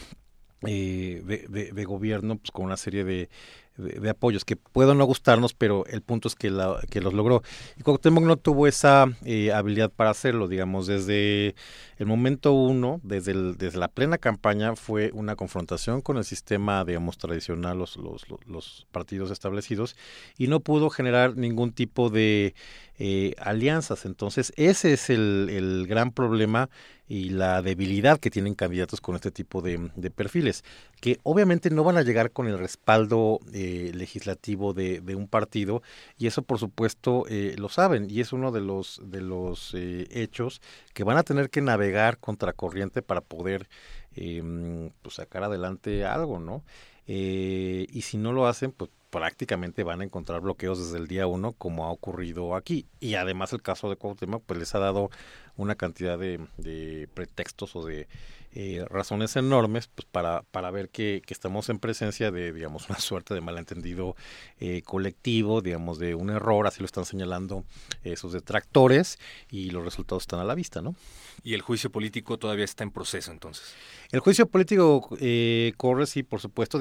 de, de, gobierno pues, con una serie de, de, apoyos que puedan no gustarnos, pero el punto es que, la, que los logró. Y Cuauhtémoc no tuvo esa eh, habilidad para hacerlo, digamos, desde el momento uno, desde, desde la plena campaña, fue una confrontación con el sistema, digamos, tradicional, los, los, los partidos establecidos, y no pudo generar ningún tipo de eh, alianzas. Entonces, ese es el, el gran problema y la debilidad que tienen candidatos con este tipo de, perfiles, que obviamente no van a llegar con el respaldo eh, legislativo de, un partido y eso por supuesto eh, lo saben y es uno de los de los eh, hechos que van a tener que navegar contracorriente para poder em, pues sacar adelante algo, ¿no? y si no lo hacen, pues prácticamente van a encontrar bloqueos desde el día uno, como ha ocurrido aquí. Y además el caso de Cuauhtémoc, pues les ha dado una cantidad de, de pretextos o de eh, razones enormes pues para, para ver que, que, estamos en presencia de, digamos, una suerte de malentendido eh, colectivo, digamos, de un error, así lo están señalando eh, sus detractores y los resultados están a la vista, ¿no? Y el juicio político todavía está en proceso, entonces. El juicio político eh, corre, sí, por supuesto.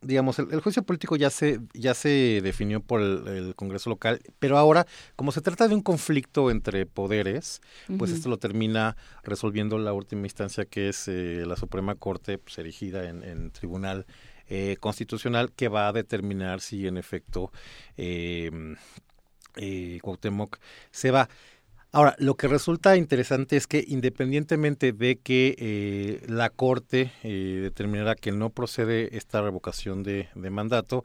digamos, el, juicio político ya se, ya se definió por el, Congreso local, pero ahora, como se trata de un conflicto entre poderes, pues esto lo termina resolviendo la última instancia, que es eh, la Suprema Corte, pues, erigida en, tribunal eh, constitucional, que va a determinar si en efecto eh, Cuauhtémoc se va. Ahora, lo que resulta interesante es que independientemente de que eh, la Corte eh, que no procede esta revocación de, mandato,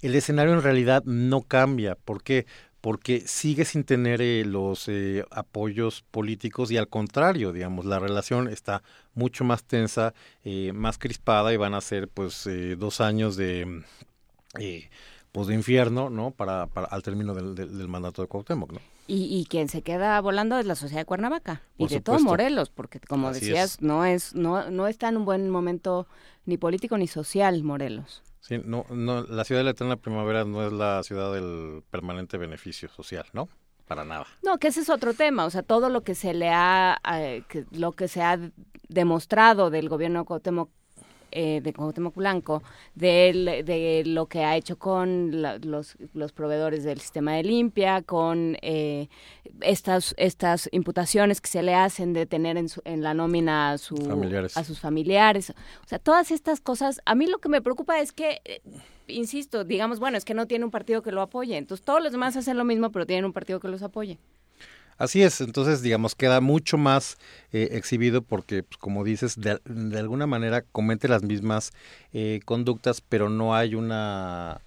el escenario en realidad no cambia. ¿Por qué? Porque sigue sin tener eh, los apoyos políticos y al contrario, digamos, la relación está mucho más tensa, más crispada y van a ser pues dos años de pues de infierno, ¿no? Para, para al término del, del, mandato de Cuauhtémoc, ¿no? Y, y, quien se queda volando es la sociedad de Cuernavaca y de todo Morelos, porque como decías, no es no no está en un buen momento ni político ni social Morelos. Sí, no, no, la ciudad de la eterna primavera no es la ciudad del permanente beneficio social, ¿no? Para nada. No, que ese es otro tema, o sea, todo lo que se le ha, eh, que, lo que se ha demostrado del gobierno Cuauhtémoc eh, de Cuauhtémoc Blanco, de, de, lo que ha hecho con los, los, proveedores del sistema de limpia, con eh, estas, estas imputaciones que se le hacen de tener en, en la nómina a, a sus familiares. O sea, todas estas cosas, a mí lo que me preocupa es que... Eh, insisto, digamos, bueno, es que no tiene un partido que lo apoye. Entonces todos los demás hacen lo mismo, pero tienen un partido que los apoye. Así es, entonces digamos queda mucho más eh, exhibido porque, pues, como dices, de, alguna manera comete las mismas eh, conductas, pero no hay una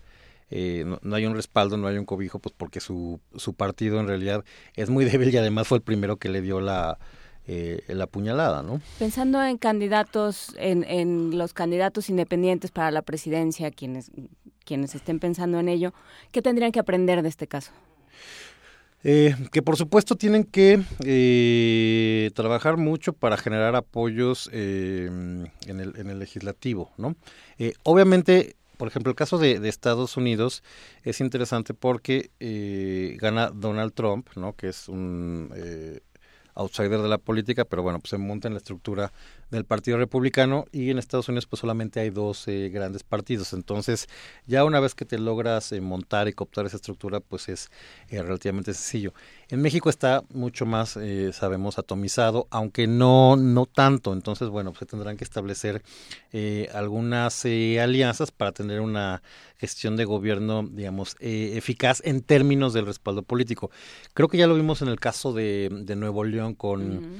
eh, no, hay un respaldo, no hay un cobijo, pues porque su, su partido en realidad es muy débil y además fue el primero que le dio la, la puñalada, ¿no? Pensando en candidatos, en, en los candidatos independientes para la presidencia, quienes, quienes estén pensando en ello, ¿qué tendrían que aprender de este caso? Eh, que por supuesto tienen que eh, trabajar mucho para generar apoyos eh, en, el, en el legislativo, ¿no? obviamente, por ejemplo, el caso de, de, Estados Unidos es interesante porque gana Donald Trump, ¿no? Que es un outsider de la política, pero bueno, pues se monta en la estructura del Partido Republicano y en Estados Unidos pues solamente hay dos eh, grandes partidos. Entonces ya una vez que te logras eh, montar y cooptar esa estructura pues es eh, relativamente sencillo. En México está mucho más, sabemos, atomizado, aunque no, no tanto. Entonces bueno, pues se tendrán que establecer algunas alianzas para tener una gestión de gobierno, digamos, eficaz en términos del respaldo político. Creo que ya lo vimos en el caso de, de Nuevo León con,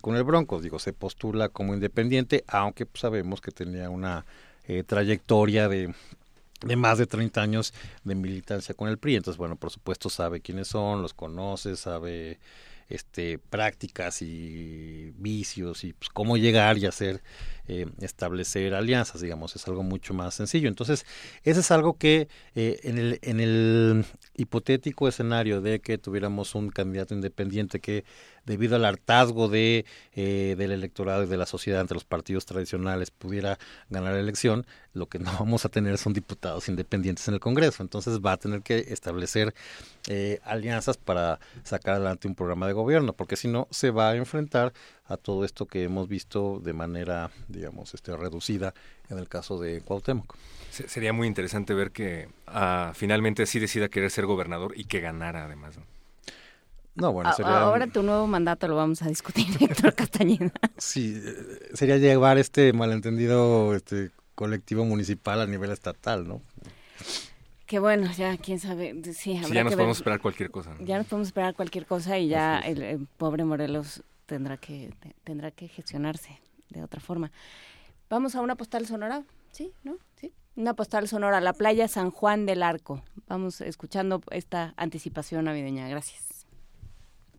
con el Bronco. Digo, se postula como independiente, aunque pues, sabemos que tenía una eh, trayectoria de, de más de 30 años de militancia con el PRI. Entonces, bueno, por supuesto sabe quiénes son, los conoce, sabe este prácticas y vicios y pues, cómo llegar y hacer eh, establecer alianzas digamos es algo mucho más sencillo entonces ese es algo que eh, en el en el hipotético escenario de que tuviéramos un candidato independiente que debido al hartazgo de, eh, del electorado y de la sociedad ante los partidos tradicionales pudiera ganar la elección, lo que no vamos a tener son diputados independientes en el Congreso. Entonces va a tener que establecer eh, alianzas para sacar adelante un programa de gobierno, porque si no se va a enfrentar a todo esto que hemos visto de manera, digamos, este, reducida en el caso de Cuauhtémoc. Sería muy interesante ver que ah, finalmente sí decida querer ser gobernador y que ganara además. No, bueno, sería... Ahora tu nuevo mandato lo vamos a discutir, Héctor Castañeda. Sí, eh, sería llevar este malentendido este colectivo municipal a nivel estatal, ¿no? Que bueno, ya quién sabe, sí, ya nos podemos esperar cualquier cosa. Ya nos podemos esperar cualquier cosa y ya el, pobre Morelos tendrá que tendrá que gestionarse de otra forma. Vamos a una postal sonora, ¿sí? ¿No? ¿Sí? Una postal sonora, la playa San Juan del Arco. Vamos escuchando esta anticipación navideña. Gracias.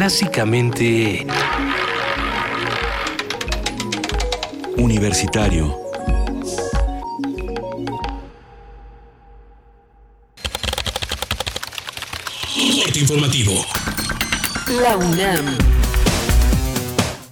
clásicamente universitario. informativo. La UNAM.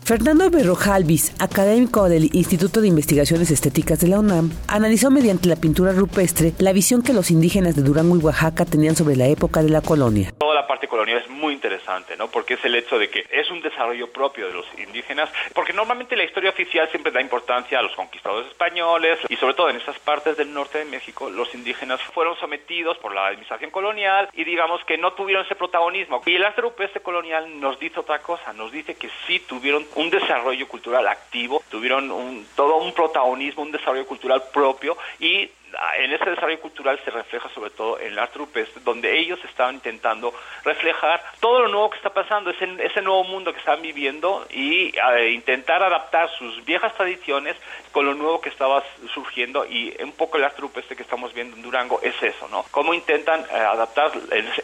Fernando Berrojalvis, académico del Instituto de Investigaciones Estéticas de la UNAM, analizó mediante la pintura rupestre la visión que los indígenas de Durango y Oaxaca tenían sobre la época de la colonia. Parte colonial es muy interesante, ¿no? Porque es el hecho de que es un desarrollo propio de los indígenas, porque normalmente la historia oficial siempre da importancia a los conquistadores españoles y sobre todo en esas partes del norte de México los indígenas fueron sometidos por la administración colonial y digamos que no tuvieron ese protagonismo. Y el arte colonial nos dice otra cosa, nos dice que sí tuvieron un desarrollo cultural activo, tuvieron un, todo un protagonismo, un desarrollo cultural propio y en ese desarrollo cultural se refleja sobre todo en el arte donde ellos estaban intentando reflejar todo lo nuevo que está pasando, ese, ese nuevo mundo que están viviendo y eh, intentar adaptar sus viejas tradiciones con lo nuevo que estaba surgiendo y un poco el arte rupestre que estamos viendo en Durango es eso, ¿no? Cómo intentan eh, adaptar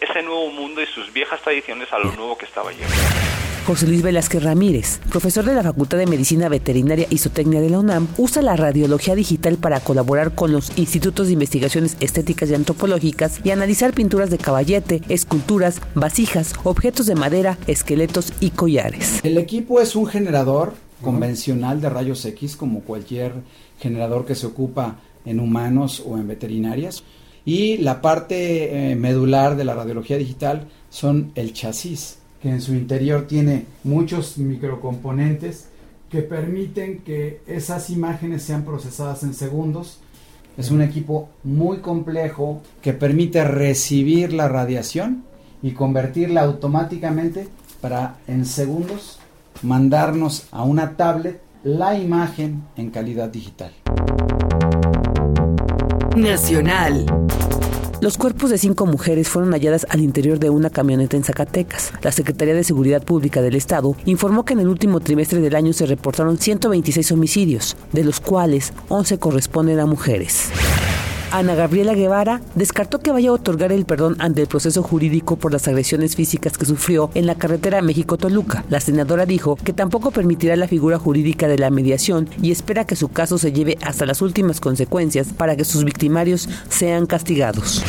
ese nuevo mundo y sus viejas tradiciones a lo nuevo que estaba llegando. José Luis Velázquez Ramírez, profesor de la Facultad de Medicina Veterinaria y Zootecnia de la UNAM, usa la radiología digital para colaborar con los institutos de investigaciones estéticas y antropológicas y analizar pinturas de caballete, esculturas, vasijas, objetos de madera, esqueletos y collares. El equipo es un generador convencional de rayos X como cualquier generador que se ocupa en humanos o en veterinarias. Y la parte eh, medular de la radiología digital son el chasis que en su interior tiene muchos microcomponentes que permiten que esas imágenes sean procesadas en segundos. Es un equipo muy complejo que permite recibir la radiación y convertirla automáticamente para en segundos mandarnos a una tablet la imagen en calidad digital. Nacional. Los cuerpos de cinco mujeres fueron halladas al interior de una camioneta en Zacatecas. La Secretaría de Seguridad Pública del Estado informó que en el último trimestre del año se reportaron 126 homicidios, de los cuales 11 corresponden a mujeres. Ana Gabriela Guevara descartó que vaya a otorgar el perdón ante el proceso jurídico por las agresiones físicas que sufrió en la carretera México-Toluca. La senadora dijo que tampoco permitirá la figura jurídica de la mediación y espera que su caso se lleve hasta las últimas consecuencias para que sus victimarios sean castigados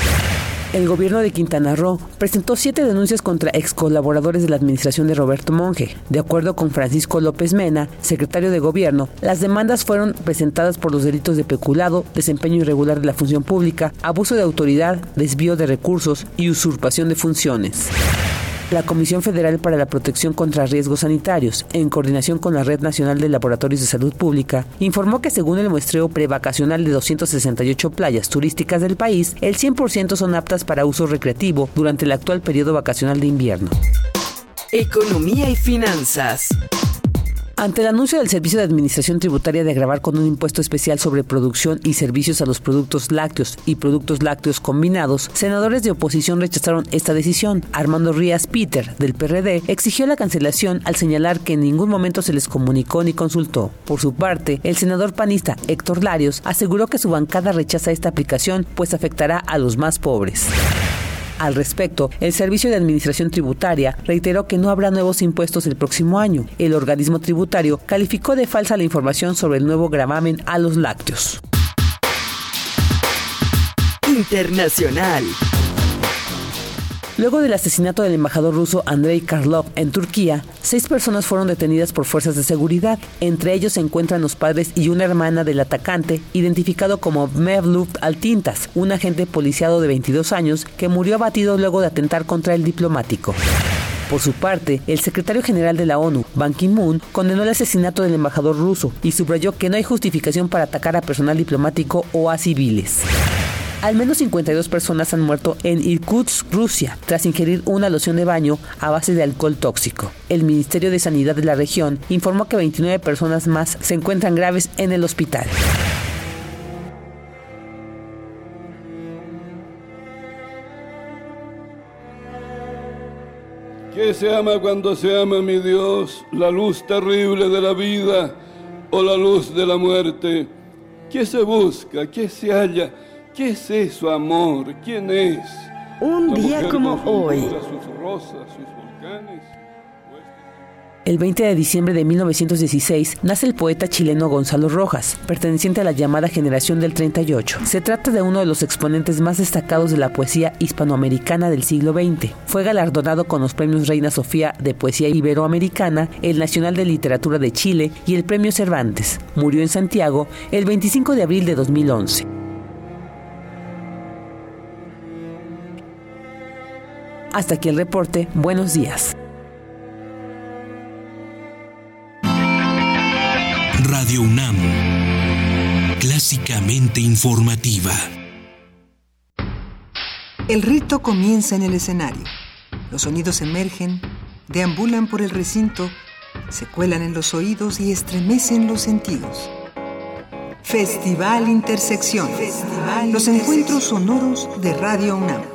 el gobierno de Quintana Roo presentó siete denuncias contra ex colaboradores de la administración de Roberto Monge. De acuerdo con Francisco López Mena, secretario de gobierno, las demandas fueron presentadas por los delitos de peculado, desempeño irregular de la función pública, abuso de autoridad, desvío de recursos y usurpación de funciones. La Comisión Federal para la Protección contra Riesgos Sanitarios, en coordinación con la Red Nacional de Laboratorios de Salud Pública, informó que según el muestreo prevacacional de 268 playas turísticas del país, el 100% son aptas para uso recreativo durante el actual periodo vacacional de invierno. Economía y finanzas. Ante el anuncio del Servicio de Administración Tributaria de agravar con un impuesto especial sobre producción y servicios a los productos lácteos y productos lácteos combinados, senadores de oposición rechazaron esta decisión. Armando Rías Peter, del PRD, exigió la cancelación al señalar que en ningún momento se les comunicó ni consultó. Por su parte, el senador panista Héctor Larios aseguró que su bancada rechaza esta aplicación, pues afectará a los más pobres. Al respecto, el Servicio de Administración Tributaria reiteró que no habrá nuevos impuestos el próximo año. El organismo tributario calificó de falsa la información sobre el nuevo gravamen a los lácteos. Internacional. Luego del asesinato del embajador ruso Andrei Karlov en Turquía, seis personas fueron detenidas por fuerzas de seguridad. Entre ellos se encuentran los padres y una hermana del atacante, identificado como Mevlut Altintas, un agente policiado de 22 años que murió abatido luego de atentar contra el diplomático. Por su parte, el secretario general de la ONU, Ban Ki-moon, condenó el asesinato del embajador ruso y subrayó que no hay justificación para atacar a personal diplomático o a civiles. Al menos 52 personas han muerto en Irkutsk, Rusia, tras ingerir una loción de baño a base de alcohol tóxico. El Ministerio de Sanidad de la región informó que 29 personas más se encuentran graves en el hospital. ¿Qué se ama cuando se ama, mi Dios? ¿La luz terrible de la vida o la luz de la muerte? ¿Qué se busca? ¿Qué se halla? ¿Qué es eso, amor? ¿Quién es? Un día como hoy. Sus rosas, sus volcanes. El 20 de diciembre de 1916 nace el poeta chileno Gonzalo Rojas, perteneciente a la llamada generación del 38. Se trata de uno de los exponentes más destacados de la poesía hispanoamericana del siglo XX. Fue galardonado con los premios Reina Sofía de Poesía Iberoamericana, el Nacional de Literatura de Chile y el Premio Cervantes. Murió en Santiago el 25 de abril de 2011. Hasta aquí el reporte. Buenos días. Radio UNAM, clásicamente informativa. El rito comienza en el escenario. Los sonidos emergen, deambulan por el recinto, se cuelan en los oídos y estremecen los sentidos. Festival Intersección. los encuentros sonoros de Radio UNAM.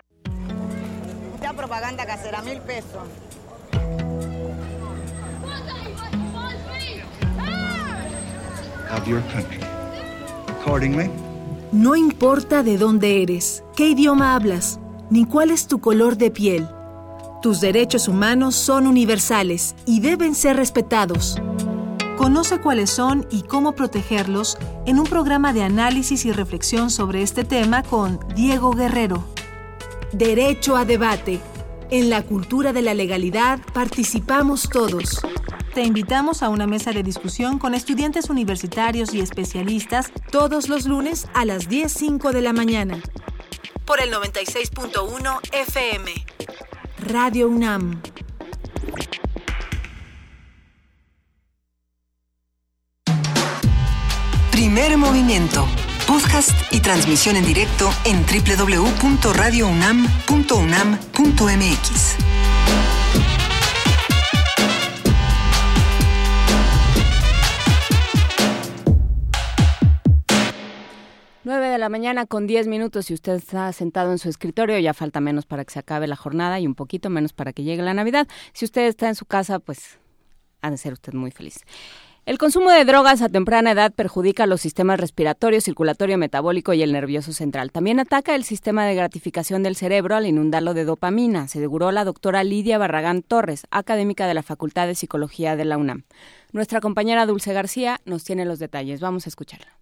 propaganda casera, mil pesos. No importa de dónde eres, qué idioma hablas, ni cuál es tu color de piel. Tus derechos humanos son universales y deben ser respetados. Conoce cuáles son y cómo protegerlos en un programa de análisis y reflexión sobre este tema con Diego Guerrero. Derecho a debate. En la cultura de la legalidad participamos todos. Te invitamos a una mesa de discusión con estudiantes universitarios y especialistas todos los lunes a las 10.05 de la mañana. Por el 96.1 FM. Radio UNAM. Primer movimiento podcast y transmisión en directo en www.radiounam.unam.mx. Nueve de la mañana con diez minutos y usted está sentado en su escritorio, ya falta menos para que se acabe la jornada y un poquito menos para que llegue la Navidad. Si usted está en su casa, pues ha de ser usted muy feliz. El consumo de drogas a temprana edad perjudica los sistemas respiratorio, circulatorio, metabólico y el nervioso central. También ataca el sistema de gratificación del cerebro al inundarlo de dopamina, aseguró la doctora Lidia Barragán Torres, académica de la Facultad de Psicología de la UNAM. Nuestra compañera Dulce García nos tiene los detalles. Vamos a escucharla.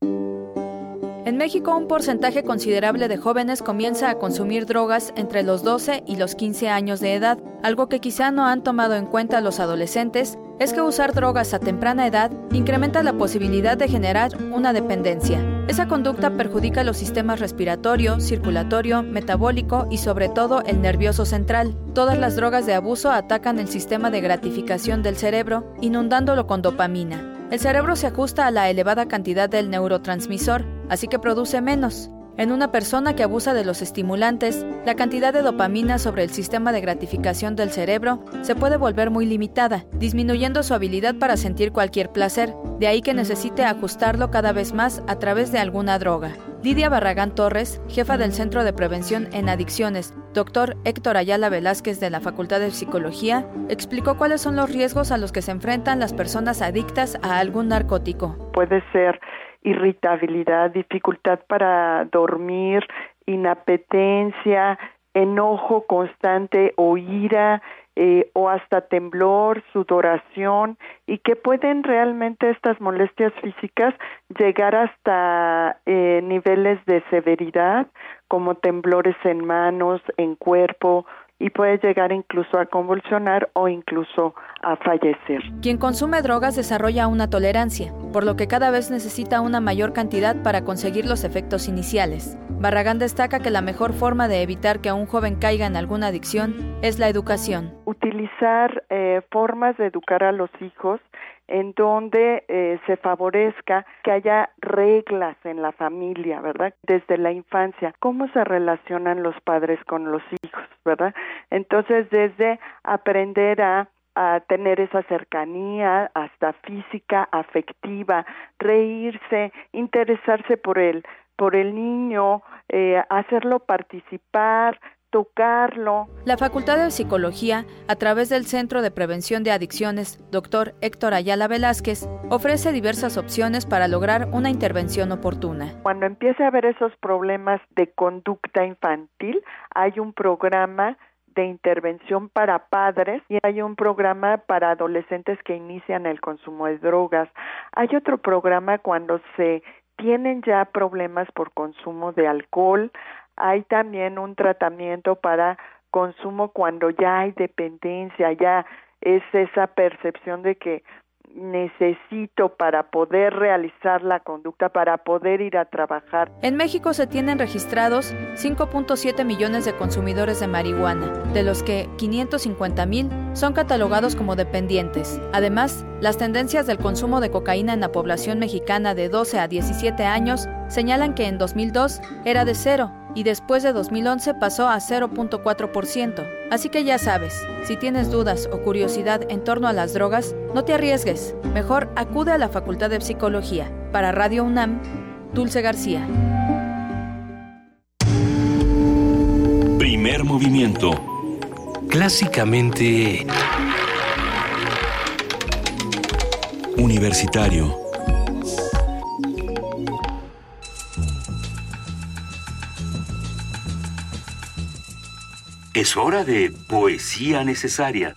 En México, un porcentaje considerable de jóvenes comienza a consumir drogas entre los 12 y los 15 años de edad. Algo que quizá no han tomado en cuenta los adolescentes es que usar drogas a temprana edad incrementa la posibilidad de generar una dependencia. Esa conducta perjudica los sistemas respiratorio, circulatorio, metabólico y sobre todo el nervioso central. Todas las drogas de abuso atacan el sistema de gratificación del cerebro, inundándolo con dopamina. El cerebro se ajusta a la elevada cantidad del neurotransmisor, así que produce menos. En una persona que abusa de los estimulantes, la cantidad de dopamina sobre el sistema de gratificación del cerebro se puede volver muy limitada, disminuyendo su habilidad para sentir cualquier placer, de ahí que necesite ajustarlo cada vez más a través de alguna droga. Lidia Barragán Torres, jefa del Centro de Prevención en Adicciones, doctor Héctor Ayala Velázquez de la Facultad de Psicología, explicó cuáles son los riesgos a los que se enfrentan las personas adictas a algún narcótico. Puede ser irritabilidad, dificultad para dormir, inapetencia, enojo constante o ira eh, o hasta temblor, sudoración y que pueden realmente estas molestias físicas llegar hasta eh, niveles de severidad como temblores en manos, en cuerpo, y puede llegar incluso a convulsionar o incluso a fallecer. Quien consume drogas desarrolla una tolerancia, por lo que cada vez necesita una mayor cantidad para conseguir los efectos iniciales. Barragán destaca que la mejor forma de evitar que un joven caiga en alguna adicción es la educación. Utilizar eh, formas de educar a los hijos en donde eh, se favorezca que haya reglas en la familia, ¿verdad? Desde la infancia, cómo se relacionan los padres con los hijos, ¿verdad? Entonces, desde aprender a a tener esa cercanía hasta física, afectiva, reírse, interesarse por él, por el niño, eh, hacerlo participar, tocarlo. La Facultad de Psicología, a través del Centro de Prevención de Adicciones, doctor Héctor Ayala Velázquez, ofrece diversas opciones para lograr una intervención oportuna. Cuando empiece a haber esos problemas de conducta infantil, hay un programa de intervención para padres y hay un programa para adolescentes que inician el consumo de drogas. Hay otro programa cuando se tienen ya problemas por consumo de alcohol, hay también un tratamiento para consumo cuando ya hay dependencia, ya es esa percepción de que necesito para poder realizar la conducta, para poder ir a trabajar. En México se tienen registrados 5.7 millones de consumidores de marihuana, de los que 550 mil son catalogados como dependientes. Además, las tendencias del consumo de cocaína en la población mexicana de 12 a 17 años señalan que en 2002 era de cero y después de 2011 pasó a 0.4%. Así que ya sabes, si tienes dudas o curiosidad en torno a las drogas, no te arriesgues. Mejor acude a la Facultad de Psicología. Para Radio UNAM, Dulce García. Primer movimiento. Clásicamente... Universitario. Es hora de poesía necesaria.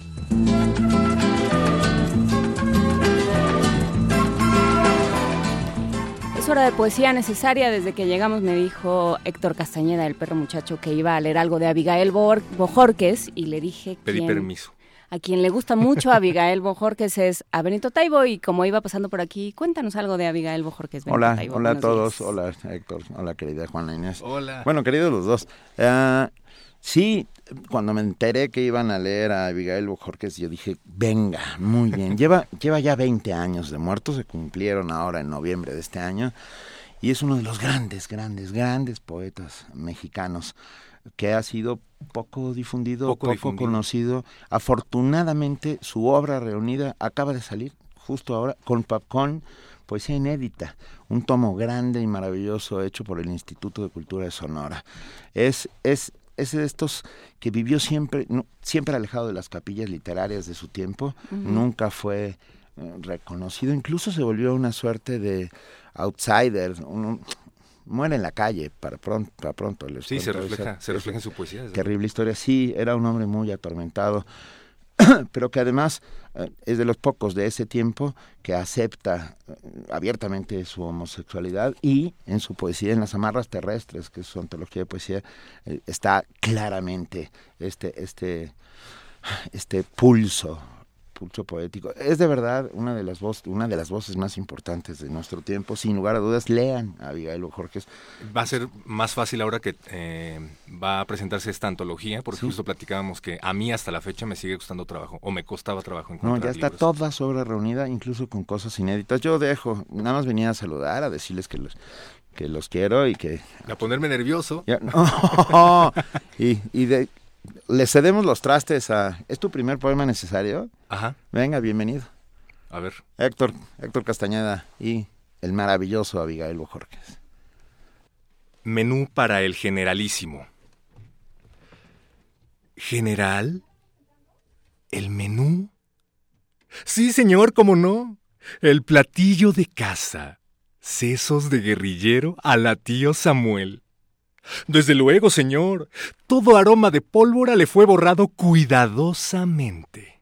Es hora de poesía necesaria. Desde que llegamos me dijo Héctor Castañeda, el perro muchacho, que iba a leer algo de Abigail Bojorques y le dije... Pedí permiso. A quien le gusta mucho Abigail Bojorques es a Benito Taibo y como iba pasando por aquí, cuéntanos algo de Abigail Bojorques. hola, hola a todos. Hola Héctor, hola querida Juana Inés. Hola. Bueno, queridos los dos. Ah, sí, cuando me enteré que iban a leer a Abigail Bojorquez, yo dije, venga, muy bien. Lleva, lleva ya 20 años de muerto, se cumplieron ahora en noviembre de este año, y es uno de los grandes, grandes, grandes poetas mexicanos que ha sido poco difundido, poco, conocido. Afortunadamente, su obra reunida acaba de salir justo ahora con Papcón, poesía inédita, un tomo grande y maravilloso hecho por el Instituto de Cultura de Sonora. Es, es es de estos que vivió siempre, siempre alejado de las capillas literarias de su tiempo, nunca fue eh, reconocido, incluso se volvió una suerte de outsider, muere en la calle para pronto. Para pronto sí, se refleja, se refleja en su poesía. Terrible historia, sí, era un hombre muy atormentado. pero que además eh, es de los pocos de ese tiempo que acepta eh, abiertamente su homosexualidad y en su poesía, en las amarras terrestres, que es su antología de poesía, eh, está claramente este, este, este pulso pulso poético. Es de verdad una de las voces, una de las voces más importantes de nuestro tiempo. Sin lugar a dudas, lean a Abigail Jorge. Va a ser más fácil ahora que eh, va a presentarse esta antología, porque justo platicábamos que a mí hasta la fecha me sigue costando trabajo, o me costaba trabajo encontrar No, ya está toda sobre reunida, incluso con cosas inéditas. Yo dejo, nada más venía a saludar, a decirles que los que los quiero y que... A ponerme nervioso. y, y de, le cedemos los trastes a... ¿Es tu primer poema necesario? Ajá. Venga, bienvenido. A ver. Héctor, Héctor Castañeda y el maravilloso Abigail Bojorquez. Menú para el generalísimo. ¿General? ¿El menú? Sí, señor, cómo no. El platillo de casa. Sesos de guerrillero a la tío Samuel. Desde luego, señor. Todo aroma de pólvora le fue borrado cuidadosamente.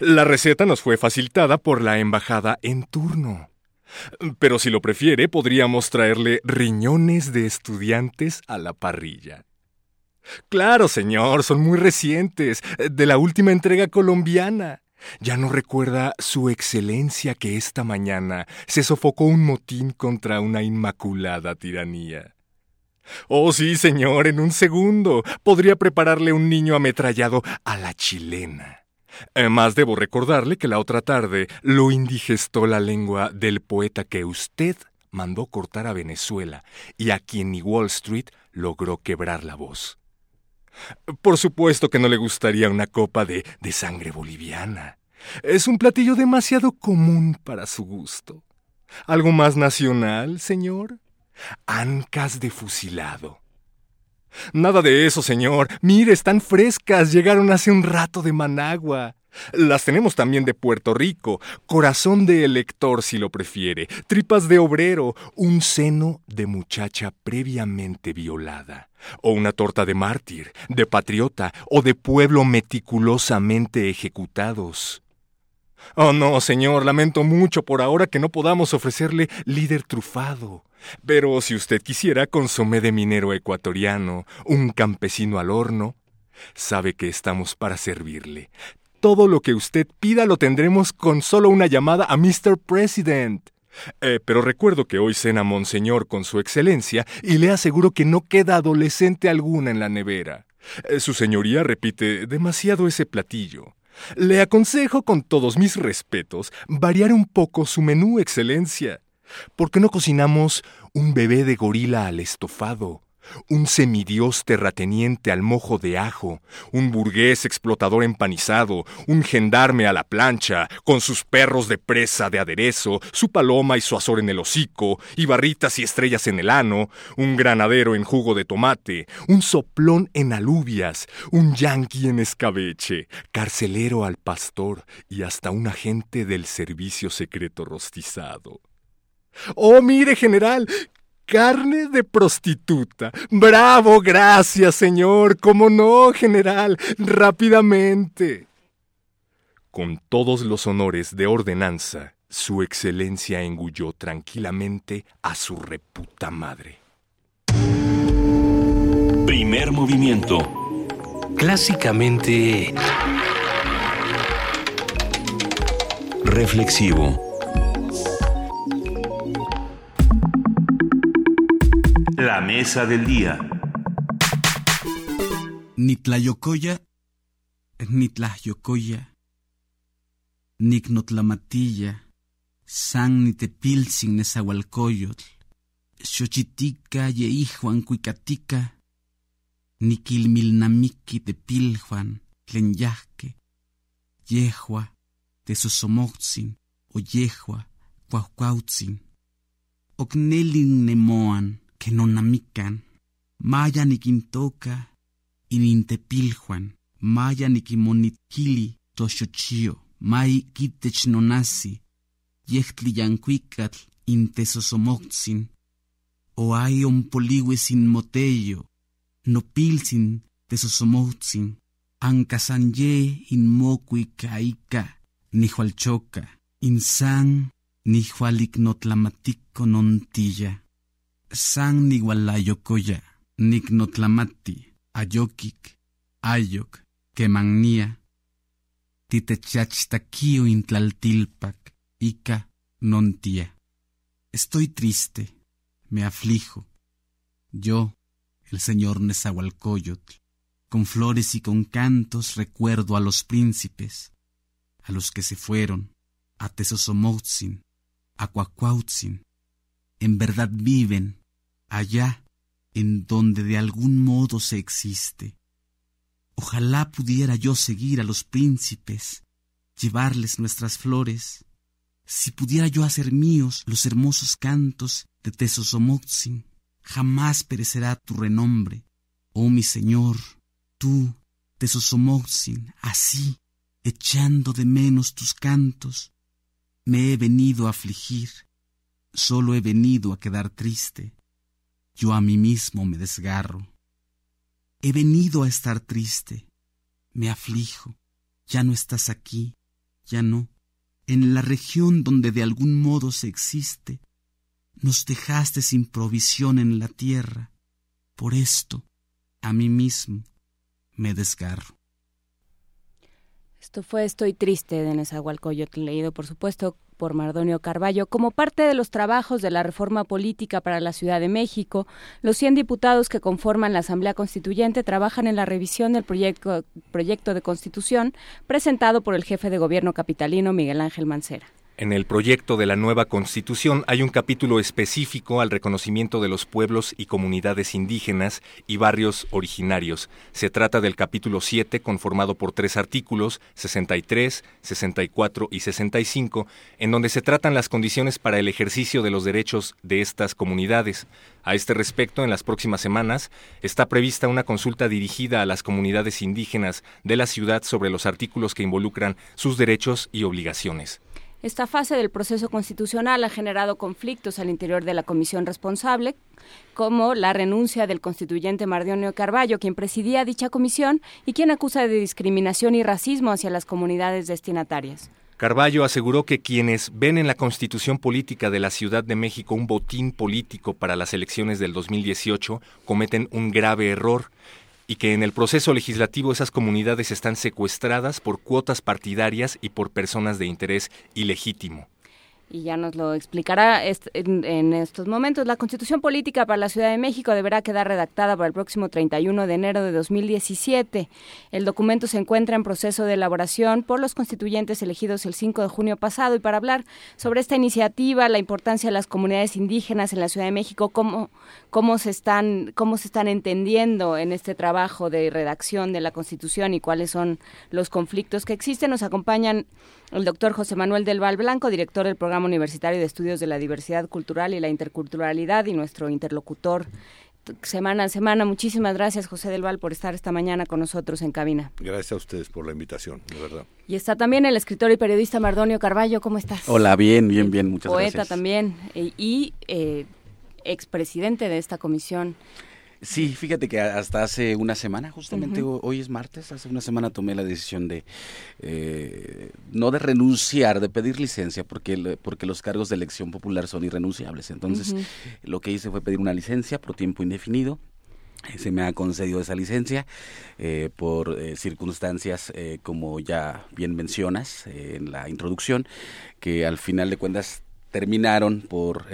La receta nos fue facilitada por la embajada en turno. Pero si lo prefiere, podríamos traerle riñones de estudiantes a la parrilla. Claro, señor, son muy recientes, de la última entrega colombiana. Ya no recuerda su excelencia que esta mañana se sofocó un motín contra una inmaculada tiranía. Oh, sí, señor, en un segundo podría prepararle un niño ametrallado a la chilena. Además, debo recordarle que la otra tarde lo indigestó la lengua del poeta que usted mandó cortar a Venezuela y a quien ni Wall Street logró quebrar la voz. Por supuesto que no le gustaría una copa de, de sangre boliviana. Es un platillo demasiado común para su gusto. ¿Algo más nacional, señor? Ancas de fusilado. Nada de eso, señor. Mire, están frescas. Llegaron hace un rato de Managua. Las tenemos también de Puerto Rico, corazón de elector si lo prefiere, tripas de obrero, un seno de muchacha previamente violada, o una torta de mártir, de patriota o de pueblo meticulosamente ejecutados. Oh no, señor, lamento mucho por ahora que no podamos ofrecerle líder trufado. Pero si usted quisiera consomé de minero ecuatoriano, un campesino al horno, sabe que estamos para servirle. Todo lo que usted pida lo tendremos con solo una llamada a Mr. President. Eh, pero recuerdo que hoy cena Monseñor con su excelencia y le aseguro que no queda adolescente alguna en la nevera. Eh, su señoría repite demasiado ese platillo. Le aconsejo con todos mis respetos variar un poco su menú, excelencia. ¿Por qué no cocinamos un bebé de gorila al estofado? Un semidios terrateniente al mojo de ajo, un burgués explotador empanizado, un gendarme a la plancha, con sus perros de presa de aderezo, su paloma y su azor en el hocico, y barritas y estrellas en el ano, un granadero en jugo de tomate, un soplón en alubias, un yanqui en escabeche, carcelero al pastor y hasta un agente del servicio secreto rostizado. Oh, mire, general, Carne de prostituta. Bravo, gracias, señor. ¿Cómo no, general? Rápidamente. Con todos los honores de ordenanza, su excelencia engulló tranquilamente a su reputa madre. Primer movimiento. Clásicamente... Reflexivo. La mesa del día. Nitlayocoya, Nitlayocoya, Nicnotlamatilla, San Nitepilsin Nezahualcoyotl, Xochitica Yeijuan Cuicatica, Niquilmilnamiki Tepiljuan, Tlenyahque, Yehua, Tesosomoxin, o Yehua, Cuaucuautzin, Ocnelin Nemoan, que nonamican, maya nikintoka, inintepiljuan, maya nikimonitkili toshochio, mai kitech nonasi, yehtli yankuikatl intesosomoxin, o hay ompoliwe sin motello, nopilsin tesosomoxin, ancasanye inmokui kaika, nihualchoca, insan, nihualiknotlamatiko nontilla san nigualayocoya, nicnotlamati, ayokik, ayok, quemania, titechachtaquio intlaltilpac, ica, nontia. Estoy triste, me aflijo. Yo, el señor Nezahualcóyotl, con flores y con cantos recuerdo a los príncipes, a los que se fueron, a Tesosomotzin, a Cuacuautzin, en verdad viven allá en donde de algún modo se existe. Ojalá pudiera yo seguir a los príncipes, llevarles nuestras flores, si pudiera yo hacer míos los hermosos cantos de Tesosomoxin, jamás perecerá tu renombre, oh mi señor, tú, Tesosomoxin, así, echando de menos tus cantos, me he venido a afligir, solo he venido a quedar triste yo a mí mismo me desgarro. He venido a estar triste, me aflijo, ya no estás aquí, ya no, en la región donde de algún modo se existe, nos dejaste sin provisión en la tierra. Por esto, a mí mismo me desgarro. Esto fue Estoy triste de Nezahualcóyotl, leído por supuesto por Mardonio Carballo. Como parte de los trabajos de la reforma política para la Ciudad de México, los 100 diputados que conforman la Asamblea Constituyente trabajan en la revisión del proyecto, proyecto de constitución presentado por el jefe de gobierno capitalino Miguel Ángel Mancera. En el proyecto de la nueva Constitución hay un capítulo específico al reconocimiento de los pueblos y comunidades indígenas y barrios originarios. Se trata del capítulo 7, conformado por tres artículos, 63, 64 y 65, en donde se tratan las condiciones para el ejercicio de los derechos de estas comunidades. A este respecto, en las próximas semanas está prevista una consulta dirigida a las comunidades indígenas de la ciudad sobre los artículos que involucran sus derechos y obligaciones. Esta fase del proceso constitucional ha generado conflictos al interior de la comisión responsable, como la renuncia del constituyente Mardionio Carballo, quien presidía dicha comisión y quien acusa de discriminación y racismo hacia las comunidades destinatarias. Carballo aseguró que quienes ven en la constitución política de la Ciudad de México un botín político para las elecciones del 2018 cometen un grave error y que en el proceso legislativo esas comunidades están secuestradas por cuotas partidarias y por personas de interés ilegítimo y ya nos lo explicará en, estos momentos. La Constitución Política para la Ciudad de México deberá quedar redactada para el próximo 31 de enero de 2017. El documento se encuentra en proceso de elaboración por los constituyentes elegidos el 5 de junio pasado y para hablar sobre esta iniciativa, la importancia de las comunidades indígenas en la Ciudad de México, cómo, cómo, se, están, cómo se están entendiendo en este trabajo de redacción de la Constitución y cuáles son los conflictos que existen, nos acompañan el doctor José Manuel del Val Blanco, director del Programa Universitario de Estudios de la Diversidad Cultural y la Interculturalidad y nuestro interlocutor semana a semana. Muchísimas gracias, José del Val, por estar esta mañana con nosotros en cabina. Gracias a ustedes por la invitación, de verdad. Y está también el escritor y periodista Mardonio Carballo. ¿Cómo estás? Hola, bien, bien, bien, muchas gracias. Poeta también eh, y eh, expresidente de esta comisión. Sí, fíjate que hasta hace una semana, justamente hoy es martes, hace una semana tomé la decisión de eh, no de renunciar, de pedir licencia, porque, porque los cargos de elección popular son irrenunciables. Entonces, lo que hice fue pedir una licencia por tiempo indefinido. Se me ha concedido esa licencia eh, por eh, circunstancias, como ya bien mencionas en la introducción, que al final de cuentas terminaron por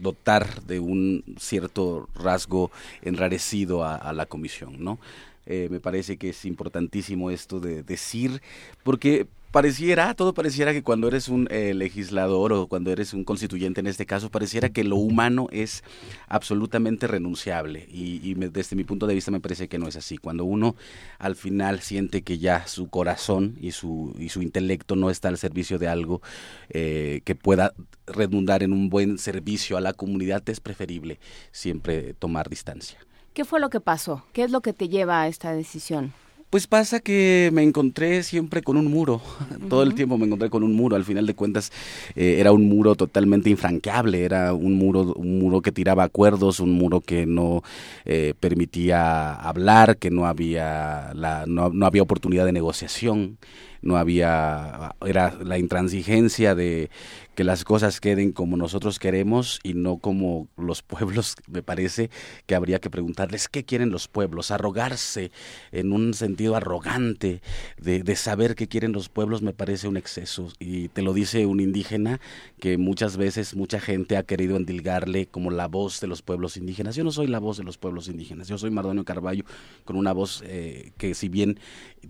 dotar de un cierto rasgo enrarecido a, la comisión, ¿no? Eh, me parece que es importantísimo esto de decir, porque pareciera, todo pareciera que cuando eres un eh, legislador o cuando eres un constituyente en este caso, pareciera que lo humano es absolutamente renunciable y, desde mi punto de vista me parece que no es así. Cuando uno al final siente que ya su corazón y su, y su intelecto no está al servicio de algo eh, que pueda redundar en un buen servicio a la comunidad, es preferible siempre tomar distancia. ¿Qué fue lo que pasó? ¿Qué es lo que te lleva a esta decisión? Pues pasa que me encontré siempre con un muro, todo el tiempo me encontré con un muro, al final de cuentas eh, era un muro totalmente infranqueable, era un muro, un muro que tiraba acuerdos, un muro que no eh, permitía hablar, que no había, la, no, no había oportunidad de negociación, no había, era la intransigencia de que las cosas queden como nosotros queremos y no como los pueblos, me parece que habría que preguntarles qué quieren los pueblos, arrogarse en un sentido arrogante de, de saber qué quieren los pueblos me parece un exceso y te lo dice un indígena que muchas veces mucha gente ha querido endilgarle como la voz de los pueblos indígenas. Yo no soy la voz de los pueblos indígenas, yo soy Mardonio Carballo con una voz eh, que si bien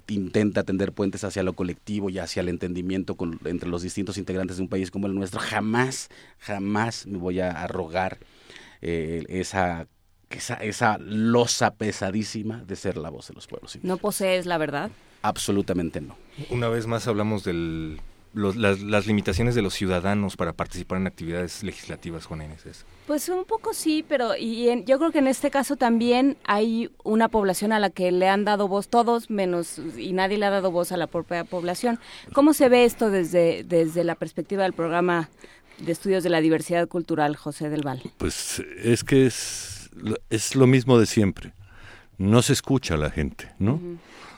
intenta tender puentes hacia lo colectivo y hacia el entendimiento entre los distintos integrantes de un país como el nuestro, jamás, jamás me voy a arrogar eh, esa, esa, esa losa pesadísima de ser la voz de los pueblos. ¿No posees la verdad? Absolutamente no. Una vez más hablamos del las, limitaciones de los ciudadanos para participar en actividades legislativas, Juan Inés? Pues un poco sí, pero y yo creo que en este caso también hay una población a la que le han dado voz todos, menos y nadie le ha dado voz a la propia población. ¿Cómo se ve esto desde, desde la perspectiva del programa de estudios de la diversidad cultural, José del Val? Pues es que es, es lo mismo de siempre. No se escucha a la gente, ¿no?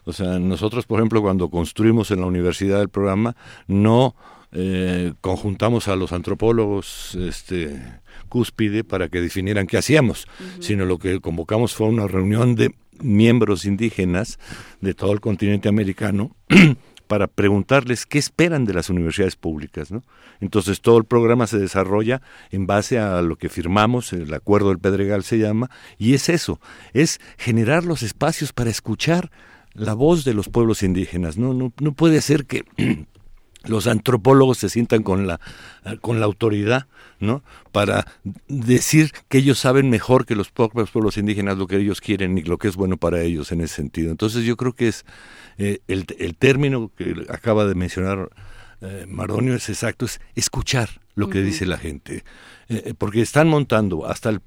O sea, nosotros, por ejemplo, cuando construimos en la universidad el programa, no eh, conjuntamos a los antropólogos este, cúspide para que definieran qué hacíamos, sino lo que convocamos fue una reunión de miembros indígenas de todo el continente americano para preguntarles qué esperan de las universidades públicas. ¿no? Entonces todo el programa se desarrolla en base a lo que firmamos, el acuerdo del Pedregal se llama, y es eso, es generar los espacios para escuchar la voz de los pueblos indígenas. No, no, no puede ser que los antropólogos se sientan con la, con la autoridad, ¿no? Para decir que ellos saben mejor que los propios pueblos indígenas lo que ellos quieren y lo que es bueno para ellos en ese sentido. Entonces yo creo que es eh, el, el, término que acaba de mencionar eh, Maronio es exacto, es escuchar lo que dice la gente. Eh, porque están montando hasta el,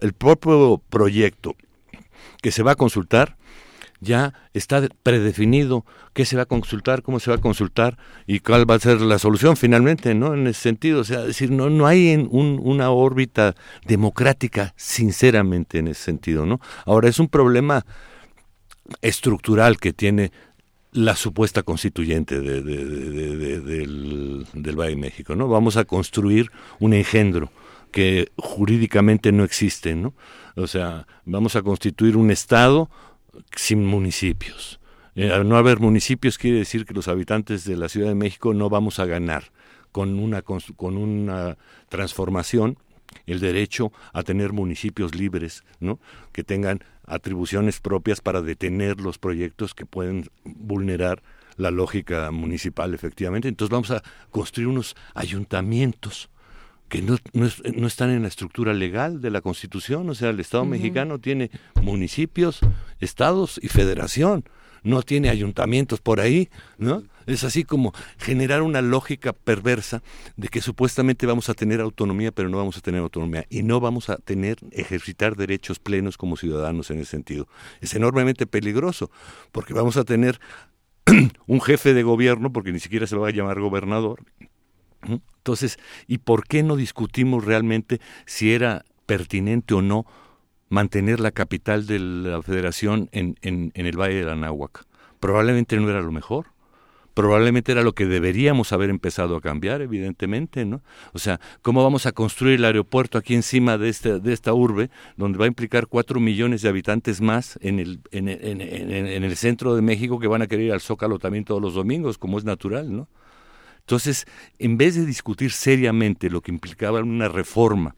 el propio proyecto que se va a consultar, ya está predefinido qué se va a consultar, cómo se va a consultar y cuál va a ser la solución finalmente, ¿no? En ese sentido, o sea, decir, no, no hay en un, una órbita democrática, sinceramente, en ese sentido, ¿no? Ahora, es un problema estructural que tiene la supuesta constituyente de, del, del Valle de México, ¿no? Vamos a construir un engendro que jurídicamente no existe, ¿no? O sea, vamos a constituir un Estado sin municipios. Eh, al no haber municipios quiere decir que los habitantes de la Ciudad de México no vamos a ganar con una, con una transformación el derecho a tener municipios libres, ¿no? que tengan atribuciones propias para detener los proyectos que pueden vulnerar la lógica municipal, efectivamente. Entonces vamos a construir unos ayuntamientos que no, no, están en la estructura legal de la Constitución. O sea, el Estado mexicano tiene municipios, estados y federación. No tiene ayuntamientos por ahí, ¿no? Es así como generar una lógica perversa de que supuestamente vamos a tener autonomía, pero no vamos a tener autonomía y no vamos a tener, ejercitar derechos plenos como ciudadanos en ese sentido. Es enormemente peligroso, porque vamos a tener un jefe de gobierno, porque ni siquiera se va a llamar gobernador, entonces, ¿y por qué no discutimos realmente si era pertinente o no mantener la capital de la federación en, el Valle de Anáhuac? Probablemente no era lo mejor probablemente era lo que deberíamos haber empezado a cambiar, evidentemente, ¿no? O sea, ¿cómo vamos a construir el aeropuerto aquí encima de, este, de esta urbe, donde va a implicar cuatro millones de habitantes más en el, en, en, el centro de México que van a querer ir al Zócalo también todos los domingos, como es natural, ¿no? Entonces, en vez de discutir seriamente lo que implicaba una reforma,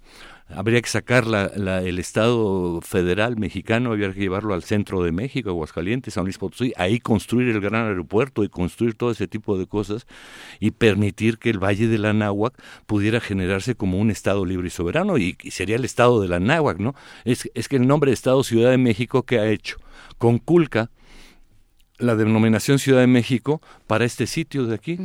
habría que sacar el Estado federal mexicano, habría que llevarlo al centro de México, Aguascalientes, San Luis Potosí, ahí construir el gran aeropuerto y construir todo ese tipo de cosas y permitir que el Valle de la Náhuac pudiera generarse como un Estado libre y soberano y, sería el Estado de la Náhuac, ¿no? Es, es que el nombre de Estado Ciudad de México, ¿qué ha hecho? Conculca la denominación Ciudad de México para este sitio de aquí.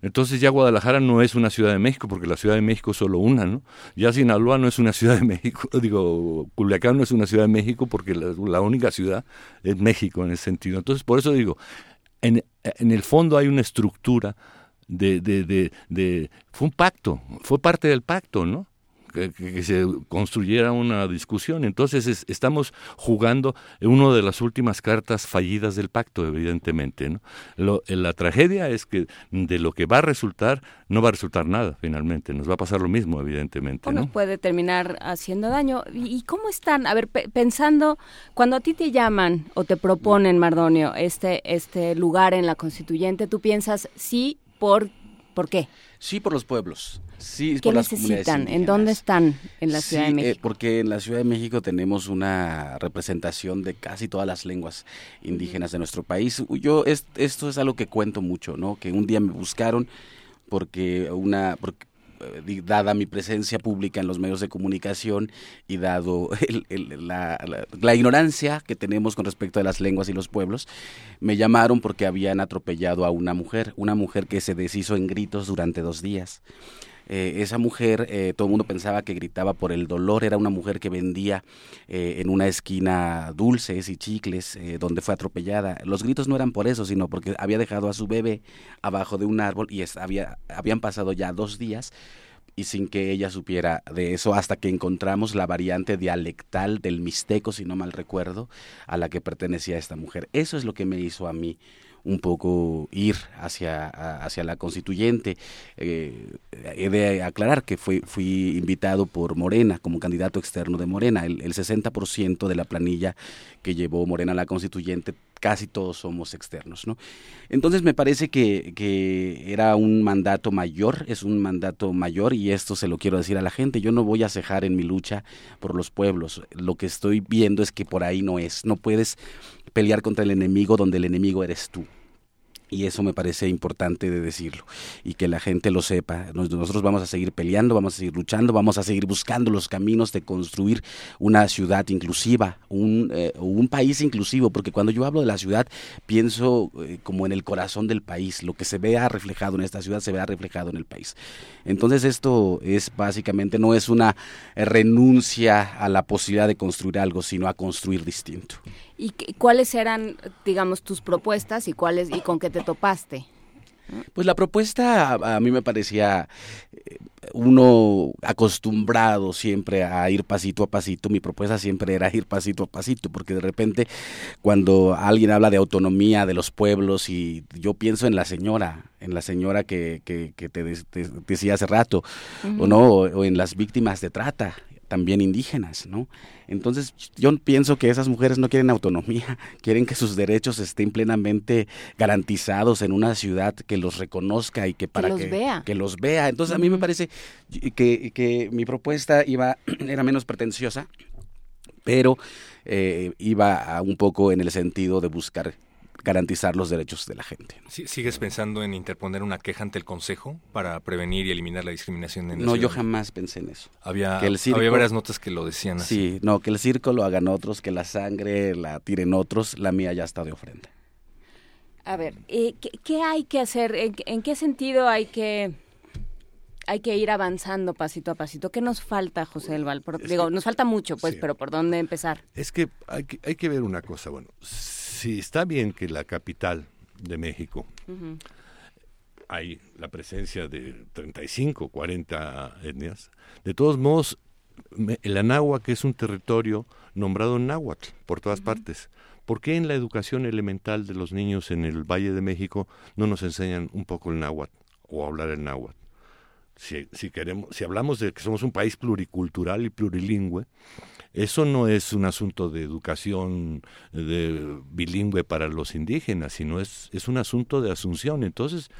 Entonces ya Guadalajara no es una ciudad de México, porque la ciudad de México es solo una, ¿no? Ya Sinaloa no es una ciudad de México, digo, Culiacán no es una ciudad de México, porque la, única ciudad es México en ese sentido. Entonces, por eso digo, en, el fondo hay una estructura de, de, de, fue un pacto, fue parte del pacto, ¿no? Que, se construyera una discusión. Entonces estamos jugando una de las últimas cartas fallidas del pacto, evidentemente. ¿no? Lo, la tragedia es que de lo que va a resultar, no va a resultar nada finalmente. Nos va a pasar lo mismo, evidentemente. O nos puede terminar haciendo daño. ¿Y cómo están? A ver, pensando, cuando a ti te llaman o te proponen, Mardonio, este, este lugar en la constituyente, tú piensas sí por ¿Por qué? Sí, por los pueblos. Sí, ¿Qué necesitan? ¿En dónde están en la Ciudad de eh, México? porque en la Ciudad de México tenemos una representación de casi todas las lenguas indígenas de nuestro país. Yo esto es algo que cuento mucho, ¿no? Que un día me buscaron porque una porque dada mi presencia pública en los medios de comunicación y dado la, ignorancia que tenemos con respecto a las lenguas y los pueblos, me llamaron porque habían atropellado a una mujer, una mujer que se deshizo en gritos durante dos días. Eh, esa mujer, eh, todo el mundo pensaba que gritaba por el dolor, era una mujer que vendía en una esquina dulces y chicles donde fue atropellada. Los gritos no eran por eso, sino porque había dejado a su bebé abajo de un árbol y había, habían pasado ya dos días y sin que ella supiera de eso hasta que encontramos la variante dialectal del mixteco, si no mal recuerdo, a la que pertenecía esta mujer. Eso es lo que me hizo a mí un poco ir hacia, hacia la constituyente. Eh, he de aclarar que fui, fui invitado por Morena como candidato externo de Morena. El, el 60% de la planilla que llevó Morena a la constituyente casi todos somos externos, ¿no? Entonces me parece que, que, era un mandato mayor, es un mandato mayor y esto se lo quiero decir a la gente, yo no voy a cejar en mi lucha por los pueblos, lo que estoy viendo es que por ahí no es, no puedes pelear contra el enemigo donde el enemigo eres tú. Y eso me parece importante de decirlo y que la gente lo sepa. Nosotros vamos a seguir peleando, vamos a seguir luchando, vamos a seguir buscando los caminos de construir una ciudad inclusiva, un, eh, país inclusivo, porque cuando yo hablo de la ciudad pienso eh, como en el corazón del país, lo que se vea reflejado en esta ciudad se vea reflejado en el país. Entonces esto es básicamente, no es una renuncia a la posibilidad de construir algo, sino a construir distinto. ¿Y cuáles eran, digamos, tus propuestas y cuáles y con qué te topaste? Pues la propuesta a, mí me parecía eh, uno acostumbrado siempre a ir pasito a pasito, mi propuesta siempre era ir pasito a pasito, porque de repente cuando alguien habla de autonomía de los pueblos y yo pienso en la señora, en la señora que, que, te, decía hace rato, o no, o en las víctimas de trata, también indígenas, ¿no? Entonces yo pienso que esas mujeres no quieren autonomía, quieren que sus derechos estén plenamente garantizados en una ciudad que los reconozca y que para que los vea. Que los vea. Entonces a mí me parece que, que mi propuesta iba era menos pretenciosa, pero eh, iba un poco en el sentido de buscar garantizar los derechos de la gente. ¿Sigues pensando en interponer una queja ante el Consejo para prevenir y eliminar la discriminación en No, yo jamás pensé en eso. Había, había varias notas que lo decían así. Sí, no, que el circo lo hagan otros, que la sangre la tiren otros, la mía ya está de ofrenda. A ver, eh, ¿qué, hay que hacer? ¿En, qué sentido hay que hay que ir avanzando pasito a pasito. ¿Qué nos falta, José Elval? digo, nos falta mucho, pues, pero ¿por dónde empezar? Es que hay, que hay que ver una cosa. Bueno, si está bien que la capital de México hay la presencia de 35, 40 etnias, de todos modos, el Anáhuac es un territorio nombrado náhuatl por todas partes. ¿Por qué en la educación elemental de los niños en el Valle de México no nos enseñan un poco el náhuatl o hablar el náhuatl? Si, si, queremos, si hablamos de que somos un país pluricultural y plurilingüe, eso no es un asunto de educación de, bilingüe para los indígenas, sino es, es un asunto de asunción. Entonces,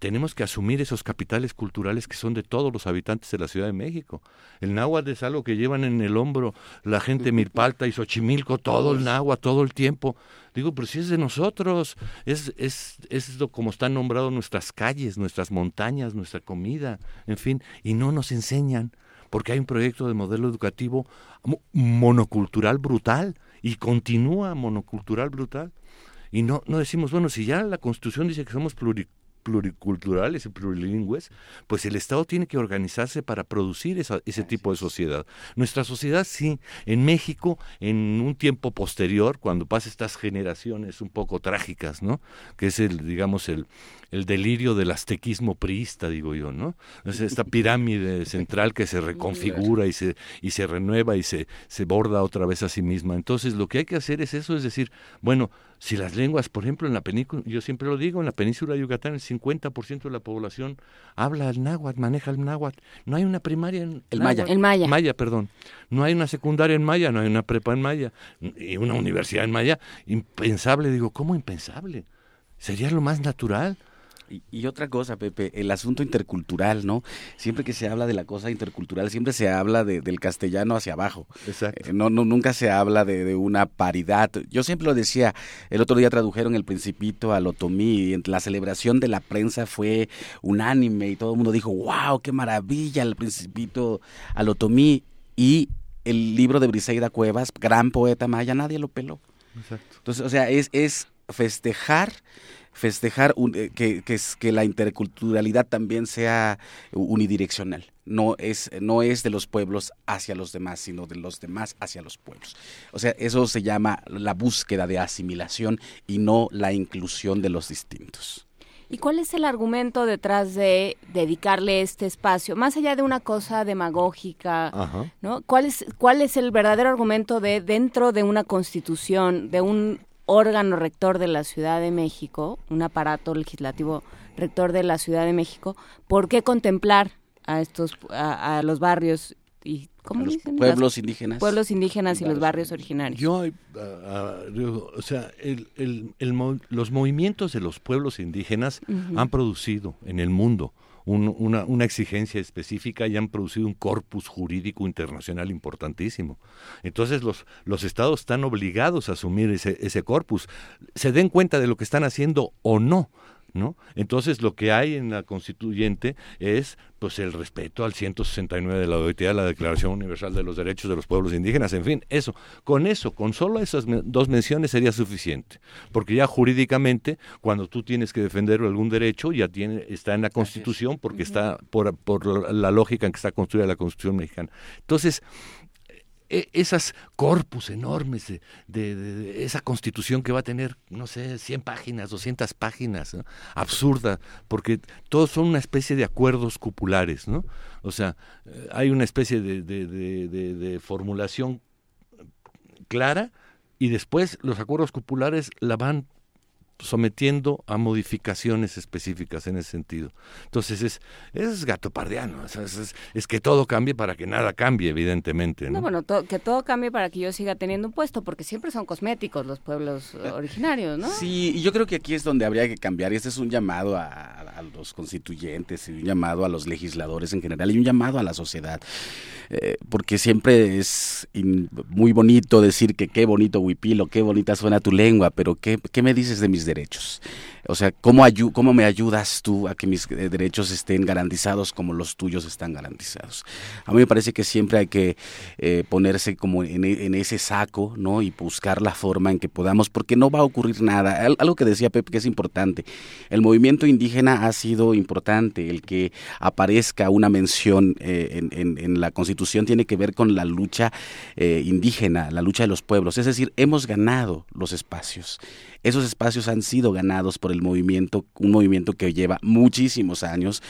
tenemos que asumir esos capitales culturales que son de todos los habitantes de la Ciudad de México. El náhuatl es algo que llevan en el hombro la gente de Milpalta y Xochimilco, todo el náhuatl, todo el tiempo. Digo, pero si es de nosotros, es, es, es como están nombrados nuestras calles, nuestras montañas, nuestra comida, en fin, y no nos enseñan porque hay un proyecto de modelo educativo monocultural brutal y continúa monocultural brutal. Y no, no decimos, bueno, si ya la Constitución dice que somos pluriculturales y plurilingües, pues el Estado tiene que organizarse para producir ese tipo de sociedad. Nuestra sociedad sí, en México, en un tiempo posterior, cuando pasa estas generaciones un poco trágicas, ¿no? Que es el, digamos, el, el delirio del aztequismo priista, digo yo, ¿no? Es esta pirámide central que se reconfigura y se, y se renueva y se, se borda otra vez a sí misma. Entonces, lo que hay que hacer es eso, es decir, bueno, si las lenguas, por ejemplo, en la península, yo siempre lo digo, en la península de Yucatán el 50% de la población habla el náhuatl, maneja el náhuatl. No hay una primaria en el maya. El maya. Maya, perdón. No hay una secundaria en maya, no hay una prepa en maya y una universidad en maya. Impensable, digo, ¿cómo impensable? Sería lo más natural. Y, otra cosa, Pepe, el asunto intercultural, ¿no? Siempre que se habla de la cosa intercultural, siempre se habla del castellano hacia abajo. Exacto. Eh, no, no, nunca se habla de, una paridad. Yo siempre lo decía, el otro día tradujeron El Principito al Otomí, y la celebración de la prensa fue unánime y todo el mundo dijo, wow, qué maravilla el Principito al Otomí. Y el libro de Briseida Cuevas, gran poeta maya, nadie lo peló. Exacto. Entonces, o sea, es, es festejar festejar eh, que, que, que, la interculturalidad también sea unidireccional. No es, no es de los pueblos hacia los demás, sino de los demás hacia los pueblos. O sea, eso se llama la búsqueda de asimilación y no la inclusión de los distintos. ¿Y cuál es el argumento detrás de dedicarle este espacio? Más allá de una cosa demagógica, ¿no? ¿Cuál es, ¿Cuál es el verdadero argumento de dentro de una constitución, de un órgano rector de la Ciudad de México, un aparato legislativo rector de la Ciudad de México, ¿por qué contemplar a estos a, los barrios y ¿cómo los pueblos indígenas. pueblos indígenas y, los barrios originarios. Yo, o sea los movimientos de los pueblos indígenas han producido en el mundo una, una, exigencia específica y han producido un corpus jurídico internacional importantísimo. Entonces los, los estados están obligados a asumir ese, ese corpus, se den cuenta de lo que están haciendo o no. ¿No? Entonces lo que hay en la constituyente es pues el respeto al 169 de la OIT, la Declaración Universal de los Derechos de los Pueblos Indígenas, en fin, eso, con eso, con solo esas dos menciones sería suficiente, porque ya jurídicamente cuando tú tienes que defender algún derecho ya tiene está en la Constitución porque está por, por la lógica en que está construida la Constitución mexicana. Entonces, esas corpus enormes de, esa constitución que va a tener, no sé, 100 páginas, 200 páginas, absurda, porque todos son una especie de acuerdos cupulares, ¿no? O sea, eh, hay una especie de, de formulación clara y después los acuerdos cupulares la van sometiendo a modificaciones específicas en ese sentido. Entonces es, es gato pardiano, es, es, que todo cambie para que nada cambie, evidentemente. No, bueno, que todo cambie para que yo siga teniendo un puesto, porque siempre son cosméticos los pueblos originarios, ¿no? Sí, y yo creo que aquí es donde habría que cambiar, y este es un llamado a, los constituyentes, y un llamado a los legisladores en general, y un llamado a la sociedad, eh, porque siempre es muy bonito decir que qué bonito huipilo, qué bonita suena tu lengua, pero ¿qué, qué me dices de mis derechos. O sea, ¿cómo, ¿cómo me ayudas tú a que mis eh, derechos estén garantizados como los tuyos están garantizados? A mí me parece que siempre hay que eh, ponerse como en, en, ese saco, ¿no? Y buscar la forma en que podamos, porque no va a ocurrir nada. Algo que decía Pep que es importante. El movimiento indígena ha sido importante. El que aparezca una mención eh, en, la Constitución tiene que ver con la lucha indígena, la lucha de los pueblos. Es decir, hemos ganado los espacios. Esos espacios han sido ganados por el movimiento, un movimiento que lleva muchísimos años,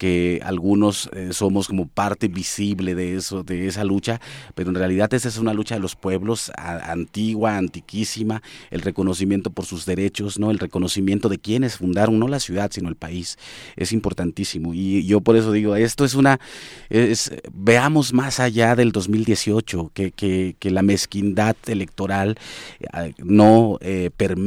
que algunos eh, somos como parte visible de eso, de esa lucha, pero en realidad esa es una lucha de los pueblos antigua, antiquísima, el reconocimiento por sus derechos, no, el reconocimiento de quienes fundaron no la ciudad sino el país es importantísimo. Y yo por eso digo esto es una es, veamos más allá del 2018 que, que, que la mezquindad electoral eh, no eh, permite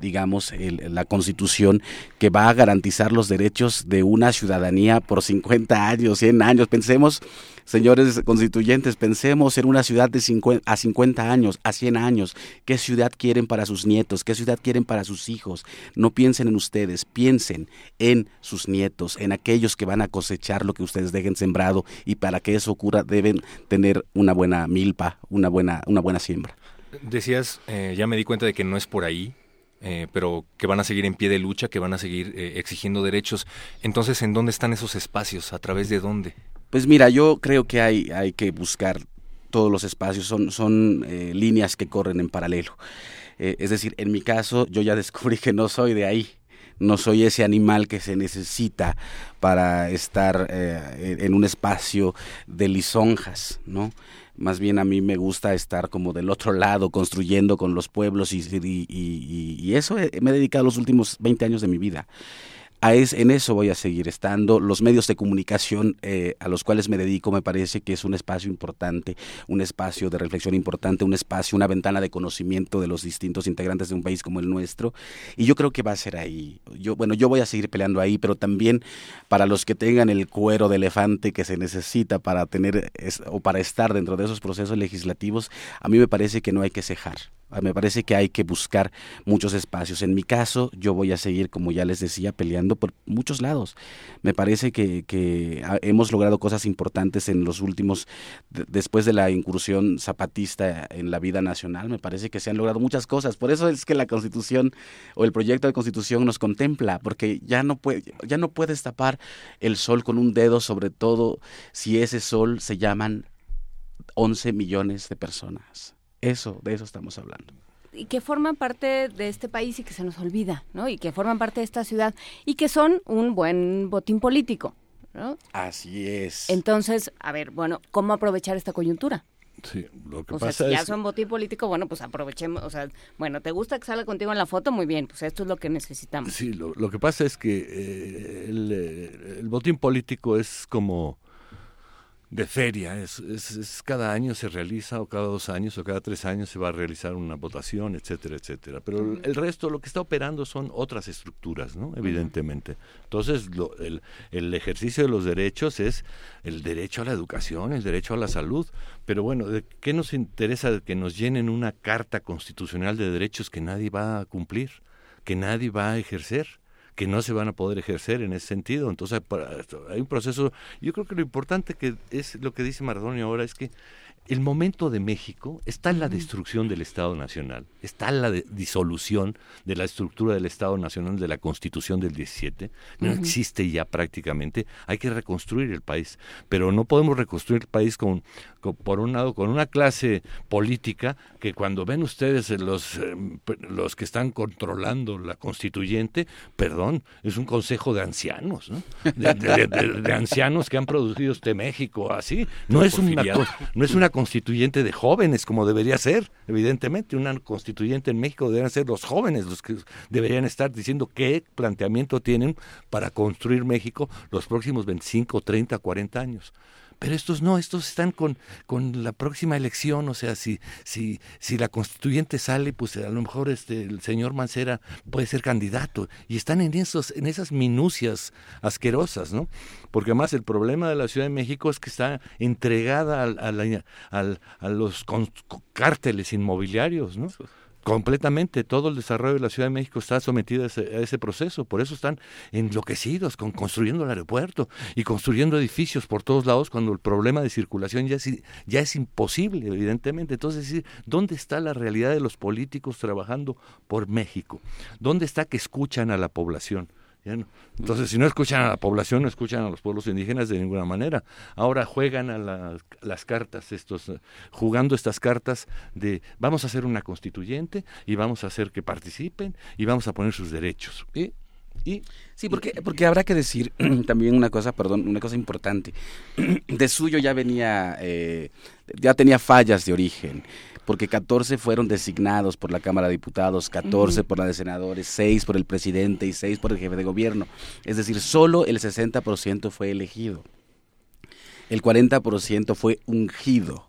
digamos, la constitución que va a garantizar los derechos de una ciudadanía por 50 años, 100 años. Pensemos, señores constituyentes, pensemos en una ciudad de 50, a 50 años, a 100 años. ¿Qué ciudad quieren para sus nietos? ¿Qué ciudad quieren para sus hijos? No piensen en ustedes, piensen en sus nietos, en aquellos que van a cosechar lo que ustedes dejen sembrado y para que eso ocurra deben tener una buena milpa, una buena, una buena siembra. Decías, eh, ya me di cuenta de que no es por ahí, eh, pero que van a seguir en pie de lucha, que van a seguir eh, exigiendo derechos. Entonces, ¿en dónde están esos espacios? ¿A través de dónde? Pues mira, yo creo que hay, hay que buscar todos los espacios, son, son eh, líneas que corren en paralelo. es decir, en mi caso, yo ya descubrí que no soy de ahí no soy ese animal que se necesita para estar en un espacio de lisonjas, ¿no? Más bien a mí me gusta estar como del otro lado, construyendo con los pueblos y, y, eso me he dedicado los últimos 20 años de mi vida en eso voy a seguir estando. Los medios de comunicación eh, a los cuales me dedico me parece que es un espacio importante, un espacio de reflexión importante, un espacio, una ventana de conocimiento de los distintos integrantes de un país como el nuestro. Y yo creo que va a ser ahí. Yo, bueno, yo voy a seguir peleando ahí, pero también para los que tengan el cuero de elefante que se necesita para tener o para estar dentro de esos procesos legislativos, a mí me parece que no hay que cejar. Ah, me parece que hay que buscar muchos espacios. En mi caso, yo voy a seguir, como ya les decía, peleando por muchos lados. Me parece que, que hemos logrado cosas importantes en los últimos, después de la incursión zapatista en la vida nacional, me parece que se han logrado muchas cosas. Por eso es que la Constitución o el proyecto de Constitución nos contempla, porque ya no, puede, ya no puedes tapar el sol con un dedo, sobre todo si ese sol se llaman 11 millones de personas. Eso, de eso estamos hablando y que forman parte de este país y que se nos olvida, ¿no? Y que forman parte de esta ciudad y que son un buen botín político, ¿no? Así es. Entonces, a ver, bueno, ¿cómo aprovechar esta coyuntura? Sí, lo que o pasa sea, si ya es son botín político, bueno, pues aprovechemos, o sea, bueno, ¿te gusta que salga contigo en la foto? Muy bien, pues esto es lo que necesitamos. Sí, lo, lo que pasa es que eh, el, eh, el botín político es como de feria. Es, es, cada año se realiza, o cada dos años, o cada tres años se va a realizar una votación, etcétera, etcétera. Pero el, resto, lo que está operando son otras estructuras, ¿no? Evidentemente. Entonces, el, el, ejercicio de los derechos es el derecho a la educación, el derecho a la salud. Pero bueno, ¿de qué nos interesa que nos llenen una carta constitucional de derechos que nadie va a cumplir, que nadie va a ejercer? Que no se van a poder ejercer en ese sentido. Entonces hay un proceso, yo creo que lo importante que es lo que dice Maradona ahora es que el momento de México está en la destrucción del Estado Nacional, está en la disolución de la estructura del Estado Nacional de la Constitución del 17, no existe ya prácticamente, hay que reconstruir el país, pero no podemos reconstruir el país con, por un lado con una clase política que cuando ven ustedes los, eh, los que están controlando la constituyente, perdón, es un consejo de ancianos, ¿no? de, ancianos que han producido este México así, no es una, no es una constituyente de jóvenes, como debería ser, evidentemente. Una constituyente en México deberían ser los jóvenes los que deberían estar diciendo qué planteamiento tienen para construir México los próximos 25, 30, 40 años. Pero estos no, estos están con, con la próxima elección, o sea, si, si, si la constituyente sale, pues a lo mejor este, el señor Mancera puede ser candidato. Y están en, esos, en esas minucias asquerosas, ¿no? Porque además el problema de la Ciudad de México es que está entregada a, a los cárteles inmobiliarios, ¿no? Completamente todo el desarrollo de la Ciudad de México está sometido a ese, proceso, por eso están enloquecidos con construyendo el aeropuerto y construyendo edificios por todos lados cuando el problema de circulación ya es, ya es imposible, evidentemente. Entonces, ¿dónde está la realidad de los políticos trabajando por México? ¿Dónde está que escuchan a la población? Entonces, si no escuchan a la población, no escuchan a los pueblos indígenas de ninguna manera. Ahora juegan a las cartas, estos, jugando estas cartas de vamos a hacer una constituyente y vamos a hacer que participen y vamos a poner sus derechos. Sí, porque, porque habrá que decir también una cosa, perdón, una cosa importante. De suyo ya venía, eh, ya tenía fallas de origen porque 14 fueron designados por la Cámara de Diputados, 14 por la de senadores, 6 por el presidente y 6 por el jefe de gobierno. Es decir, solo el 60% fue elegido. El 40% fue ungido.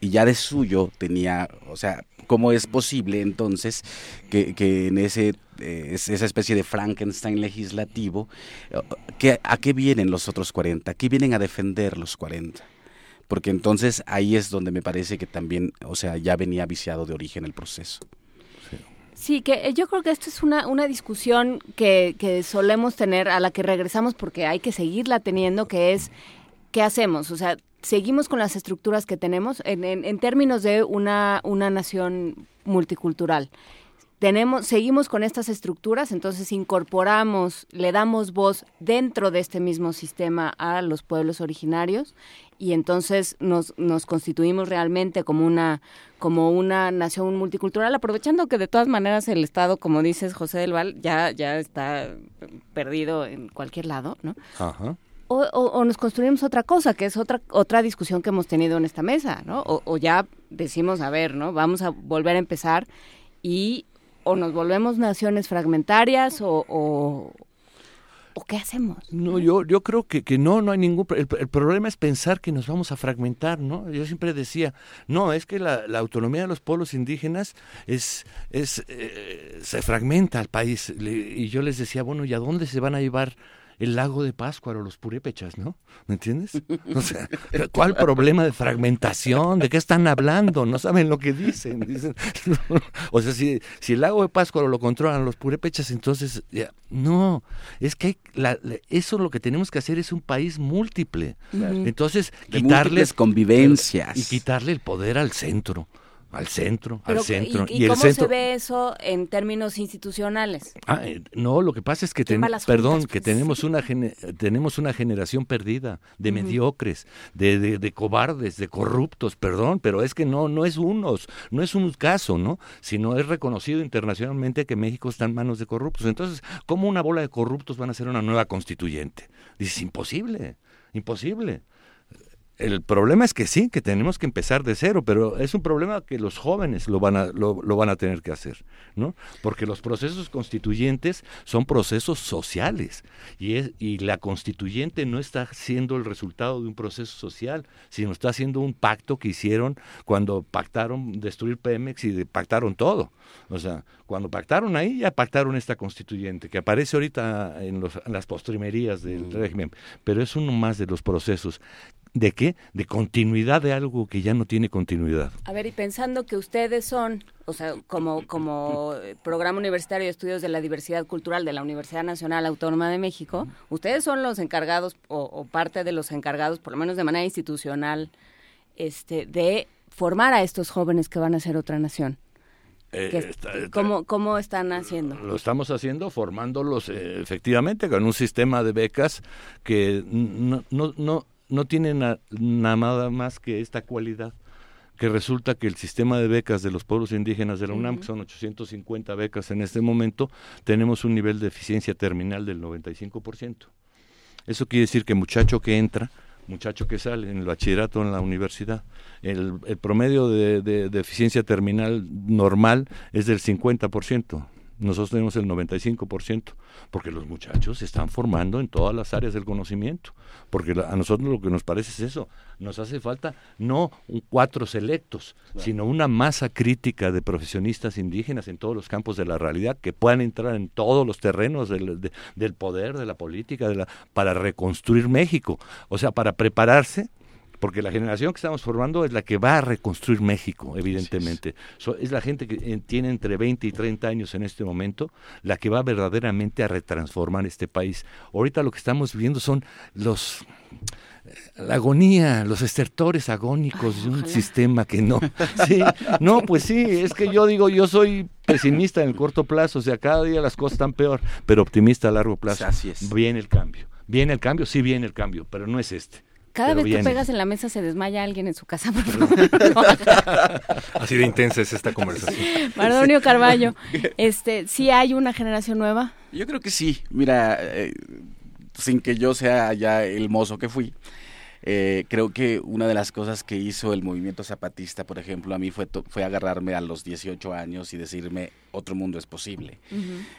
Y ya de suyo tenía, o sea, ¿cómo es posible entonces que, que en ese eh, esa especie de Frankenstein legislativo, eh, que, ¿a qué vienen los otros 40? ¿A qué vienen a defender los 40? Porque entonces ahí es donde me parece que también, o sea, ya venía viciado de origen el proceso. Sí, que eh, yo creo que esto es una, una discusión que, que solemos tener, a la que regresamos porque hay que seguirla teniendo, que es, ¿qué hacemos? O sea, seguimos con las estructuras que tenemos en, en, en términos de una, una nación multicultural tenemos, seguimos con estas estructuras, entonces incorporamos, le damos voz dentro de este mismo sistema a los pueblos originarios y entonces nos, nos constituimos realmente como una, como una nación multicultural, aprovechando que de todas maneras el Estado, como dices José del Val, ya, ya está perdido en cualquier lado, ¿no? Ajá. O, o, nos construimos otra cosa, que es otra otra discusión que hemos tenido en esta mesa, ¿no? O, o ya decimos, a ver, ¿no? Vamos a volver a empezar y o nos volvemos naciones fragmentarias o, o, qué hacemos? No, yo, yo creo que, que no, no hay ningún... El, el, problema es pensar que nos vamos a fragmentar, ¿no? Yo siempre decía, no, es que la, autonomía de los pueblos indígenas es, es eh, se fragmenta al país. y yo les decía, bueno, ¿y a dónde se van a llevar el lago de Pascua o los purépechas, ¿no? ¿Me entiendes? O sea, ¿cuál problema de fragmentación? ¿De qué están hablando? No saben lo que dicen. dicen o sea, si, si el lago de Pascua lo controlan los purépechas, entonces, ya, no, es que la, eso lo que tenemos que hacer es un país múltiple. Entonces, quitarles convivencias. Y quitarle el poder al centro al centro, al centro. ¿Y, cómo se ve eso en términos institucionales? Ah, eh, no, lo que pasa es que, perdón, que pues? tenemos una tenemos una generación perdida de mediocres, de, de, cobardes, de corruptos, perdón, pero es que no no es unos, no es un caso, ¿no? Sino es reconocido internacionalmente que México está en manos de corruptos. Entonces, ¿cómo una bola de corruptos van a ser una nueva constituyente? Dices, imposible, imposible el problema es que sí, que tenemos que empezar de cero, pero es un problema que los jóvenes lo van a, lo, lo van a tener que hacer, ¿no? Porque los procesos constituyentes son procesos sociales y, es, y la constituyente no está siendo el resultado de un proceso social, sino está siendo un pacto que hicieron cuando pactaron destruir Pemex y pactaron todo. O sea, cuando pactaron ahí, ya pactaron esta constituyente, que aparece ahorita en, los, en las postrimerías del mm. régimen, pero es uno más de los procesos ¿De qué? De continuidad de algo que ya no tiene continuidad. A ver, y pensando que ustedes son, o sea, como, como programa universitario de estudios de la diversidad cultural de la Universidad Nacional Autónoma de México, ustedes son los encargados o, parte de los encargados, por lo menos de manera institucional, este, de formar a estos jóvenes que van a ser otra nación. Eh, ¿cómo, ¿Cómo están haciendo? Lo estamos haciendo formándolos eh, efectivamente con un sistema de becas que no, no, no no tiene nada más que esta cualidad que resulta que el sistema de becas de los pueblos indígenas de la UNAM, que son 850 becas en este momento, tenemos un nivel de eficiencia terminal del 95%. Eso quiere decir que muchacho que entra, muchacho que sale en el bachillerato en la universidad, el, promedio de, de, eficiencia terminal normal es del 50%. Nosotros tenemos el 95%, porque los muchachos se están formando en todas las áreas del conocimiento, porque a nosotros lo que nos parece es eso, nos hace falta no un cuatro selectos, sino una masa crítica de profesionistas indígenas en todos los campos de la realidad que puedan entrar en todos los terrenos del, del poder, de la política, de la, para reconstruir México, o sea, para prepararse porque la generación que estamos formando es la que va a reconstruir México, evidentemente. Es. la gente que eh, tiene entre 20 y 30 años en este momento, la que va verdaderamente a retransformar este país. Ahorita lo que estamos viendo son los eh, la agonía, los estertores agónicos de un sistema que no. Sí, no, pues sí, es que yo digo, yo soy pesimista en el corto plazo, o sea, cada día las cosas están peor, pero optimista a largo plazo. Así es. Viene el cambio. Viene el cambio, sí viene el cambio, pero no es este. Cada vez que pegas en la mesa se desmaya alguien en su casa. Así de intensa es esta conversación. Mardonio Carballo, este, ¿sí hay una generación nueva? Yo creo que sí. Mira, eh, sin que yo sea ya el mozo que fui, eh, creo que una de las cosas que hizo el movimiento zapatista, por ejemplo, a mí fue, fue agarrarme a los 18 años y decirme, otro mundo es posible.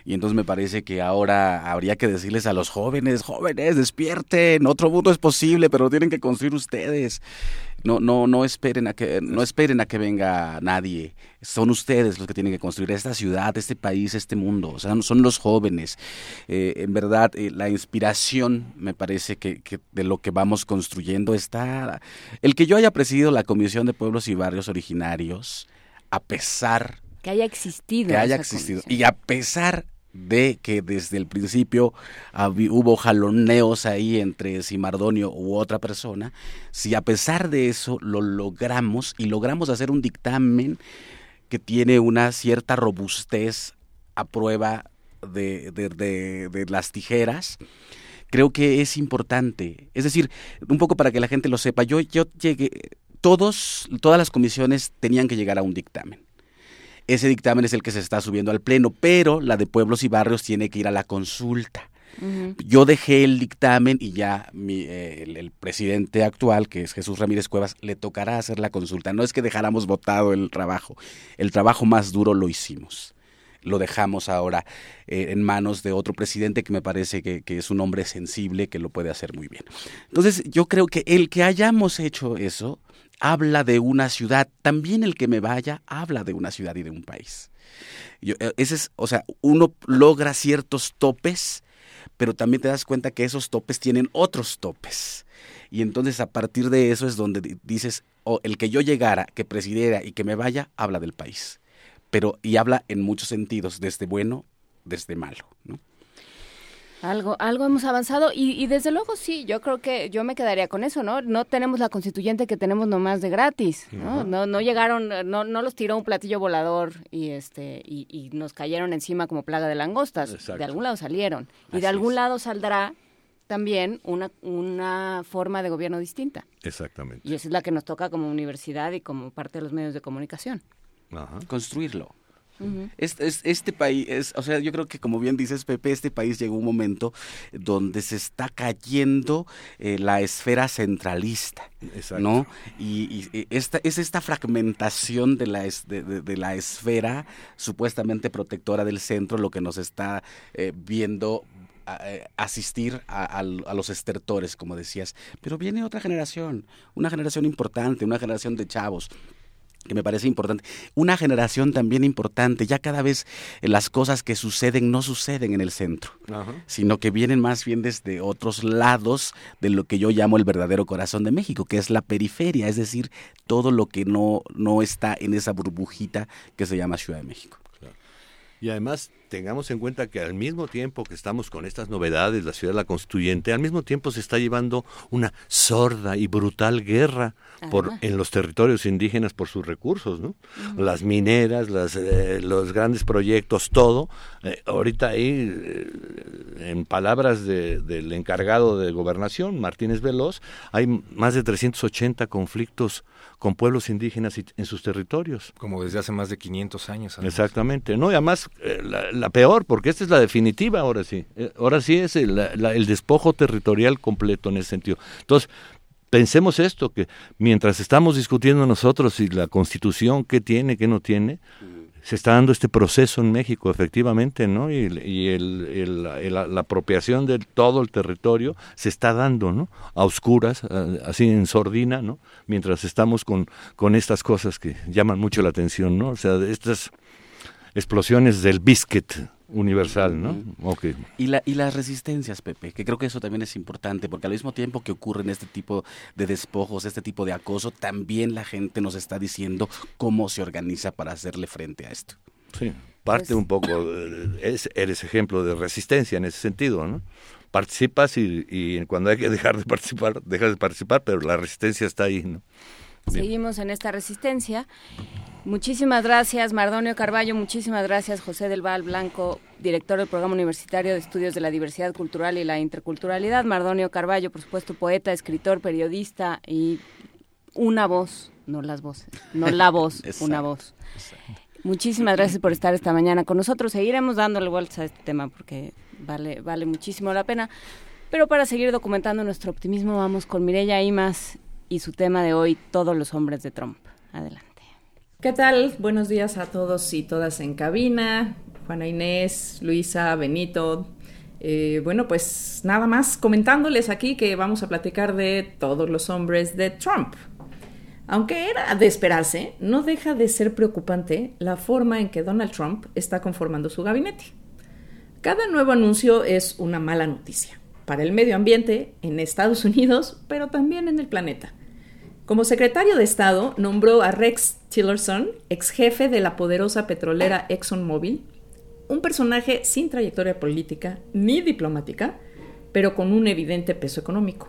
Y entonces me parece que ahora habría que decirles a los jóvenes, jóvenes, despierten, otro mundo es posible, pero lo tienen que construir ustedes. No, no, no esperen a que, no esperen a que venga nadie. Son ustedes los que tienen que construir esta ciudad, este país, este mundo. O sea, son los jóvenes. Eh, en verdad, eh, la inspiración, me parece que, que, de lo que vamos construyendo está. El que yo haya presidido la Comisión de Pueblos y Barrios Originarios, a pesar que haya existido. Que haya existido. Y a pesar de que desde el principio hubo jaloneos ahí entre si Mardonio u otra persona, si a pesar de eso lo logramos y logramos hacer un dictamen que tiene una cierta robustez a prueba de, de las tijeras, creo que es importante. Es decir, un poco para que la gente lo sepa, yo, yo llegué, todos, todas las comisiones tenían que llegar a un dictamen. Ese dictamen es el que se está subiendo al Pleno, pero la de pueblos y barrios tiene que ir a la consulta. Yo dejé el dictamen y ya mi, eh, el, presidente actual, que es Jesús Ramírez Cuevas, le tocará hacer la consulta. No es que dejáramos votado el trabajo, el trabajo más duro lo hicimos. Lo dejamos ahora eh, en manos de otro presidente que me parece que, que es un hombre sensible que lo puede hacer muy bien. Entonces yo creo que el que hayamos hecho eso habla de una ciudad, también el que me vaya habla de una ciudad y de un país. Eh, ese es, o sea, uno logra ciertos topes, pero también te das cuenta que esos topes tienen otros topes. Y entonces a partir de eso es donde dices, oh, el que yo llegara, que presidiera y que me vaya, habla del país. Pero, y habla en muchos sentidos, desde bueno, desde malo. ¿no? Algo, algo hemos avanzado y, desde luego sí, yo creo que yo me quedaría con eso, ¿no? No tenemos la constituyente que tenemos nomás de gratis, ¿no? No, no llegaron, no, no los tiró un platillo volador y este y, nos cayeron encima como plaga de langostas. De algún lado salieron y de algún lado saldrá también una, una forma de gobierno distinta. Exactamente. Y esa es la que nos toca como universidad y como parte de los medios de comunicación. Construirlo. Este, país, es, o sea, yo creo que como bien dices Pepe, este país llegó un momento donde se está cayendo eh, la esfera centralista, ¿no? Y, esta, es esta fragmentación de la, de, la esfera supuestamente protectora del centro lo que nos está eh, viendo eh, asistir a, los estertores, como decías. Pero viene otra generación, una generación importante, una generación de chavos que me parece importante. Una generación también importante, ya cada vez las cosas que suceden no suceden en el centro, sino que vienen más bien desde otros lados de lo que yo llamo el verdadero corazón de México, que es la periferia, es decir, todo lo que no, no está en esa burbujita que se llama Ciudad de México. Y además tengamos en cuenta que al mismo tiempo que estamos con estas novedades, la ciudad de la constituyente, al mismo tiempo se está llevando una sorda y brutal guerra por, en los territorios indígenas por sus recursos, ¿no? Las mineras, las, eh, los grandes proyectos, todo. Eh, ahorita ahí, eh, en palabras del encargado de gobernación, Martínez Veloz, hay más de 380 conflictos con pueblos indígenas en sus territorios. Como desde hace más de 500 años. Exactamente, ¿no? Y además, la, peor, porque esta es la definitiva ahora sí. ahora sí es el, el despojo territorial completo en ese sentido. Entonces, pensemos esto, que mientras estamos discutiendo nosotros si la constitución, qué tiene, qué no tiene, se está dando este proceso en México, efectivamente, ¿no? Y, la, apropiación de todo el territorio se está dando, ¿no? A oscuras, así en sordina, ¿no? Mientras estamos con, con estas cosas que llaman mucho la atención, ¿no? O sea, estas explosiones del biscuit, universal, ¿no? Okay. Y, la, y las resistencias, Pepe, que creo que eso también es importante, porque al mismo tiempo que ocurren este tipo de despojos, este tipo de acoso, también la gente nos está diciendo cómo se organiza para hacerle frente a esto. Sí, parte pues un poco, es, eres ejemplo de resistencia en ese sentido, ¿no? Participas y, y cuando hay que dejar de participar, dejas de participar, pero la resistencia está ahí, ¿no? Seguimos en esta resistencia. Muchísimas gracias, Mardonio Carballo. Muchísimas gracias, José del Val Blanco, director del Programa Universitario de Estudios de la Diversidad Cultural y la Interculturalidad. Mardonio Carballo, por supuesto, poeta, escritor, periodista y una voz, no las voces, no la voz, una voz. Muchísimas gracias por estar esta mañana con nosotros. Seguiremos dándole vueltas a este tema porque vale, vale muchísimo la pena. Pero para seguir documentando nuestro optimismo, vamos con Mireya Imas y su tema de hoy, Todos los hombres de Trump. Adelante. ¿Qué tal? Buenos días a todos y todas en cabina. Juana Inés, Luisa, Benito. Eh, bueno, pues nada más comentándoles aquí que vamos a platicar de todos los hombres de Trump. Aunque era de esperarse, no deja de ser preocupante la forma en que Donald Trump está conformando su gabinete. Cada nuevo anuncio es una mala noticia para el medio ambiente en Estados Unidos, pero también en el planeta. Como secretario de Estado, nombró a Rex Tillerson, ex jefe de la poderosa petrolera ExxonMobil, un personaje sin trayectoria política ni diplomática, pero con un evidente peso económico.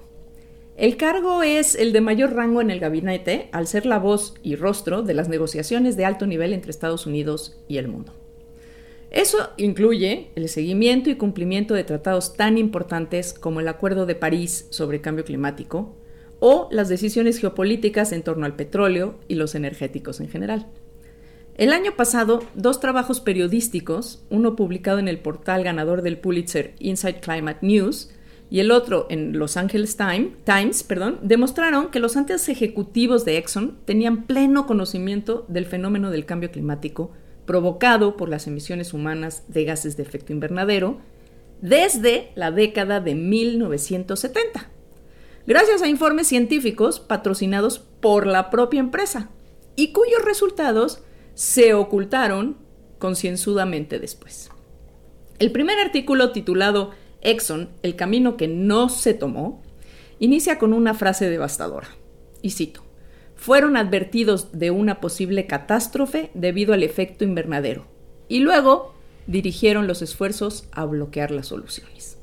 El cargo es el de mayor rango en el gabinete al ser la voz y rostro de las negociaciones de alto nivel entre Estados Unidos y el mundo. Eso incluye el seguimiento y cumplimiento de tratados tan importantes como el Acuerdo de París sobre Cambio Climático, o las decisiones geopolíticas en torno al petróleo y los energéticos en general. El año pasado, dos trabajos periodísticos, uno publicado en el portal ganador del Pulitzer Inside Climate News y el otro en Los Angeles Times, perdón, demostraron que los antes ejecutivos de Exxon tenían pleno conocimiento del fenómeno del cambio climático provocado por las emisiones humanas de gases de efecto invernadero desde la década de 1970 gracias a informes científicos patrocinados por la propia empresa y cuyos resultados se ocultaron concienzudamente después. El primer artículo titulado Exxon, el camino que no se tomó, inicia con una frase devastadora, y cito, fueron advertidos de una posible catástrofe debido al efecto invernadero, y luego dirigieron los esfuerzos a bloquear las soluciones.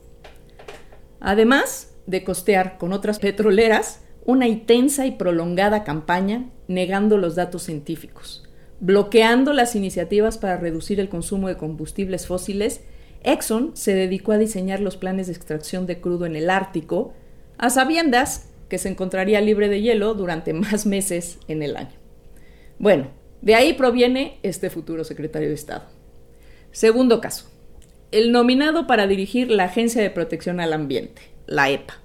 Además, de costear con otras petroleras una intensa y prolongada campaña negando los datos científicos, bloqueando las iniciativas para reducir el consumo de combustibles fósiles, Exxon se dedicó a diseñar los planes de extracción de crudo en el Ártico, a sabiendas que se encontraría libre de hielo durante más meses en el año. Bueno, De ahí proviene este futuro secretario de Estado. Segundo caso, el nominado para dirigir la Agencia de Protección al Ambiente, la EPA.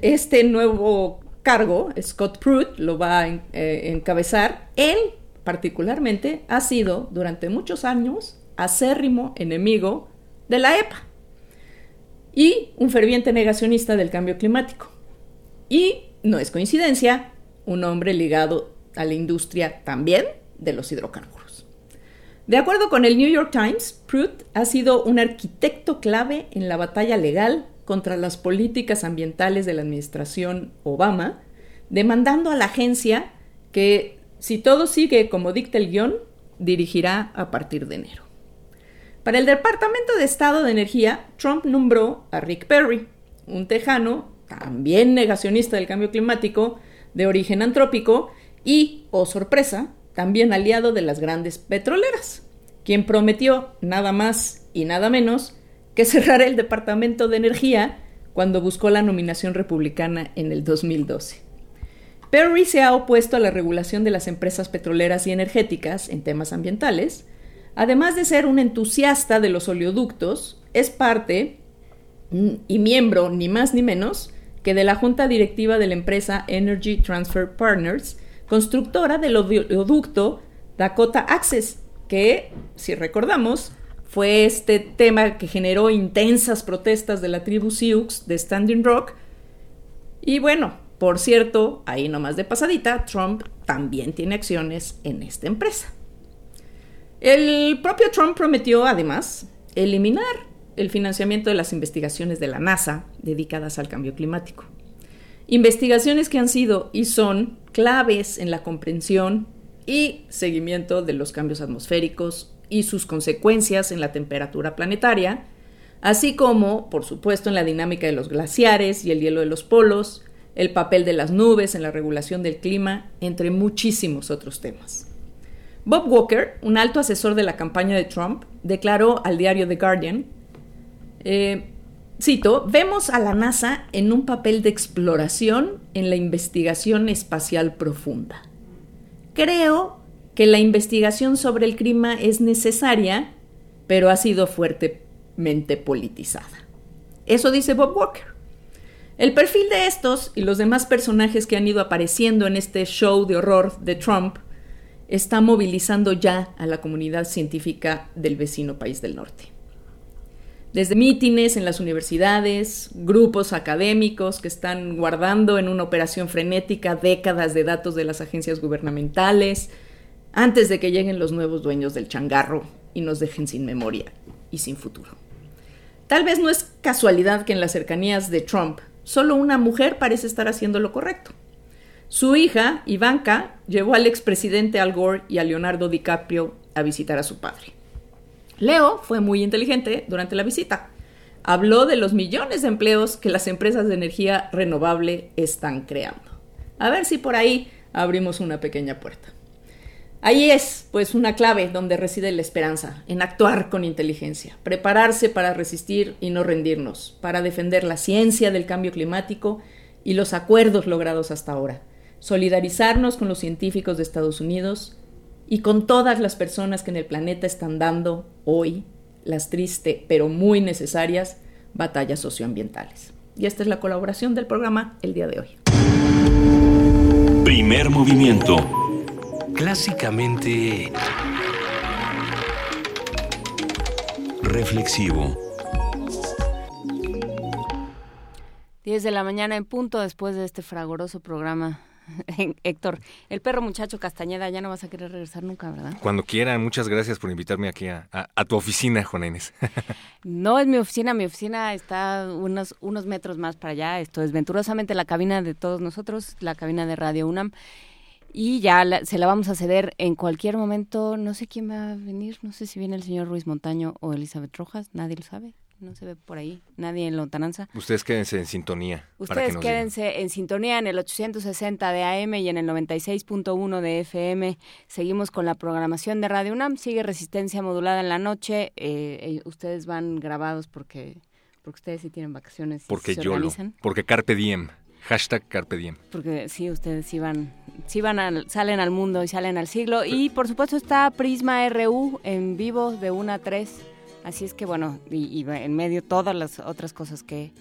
Este nuevo cargo, Scott Pruitt lo va a eh, encabezar. Él, particularmente, ha sido durante muchos años acérrimo enemigo de la EPA y un ferviente negacionista del cambio climático. Y no es coincidencia, un hombre ligado a la industria también de los hidrocarburos. De acuerdo con el New York Times, Pruitt ha sido un arquitecto clave en la batalla legal contra las políticas ambientales de la administración Obama, demandando a la agencia que, si todo sigue como dicta el guion, dirigirá a partir de enero. Para el Departamento de Estado de Energía, Trump nombró a Rick Perry, un tejano, también negacionista del cambio climático, de origen antrópico y, oh sorpresa, también aliado de las grandes petroleras, quien prometió nada más y nada menos que cerrar el Departamento de Energía cuando buscó la nominación republicana en el 2012. Perry se ha opuesto a la regulación de las empresas petroleras y energéticas en temas ambientales, Además de ser un entusiasta de los oleoductos, es parte y miembro, ni más ni menos, que de la junta directiva de la empresa Energy Transfer Partners, constructora del oleoducto Dakota Access, que, si recordamos, fue este tema que generó intensas protestas de la tribu Sioux de Standing Rock. Y bueno, por cierto, ahí nomás de pasadita, Trump también tiene acciones en esta empresa. El propio Trump prometió, además, eliminar el financiamiento de las investigaciones de la NASA dedicadas al cambio climático. Investigaciones que han sido y son claves en la comprensión y seguimiento de los cambios atmosféricos y sus consecuencias en la temperatura planetaria, así como, por supuesto, en la dinámica de los glaciares y el hielo de los polos, el papel de las nubes en la regulación del clima, entre muchísimos otros temas. Bob Walker, un alto asesor de la campaña de Trump, declaró al diario The Guardian, eh, vemos a la NASA en un papel de exploración en la investigación espacial profunda. Creo que la investigación sobre el clima es necesaria, pero ha sido fuertemente politizada. Eso dice Bob Walker. El perfil de estos y los demás personajes que han ido apareciendo en este show de horror de Trump está movilizando ya a la comunidad científica del vecino país del norte. Desde mítines en las universidades, grupos académicos que están guardando en una operación frenética décadas de datos de las agencias gubernamentales, antes de que lleguen los nuevos dueños del changarro y nos dejen sin memoria y sin futuro. Tal vez no es casualidad que en las cercanías de Trump solo una mujer parece estar haciendo lo correcto. Su hija, Ivanka, llevó al expresidente Al Gore y a Leonardo DiCaprio a visitar a su padre. Leo fue muy inteligente durante la visita. Habló de los millones de empleos que las empresas de energía renovable están creando. A ver si por ahí abrimos una pequeña puerta. Ahí es, pues, una clave donde reside la esperanza, en actuar con inteligencia, prepararse para resistir y no rendirnos, para defender la ciencia del cambio climático y los acuerdos logrados hasta ahora solidarizarnos con los científicos de Estados Unidos y con todas las personas que en el planeta están dando hoy las tristes pero muy necesarias batallas socioambientales. Y esta es la colaboración del programa el día de hoy. Primer movimiento. Clásicamente reflexivo. 10 de la mañana en punto después de este fragoroso programa Héctor, el perro muchacho Castañeda, ya no vas a querer regresar nunca, ¿verdad? Cuando quieran, muchas gracias por invitarme aquí a, tu oficina, Juana Inés. no es mi oficina, mi oficina está unos, unos metros más para allá. Esto es venturosamente la cabina de todos nosotros, la cabina de Radio UNAM. Y ya se la vamos a ceder en cualquier momento. No sé quién va a venir, no sé si viene el señor Ruiz Montaño o Elizabeth Rojas, nadie lo sabe no se ve por ahí nadie en lontananza. Ustedes quédense en sintonía. Ustedes quédense en sintonía en el 860 de AM y en el 96.1 de FM. Seguimos con la programación de Radio UNAM. Sigue Resistencia Modulada en la noche. Eh, eh, ustedes van grabados porque, porque ustedes sí tienen vacaciones. Porque yo lo, Porque Carpe Diem. Hashtag Carpe Diem. Porque sí, ustedes iban, sí van salen al mundo y salen al siglo. Y por supuesto está Prisma RU en vivo de 1 a 3. Así es que bueno, y en medio todas las otras cosas que,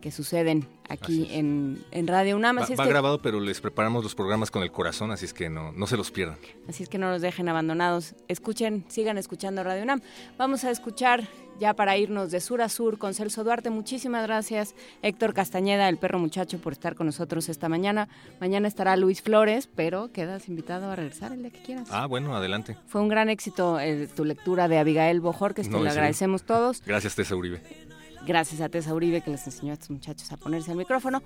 que suceden aquí en, Radio UNAM. Así va, grabado, pero les preparamos los programas con el corazón, así es que no, no se los pierdan. Así es que no los dejen abandonados. Escuchen, sigan escuchando Radio UNAM. Vamos a escuchar ya para irnos de sur a sur con Celso Duarte. Muchísimas gracias, Héctor Castañeda, el perro muchacho, por estar con nosotros esta mañana. Mañana estará Luis Flores, pero quedas invitado a regresar el día que quieras. Ah, bueno, adelante. Fue un gran éxito eh, tu lectura de Abigail Bojorques, te lo agradecemos todos. Gracias, Tessa Uribe. Gracias a Tessa Uribe que les enseñó a estos muchachos a ponerse el micrófono.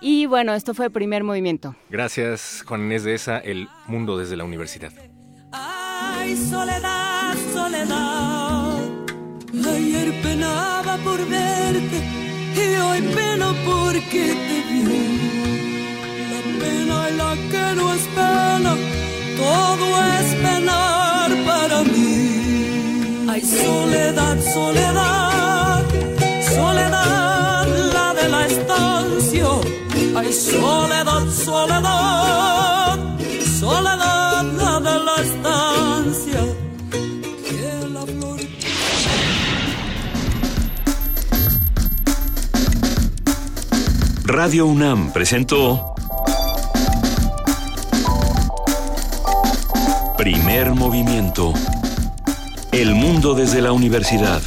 Y bueno, esto fue el primer movimiento. Gracias, Juan Inés de esa, El Mundo desde la Universidad. Ay, soledad, soledad. Ayer penaba por verte y hoy peno porque te vi. La pena y la que no es pena, todo es penar para mí. Ay, soledad, soledad soledad, la de la estancia. Ay, soledad, soledad, soledad, la de la estancia. La flor... Radio UNAM presentó Primer Movimiento. El mundo desde la universidad.